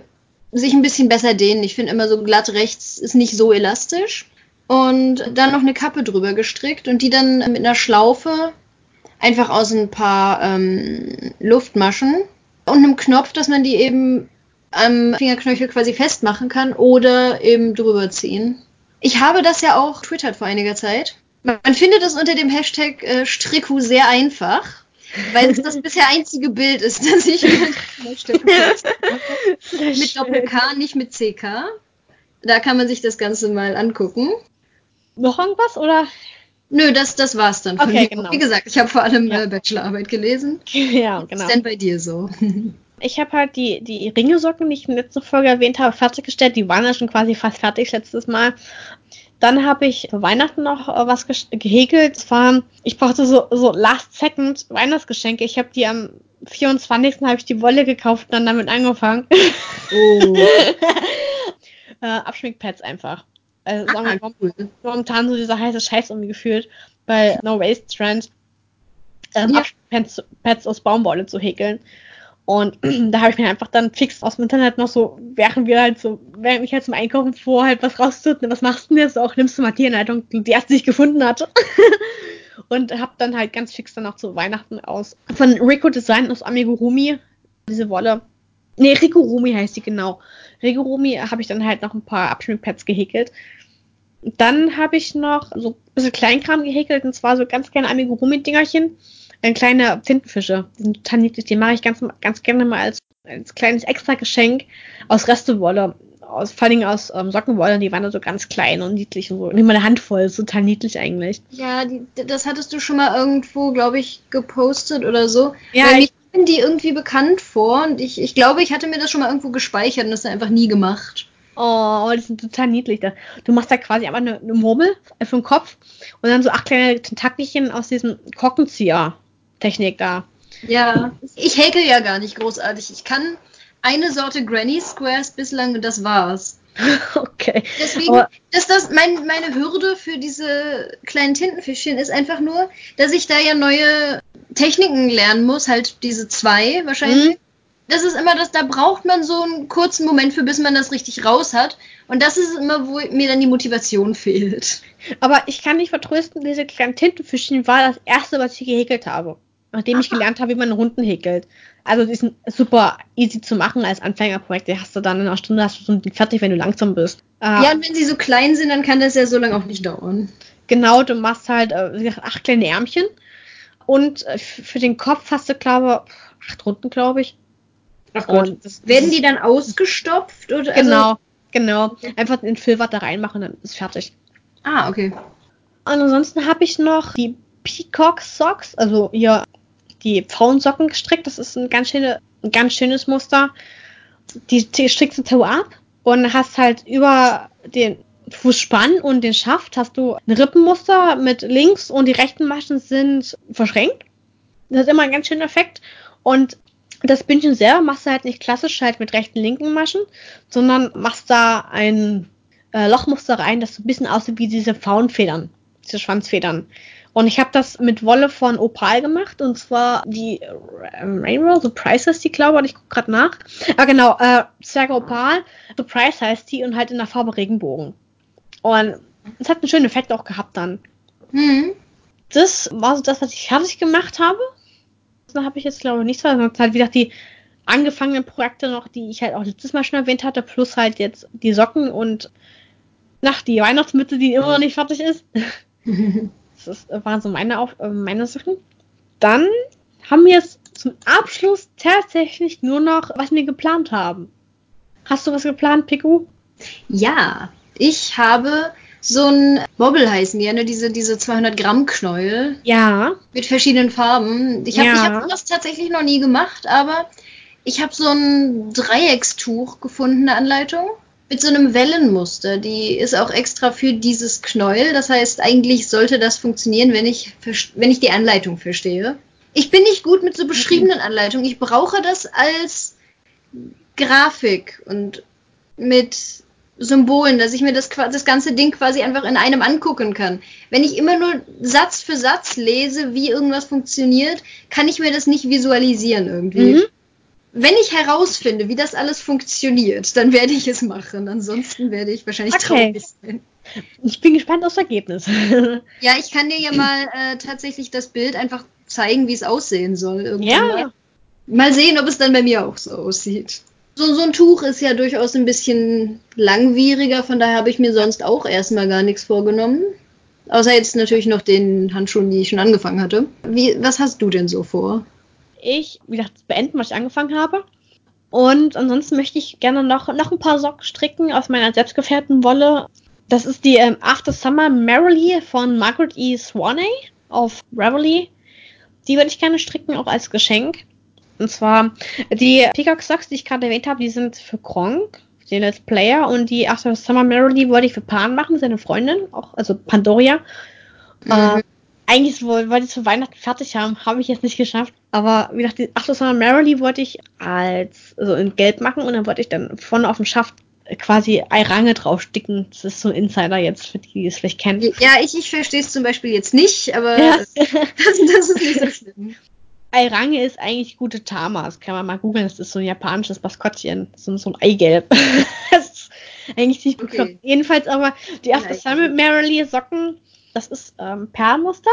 sich ein bisschen besser dehnen. Ich finde immer so glatt rechts ist nicht so elastisch. Und dann noch eine Kappe drüber gestrickt und die dann mit einer Schlaufe einfach aus ein paar ähm, Luftmaschen und einem Knopf, dass man die eben am Fingerknöchel quasi festmachen kann oder eben drüber ziehen. Ich habe das ja auch twittert vor einiger Zeit. Man findet es unter dem Hashtag äh, Stricku sehr einfach, weil es das bisher einzige Bild ist, das ich mit Doppel-K, nicht mit CK. Da kann man sich das Ganze mal angucken. Noch irgendwas oder? Nö, das, das war's dann. Von okay, genau. Wie gesagt, ich habe vor allem ja. äh, Bachelorarbeit gelesen. Ja, genau. ist denn bei dir so? ich habe halt die, die Ringesocken, die ich in der letzten Folge erwähnt habe, fertiggestellt. Die waren ja schon quasi fast fertig letztes Mal. Dann habe ich für Weihnachten noch äh, was gehäkelt. Es war, ich brauchte so, so Last Second Weihnachtsgeschenke. Ich habe die am 24. habe ich die Wolle gekauft und dann damit angefangen. Oh. äh, Abschminkpads einfach. Also sagen wir, ah, cool. momentan so dieser heiße Scheiß um gefühlt bei No Waste Trend ähm, ja. Pads, Pads aus Baumwolle zu häkeln. Und da habe ich mir einfach dann fix aus dem Internet noch so, während wir halt so, während ich halt zum Einkaufen vor, halt was rauszuholen, was machst du denn jetzt auch? Nimmst du mal die Anleitung, die erste, die ich gefunden hatte. und habe dann halt ganz fix dann auch zu Weihnachten aus von Rico Design aus Amigurumi diese Wolle. Nee, Rigurumi heißt die genau. Rigurumi habe ich dann halt noch ein paar Abschminkpads gehäkelt. Dann habe ich noch so ein bisschen Kleinkram gehäkelt und zwar so ganz kleine Amigurumi-Dingerchen. Äh, kleine Tintenfische. Die sind total niedlich. Die mache ich ganz, ganz gerne mal als, als kleines extra Geschenk aus Restewolle. Aus, vor allem aus ähm, Sockenwolle. Die waren da so ganz klein und niedlich und so. Nicht mal eine Handvoll. Ist total niedlich eigentlich. Ja, die, das hattest du schon mal irgendwo, glaube ich, gepostet oder so. Ja, Weil ich bin die irgendwie bekannt vor und ich, ich glaube, ich hatte mir das schon mal irgendwo gespeichert und das einfach nie gemacht. Oh, die sind total niedlich. Du machst da quasi einfach eine, eine Murmel für den Kopf und dann so acht kleine Tentakelchen aus diesem Korkenzieher-Technik da. Ja, ich häkel ja gar nicht großartig. Ich kann eine Sorte Granny Squares bislang und das war's. Okay. Deswegen, Aber dass das mein, meine Hürde für diese kleinen Tintenfischchen ist einfach nur, dass ich da ja neue Techniken lernen muss, halt diese zwei wahrscheinlich. Mhm das ist immer das, da braucht man so einen kurzen Moment für, bis man das richtig raus hat. Und das ist immer, wo mir dann die Motivation fehlt. Aber ich kann nicht vertrösten, diese kleinen Tintenfischchen war das erste, was ich gehäkelt habe. Nachdem Aha. ich gelernt habe, wie man Runden häkelt. Also die sind super easy zu machen als Anfängerprojekt. Die hast du dann in einer Stunde hast du so fertig, wenn du langsam bist. Ja, und wenn sie so klein sind, dann kann das ja so lange auch nicht dauern. Genau, du machst halt äh, acht kleine Ärmchen. Und äh, für den Kopf hast du, glaube ich, acht Runden, glaube ich. Ach Gott. Das, Werden die dann ausgestopft? Oder, also genau, genau. Einfach den Füllwatt da reinmachen, dann ist fertig. Ah, okay. Und ansonsten habe ich noch die Peacock Socks, also hier die Pfauensocken gestrickt. Das ist ein ganz, schöne, ein ganz schönes Muster. Die, die strickst du ab und hast halt über den Fußspann und den Schaft hast du ein Rippenmuster mit links und die rechten Maschen sind verschränkt. Das ist immer ein ganz schöner Effekt. Und das Bündchen selber machst du halt nicht klassisch halt mit rechten linken Maschen, sondern machst da ein äh, Lochmuster rein, das so ein bisschen aussieht wie diese Faunfedern, diese Schwanzfedern. Und ich habe das mit Wolle von Opal gemacht und zwar die Rainbow, The Price heißt die, glaube ich, ich gucke gerade nach. Ah genau, äh, Zwerge Opal, The Price heißt die und halt in der Farbe Regenbogen. Und es hat einen schönen Effekt auch gehabt dann. Mhm. Das war so das, was ich fertig gemacht habe habe ich jetzt glaube ich nichts, sondern halt wieder die angefangenen Projekte noch, die ich halt auch letztes Mal schon erwähnt hatte, plus halt jetzt die Socken und nach die Weihnachtsmütze, die immer noch nicht fertig ist. das ist, waren so meine, Auf äh, meine Sachen. Dann haben wir jetzt zum Abschluss tatsächlich nur noch, was wir geplant haben. Hast du was geplant, Piku? Ja, ich habe so ein Bobble heißen die, ne? diese, diese 200 Gramm Knäuel. Ja. Mit verschiedenen Farben. Ich habe ja. hab das tatsächlich noch nie gemacht, aber ich habe so ein Dreieckstuch gefunden, eine Anleitung. Mit so einem Wellenmuster. Die ist auch extra für dieses Knäuel. Das heißt, eigentlich sollte das funktionieren, wenn ich, wenn ich die Anleitung verstehe. Ich bin nicht gut mit so beschriebenen Anleitungen. Ich brauche das als Grafik und mit Symbolen, dass ich mir das, das ganze Ding quasi einfach in einem angucken kann. Wenn ich immer nur Satz für Satz lese, wie irgendwas funktioniert, kann ich mir das nicht visualisieren irgendwie. Mhm. Wenn ich herausfinde, wie das alles funktioniert, dann werde ich es machen. Ansonsten werde ich wahrscheinlich okay. traurig sein. Ich bin gespannt aufs Ergebnis. ja, ich kann dir ja mal äh, tatsächlich das Bild einfach zeigen, wie es aussehen soll. Irgendwann ja. Mal. mal sehen, ob es dann bei mir auch so aussieht. So, so ein Tuch ist ja durchaus ein bisschen langwieriger, von daher habe ich mir sonst auch erstmal gar nichts vorgenommen. Außer jetzt natürlich noch den Handschuhen, die ich schon angefangen hatte. Wie, was hast du denn so vor? Ich, wie gesagt, beenden, was ich angefangen habe. Und ansonsten möchte ich gerne noch, noch ein paar Socken stricken aus meiner selbstgefährten Wolle. Das ist die ähm, After Summer Merrily von Margaret E. Swaney auf Reveille. Die würde ich gerne stricken, auch als Geschenk. Und zwar die Peacock Socks, die ich gerade erwähnt habe, die sind für Kronk, den Let's Player. Und die After Summer Merrily wollte ich für Pan machen, seine Freundin, auch, also Pandoria. Mhm. Äh, eigentlich wollte ich es für Weihnachten fertig haben, habe ich jetzt nicht geschafft. Aber wie gesagt, die After Summer Merrily wollte ich als, also in Gelb machen und dann wollte ich dann vorne auf dem Schaft quasi Eirange draufsticken. Das ist so ein Insider jetzt, für die, die es vielleicht kennen. Ja, ich, ich verstehe es zum Beispiel jetzt nicht, aber ja. das, das, ist nicht so schlimm. Eirange ist eigentlich gute Tama. Das kann man mal googeln. Das ist so ein japanisches Maskottchen. So, so ein Eigelb. das ist eigentlich nicht bekloppt. Okay. Jedenfalls aber die After Summer Merrily Socken, das ist ähm, Perlmuster,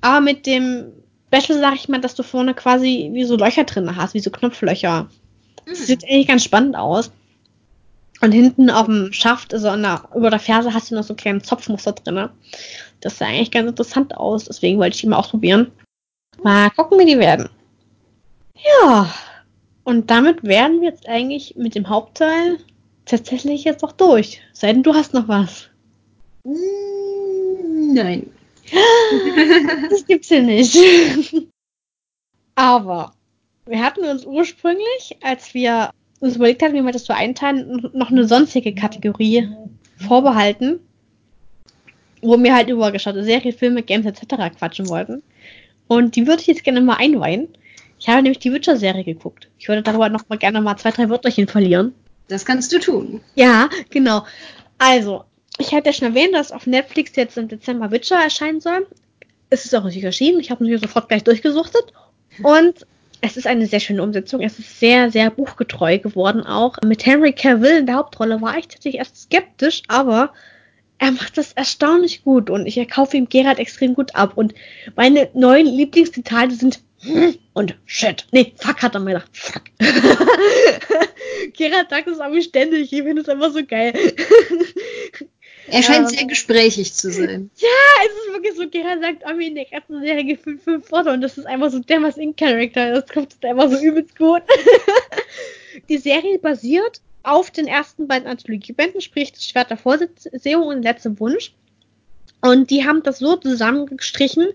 aber mit dem Special, sag ich mal, dass du vorne quasi wie so Löcher drin hast, wie so Knopflöcher. Das mhm. sieht eigentlich ganz spannend aus. Und hinten auf dem Schaft, also der, über der Ferse, hast du noch so einen kleinen Zopfmuster drin. Das sah eigentlich ganz interessant aus, deswegen wollte ich die mal ausprobieren. Mal gucken, wie die werden. Ja, und damit wären wir jetzt eigentlich mit dem Hauptteil tatsächlich jetzt auch durch. Sei denn, du hast noch was. Nein. Das gibt's hier nicht. Aber wir hatten uns ursprünglich, als wir uns überlegt hatten, wie wir das so einteilen, noch eine sonstige Kategorie vorbehalten, wo wir halt über geschaute Serie, Filme, Games etc. quatschen wollten. Und die würde ich jetzt gerne mal einweihen. Ich habe nämlich die Witcher-Serie geguckt. Ich würde darüber noch mal gerne mal zwei, drei Wörterchen verlieren. Das kannst du tun. Ja, genau. Also, ich hatte ja schon erwähnt, dass auf Netflix jetzt im Dezember Witcher erscheinen soll. Es ist auch richtig erschienen. Ich habe natürlich sofort gleich durchgesuchtet. Und es ist eine sehr schöne Umsetzung. Es ist sehr, sehr buchgetreu geworden auch. Mit Henry Cavill in der Hauptrolle war ich tatsächlich erst skeptisch, aber er macht das erstaunlich gut und ich kaufe ihm Gerard extrem gut ab. Und meine neuen Lieblingsdetails sind und shit. Nee, fuck hat er mir gedacht. Fuck. Gerard sagt es aber ständig. Ich finde es einfach so geil. Er scheint ähm, sehr gesprächig zu sein. Ja, es ist wirklich so, Gerard sagt Ami in der ganzen Serie gefühlt fünf Worte und das ist einfach so dermaßen in Character. Das kommt einfach so übelst gut. Die Serie basiert auf den ersten beiden Anthologiebänden, sprich das Schwert der Vorsehung und Letzte Wunsch. Und die haben das so zusammengestrichen,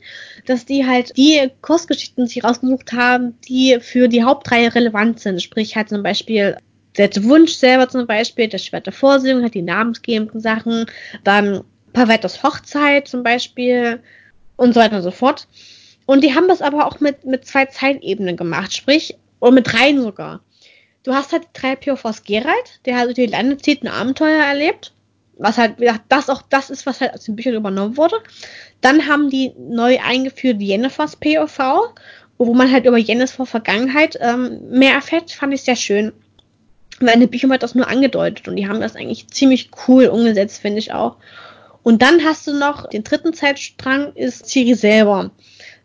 dass die halt die Kursgeschichten sich rausgesucht haben, die für die Hauptreihe relevant sind. Sprich halt zum Beispiel der Wunsch selber zum Beispiel, das Schwert der Vorsehung hat die namensgebenden Sachen, dann Pavetos Hochzeit zum Beispiel und so weiter und so fort. Und die haben das aber auch mit, mit zwei Zeitebenen gemacht, sprich, oder mit dreien sogar. Du hast halt drei POVs Geralt, der halt durch die Lande zieht, ein Abenteuer erlebt. Was halt, ja, das auch das ist, was halt aus den Büchern übernommen wurde. Dann haben die neu eingeführt Jennifers POV, wo man halt über Jennifers Vergangenheit ähm, mehr erfährt. Fand ich sehr schön. Weil in Büchern wird das nur angedeutet und die haben das eigentlich ziemlich cool umgesetzt, finde ich auch. Und dann hast du noch den dritten Zeitstrang, ist Ciri selber.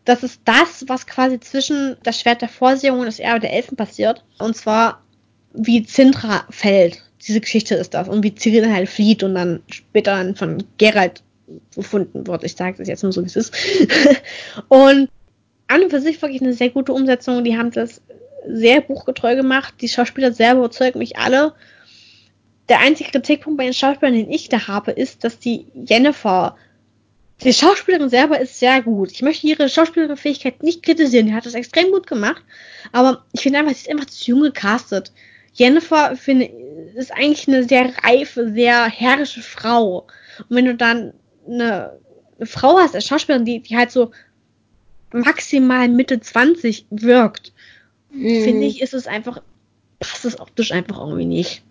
Das ist das, was quasi zwischen das Schwert der Vorsehung und das Erbe der Elfen passiert. Und zwar wie Zintra fällt. Diese Geschichte ist das. Und wie Ciri halt flieht und dann später dann von Geralt gefunden wird. Ich sage das jetzt nur so, wie es ist. und an und für sich wirklich eine sehr gute Umsetzung. Die haben das sehr buchgetreu gemacht. Die Schauspieler selber überzeugen mich alle. Der einzige Kritikpunkt bei den Schauspielern, den ich da habe, ist, dass die Jennifer, die Schauspielerin selber ist sehr gut. Ich möchte ihre schauspielerische Fähigkeit nicht kritisieren. Die hat das extrem gut gemacht. Aber ich finde einfach, sie ist einfach zu jung gecastet. Jennifer finde, ist eigentlich eine sehr reife, sehr herrische Frau. Und wenn du dann eine, eine Frau hast als Schauspielerin, die, die halt so maximal Mitte 20 wirkt, mhm. finde ich, ist es einfach, passt es optisch einfach irgendwie nicht.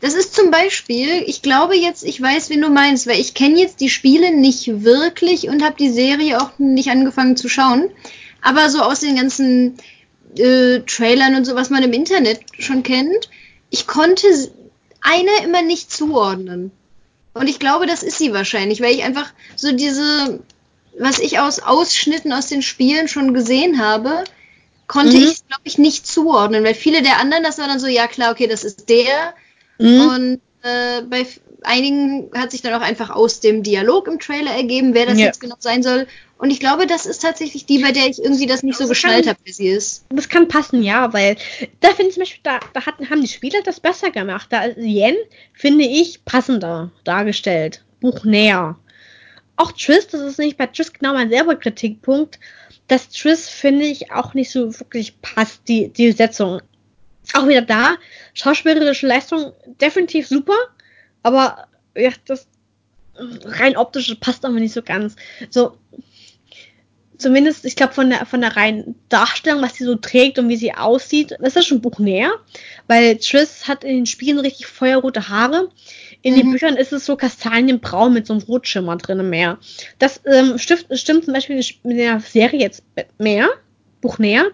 Das ist zum Beispiel, ich glaube jetzt, ich weiß, wen du meinst, weil ich kenne jetzt die Spiele nicht wirklich und habe die Serie auch nicht angefangen zu schauen. Aber so aus den ganzen äh, Trailern und so, was man im Internet schon kennt. Ich konnte eine immer nicht zuordnen. Und ich glaube, das ist sie wahrscheinlich, weil ich einfach so diese, was ich aus Ausschnitten aus den Spielen schon gesehen habe, konnte mhm. ich, glaube ich, nicht zuordnen, weil viele der anderen, das war dann so, ja klar, okay, das ist der. Mhm. Und äh, bei einigen hat sich dann auch einfach aus dem Dialog im Trailer ergeben, wer das ja. jetzt genau sein soll. Und ich glaube, das ist tatsächlich die, bei der ich irgendwie das nicht so geschnallt habe, wie sie ist. Das kann passen, ja, weil da finde ich zum Beispiel, da, da hatten, haben die Spieler das besser gemacht. Da ist Yen, finde ich, passender dargestellt. Buch näher. Auch Triss, das ist nicht bei Triss genau mein selber Kritikpunkt, dass Triss, finde ich, auch nicht so wirklich passt, die, die Setzung. Auch wieder da, schauspielerische Leistung definitiv super, aber ja, das rein optische passt aber nicht so ganz. So, zumindest, ich glaube, von der, von der reinen Darstellung, was sie so trägt und wie sie aussieht, das ist schon ein Buch näher, weil Triss hat in den Spielen richtig feuerrote Haare. In mhm. den Büchern ist es so kastanienbraun mit so einem Rotschimmer drin mehr. Das ähm, stimmt, stimmt zum Beispiel mit der Serie jetzt mehr, Buch näher,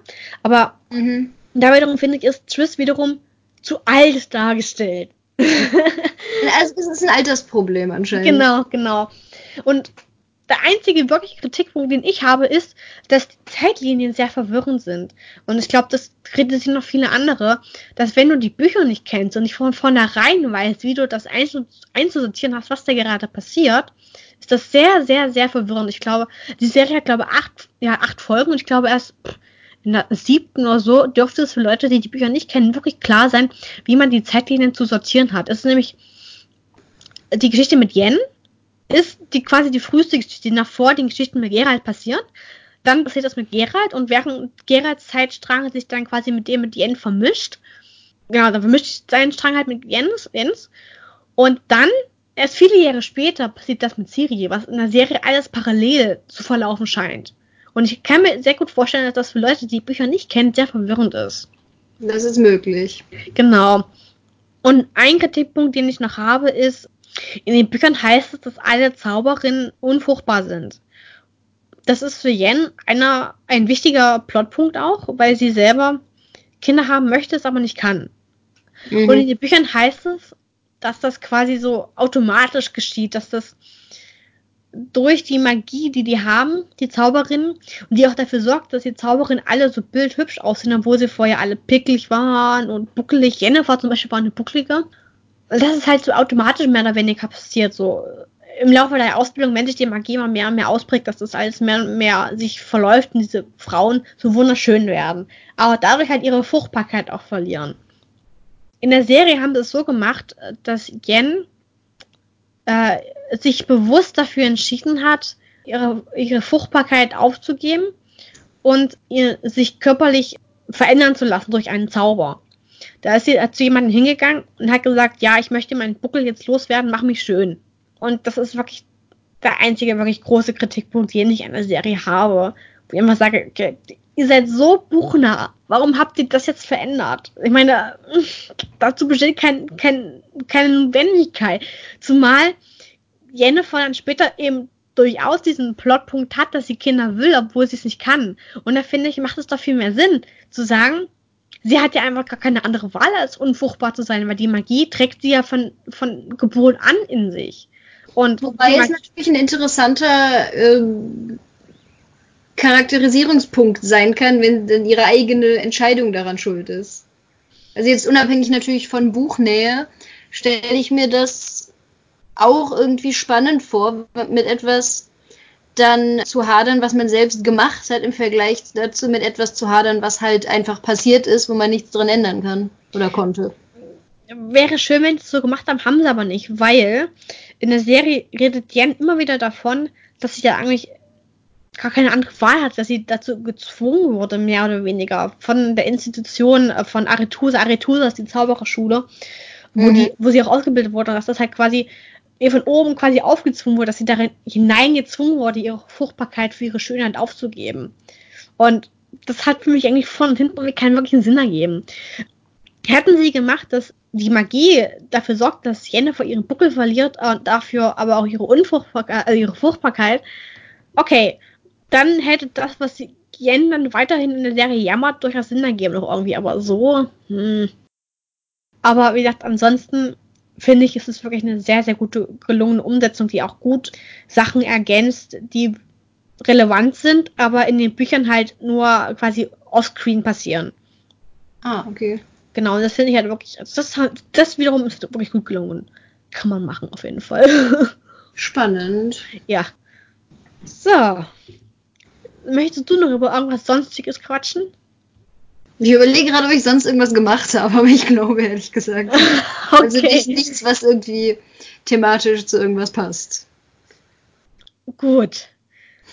aber mhm. da wiederum finde ich, ist Triss wiederum zu alt dargestellt. also es ist ein Altersproblem anscheinend. Genau, genau. Und der einzige wirkliche Kritikpunkt, den ich habe, ist, dass die Zeitlinien sehr verwirrend sind. Und ich glaube, das kritisieren noch viele andere, dass wenn du die Bücher nicht kennst und nicht von vornherein weißt, wie du das einzusortieren hast, was da gerade passiert, ist das sehr, sehr, sehr verwirrend. Ich glaube, die Serie hat, glaube ich, acht, ja, acht Folgen und ich glaube erst in der siebten oder so dürfte es für Leute, die die Bücher nicht kennen, wirklich klar sein, wie man die Zeitlinien zu sortieren hat. Es ist nämlich die Geschichte mit Yen, ist die quasi die früheste Geschichte, die nach vor den Geschichten mit Geralt passiert. Dann passiert das mit Geralt und während Geralts Zeitstrang sich dann quasi mit dem mit Yen vermischt. Genau, dann vermischt sein Strang halt mit Jens, Jens. Und dann, erst viele Jahre später, passiert das mit Siri, was in der Serie alles parallel zu verlaufen scheint. Und ich kann mir sehr gut vorstellen, dass das für Leute, die Bücher nicht kennen, sehr verwirrend ist. Das ist möglich. Genau. Und ein Kritikpunkt, den ich noch habe, ist, in den Büchern heißt es, dass alle Zauberinnen unfruchtbar sind. Das ist für Yen einer, ein wichtiger Plotpunkt auch, weil sie selber Kinder haben möchte, es aber nicht kann. Mhm. Und in den Büchern heißt es, dass das quasi so automatisch geschieht, dass das durch die Magie, die die haben, die Zauberinnen, und die auch dafür sorgt, dass die Zauberinnen alle so bildhübsch aussehen, obwohl sie vorher alle picklig waren und buckelig. Jennifer zum Beispiel war eine bucklige das ist halt so automatisch mehr oder weniger passiert. So im Laufe der Ausbildung, wenn sich die Magie immer mehr und mehr ausprägt, dass das alles mehr und mehr sich verläuft und diese Frauen so wunderschön werden. Aber dadurch halt ihre Fruchtbarkeit auch verlieren. In der Serie haben sie es so gemacht, dass Yen äh, sich bewusst dafür entschieden hat, ihre, ihre Fruchtbarkeit aufzugeben und ihr, sich körperlich verändern zu lassen durch einen Zauber. Da ist sie zu jemandem hingegangen und hat gesagt, ja, ich möchte meinen Buckel jetzt loswerden, mach mich schön. Und das ist wirklich der einzige wirklich große Kritikpunkt, den ich an der Serie habe. Wo ich immer sage, okay, ihr seid so buchnah. Warum habt ihr das jetzt verändert? Ich meine, dazu besteht kein, kein, keine Notwendigkeit. Zumal Jennifer dann später eben durchaus diesen Plotpunkt hat, dass sie Kinder will, obwohl sie es nicht kann. Und da finde ich, macht es doch viel mehr Sinn, zu sagen, sie hat ja einfach gar keine andere Wahl, als unfruchtbar zu sein, weil die Magie trägt sie ja von, von Geburt an in sich. Und Wobei es natürlich ein interessanter äh, Charakterisierungspunkt sein kann, wenn denn ihre eigene Entscheidung daran schuld ist. Also jetzt unabhängig natürlich von Buchnähe, stelle ich mir das auch irgendwie spannend vor, mit etwas dann zu hadern, was man selbst gemacht hat, im Vergleich dazu mit etwas zu hadern, was halt einfach passiert ist, wo man nichts dran ändern kann oder konnte. Wäre schön, wenn sie es so gemacht haben, haben sie aber nicht, weil in der Serie redet Jen immer wieder davon, dass sie ja eigentlich gar keine andere Wahl hat, dass sie dazu gezwungen wurde, mehr oder weniger, von der Institution äh, von Aretusa. Aretusa ist die Zaubererschule, wo, mhm. die, wo sie auch ausgebildet wurde, dass das halt quasi ihr von oben quasi aufgezwungen wurde, dass sie darin hineingezwungen wurde, ihre Fruchtbarkeit für ihre Schönheit aufzugeben. Und das hat für mich eigentlich von und hinten keinen wirklichen Sinn ergeben. Hätten sie gemacht, dass die Magie dafür sorgt, dass Jennifer ihren Buckel verliert und dafür aber auch ihre Unfruchtbarkeit, also ihre Fruchtbarkeit, okay, dann hätte das, was Yen dann weiterhin in der Serie jammert, durchaus Sinn ergeben noch irgendwie, aber so, hm. Aber wie gesagt, ansonsten finde ich, ist es wirklich eine sehr, sehr gute, gelungene Umsetzung, die auch gut Sachen ergänzt, die relevant sind, aber in den Büchern halt nur quasi offscreen passieren. Ah, okay. Genau, und das finde ich halt wirklich, also das, das wiederum ist wirklich gut gelungen. Kann man machen, auf jeden Fall. Spannend. Ja. So. Möchtest du noch über irgendwas Sonstiges quatschen? Ich überlege gerade, ob ich sonst irgendwas gemacht habe, aber ich glaube ehrlich gesagt. okay. Also nicht, nichts, was irgendwie thematisch zu irgendwas passt. Gut.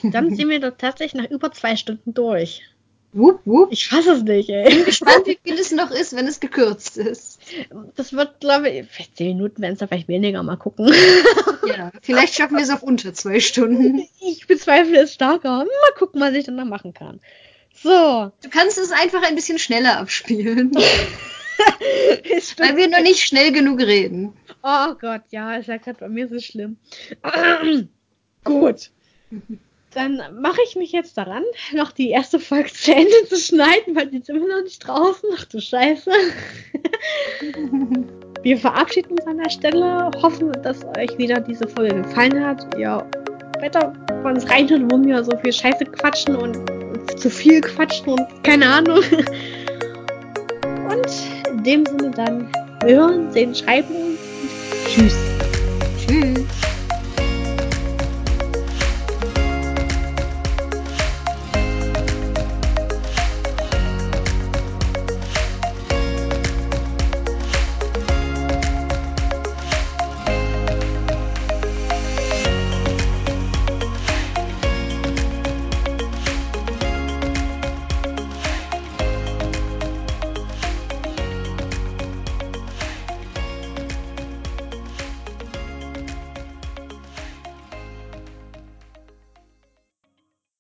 Dann sind wir doch tatsächlich nach über zwei Stunden durch. Wupp, wupp. Ich fasse es nicht, ey. Ich bin gespannt, wie viel es noch ist, wenn es gekürzt ist. Das wird, glaube ich, vielleicht zehn Minuten werden es da vielleicht weniger. Mal gucken. Ja, vielleicht schaffen wir es auf unter zwei Stunden. Ich bezweifle es starker. Mal gucken, was ich dann noch machen kann. So. Du kannst es einfach ein bisschen schneller abspielen. Weil wir noch nicht schnell genug reden. Oh Gott, ja, ist ja gerade bei mir so schlimm. Gut. Dann mache ich mich jetzt daran, noch die erste Folge zu Ende zu schneiden, weil die ist immer noch nicht draußen. Ach du Scheiße. Wir verabschieden uns an der Stelle, hoffen, dass euch wieder diese Folge gefallen hat. Ihr weiter bei uns reinhören, wo wir so viel Scheiße quatschen und, zu viel quatschen und keine Ahnung. Und in dem Sinne dann, wir hören, sehen, schreiben uns. Tschüss. Tschüss.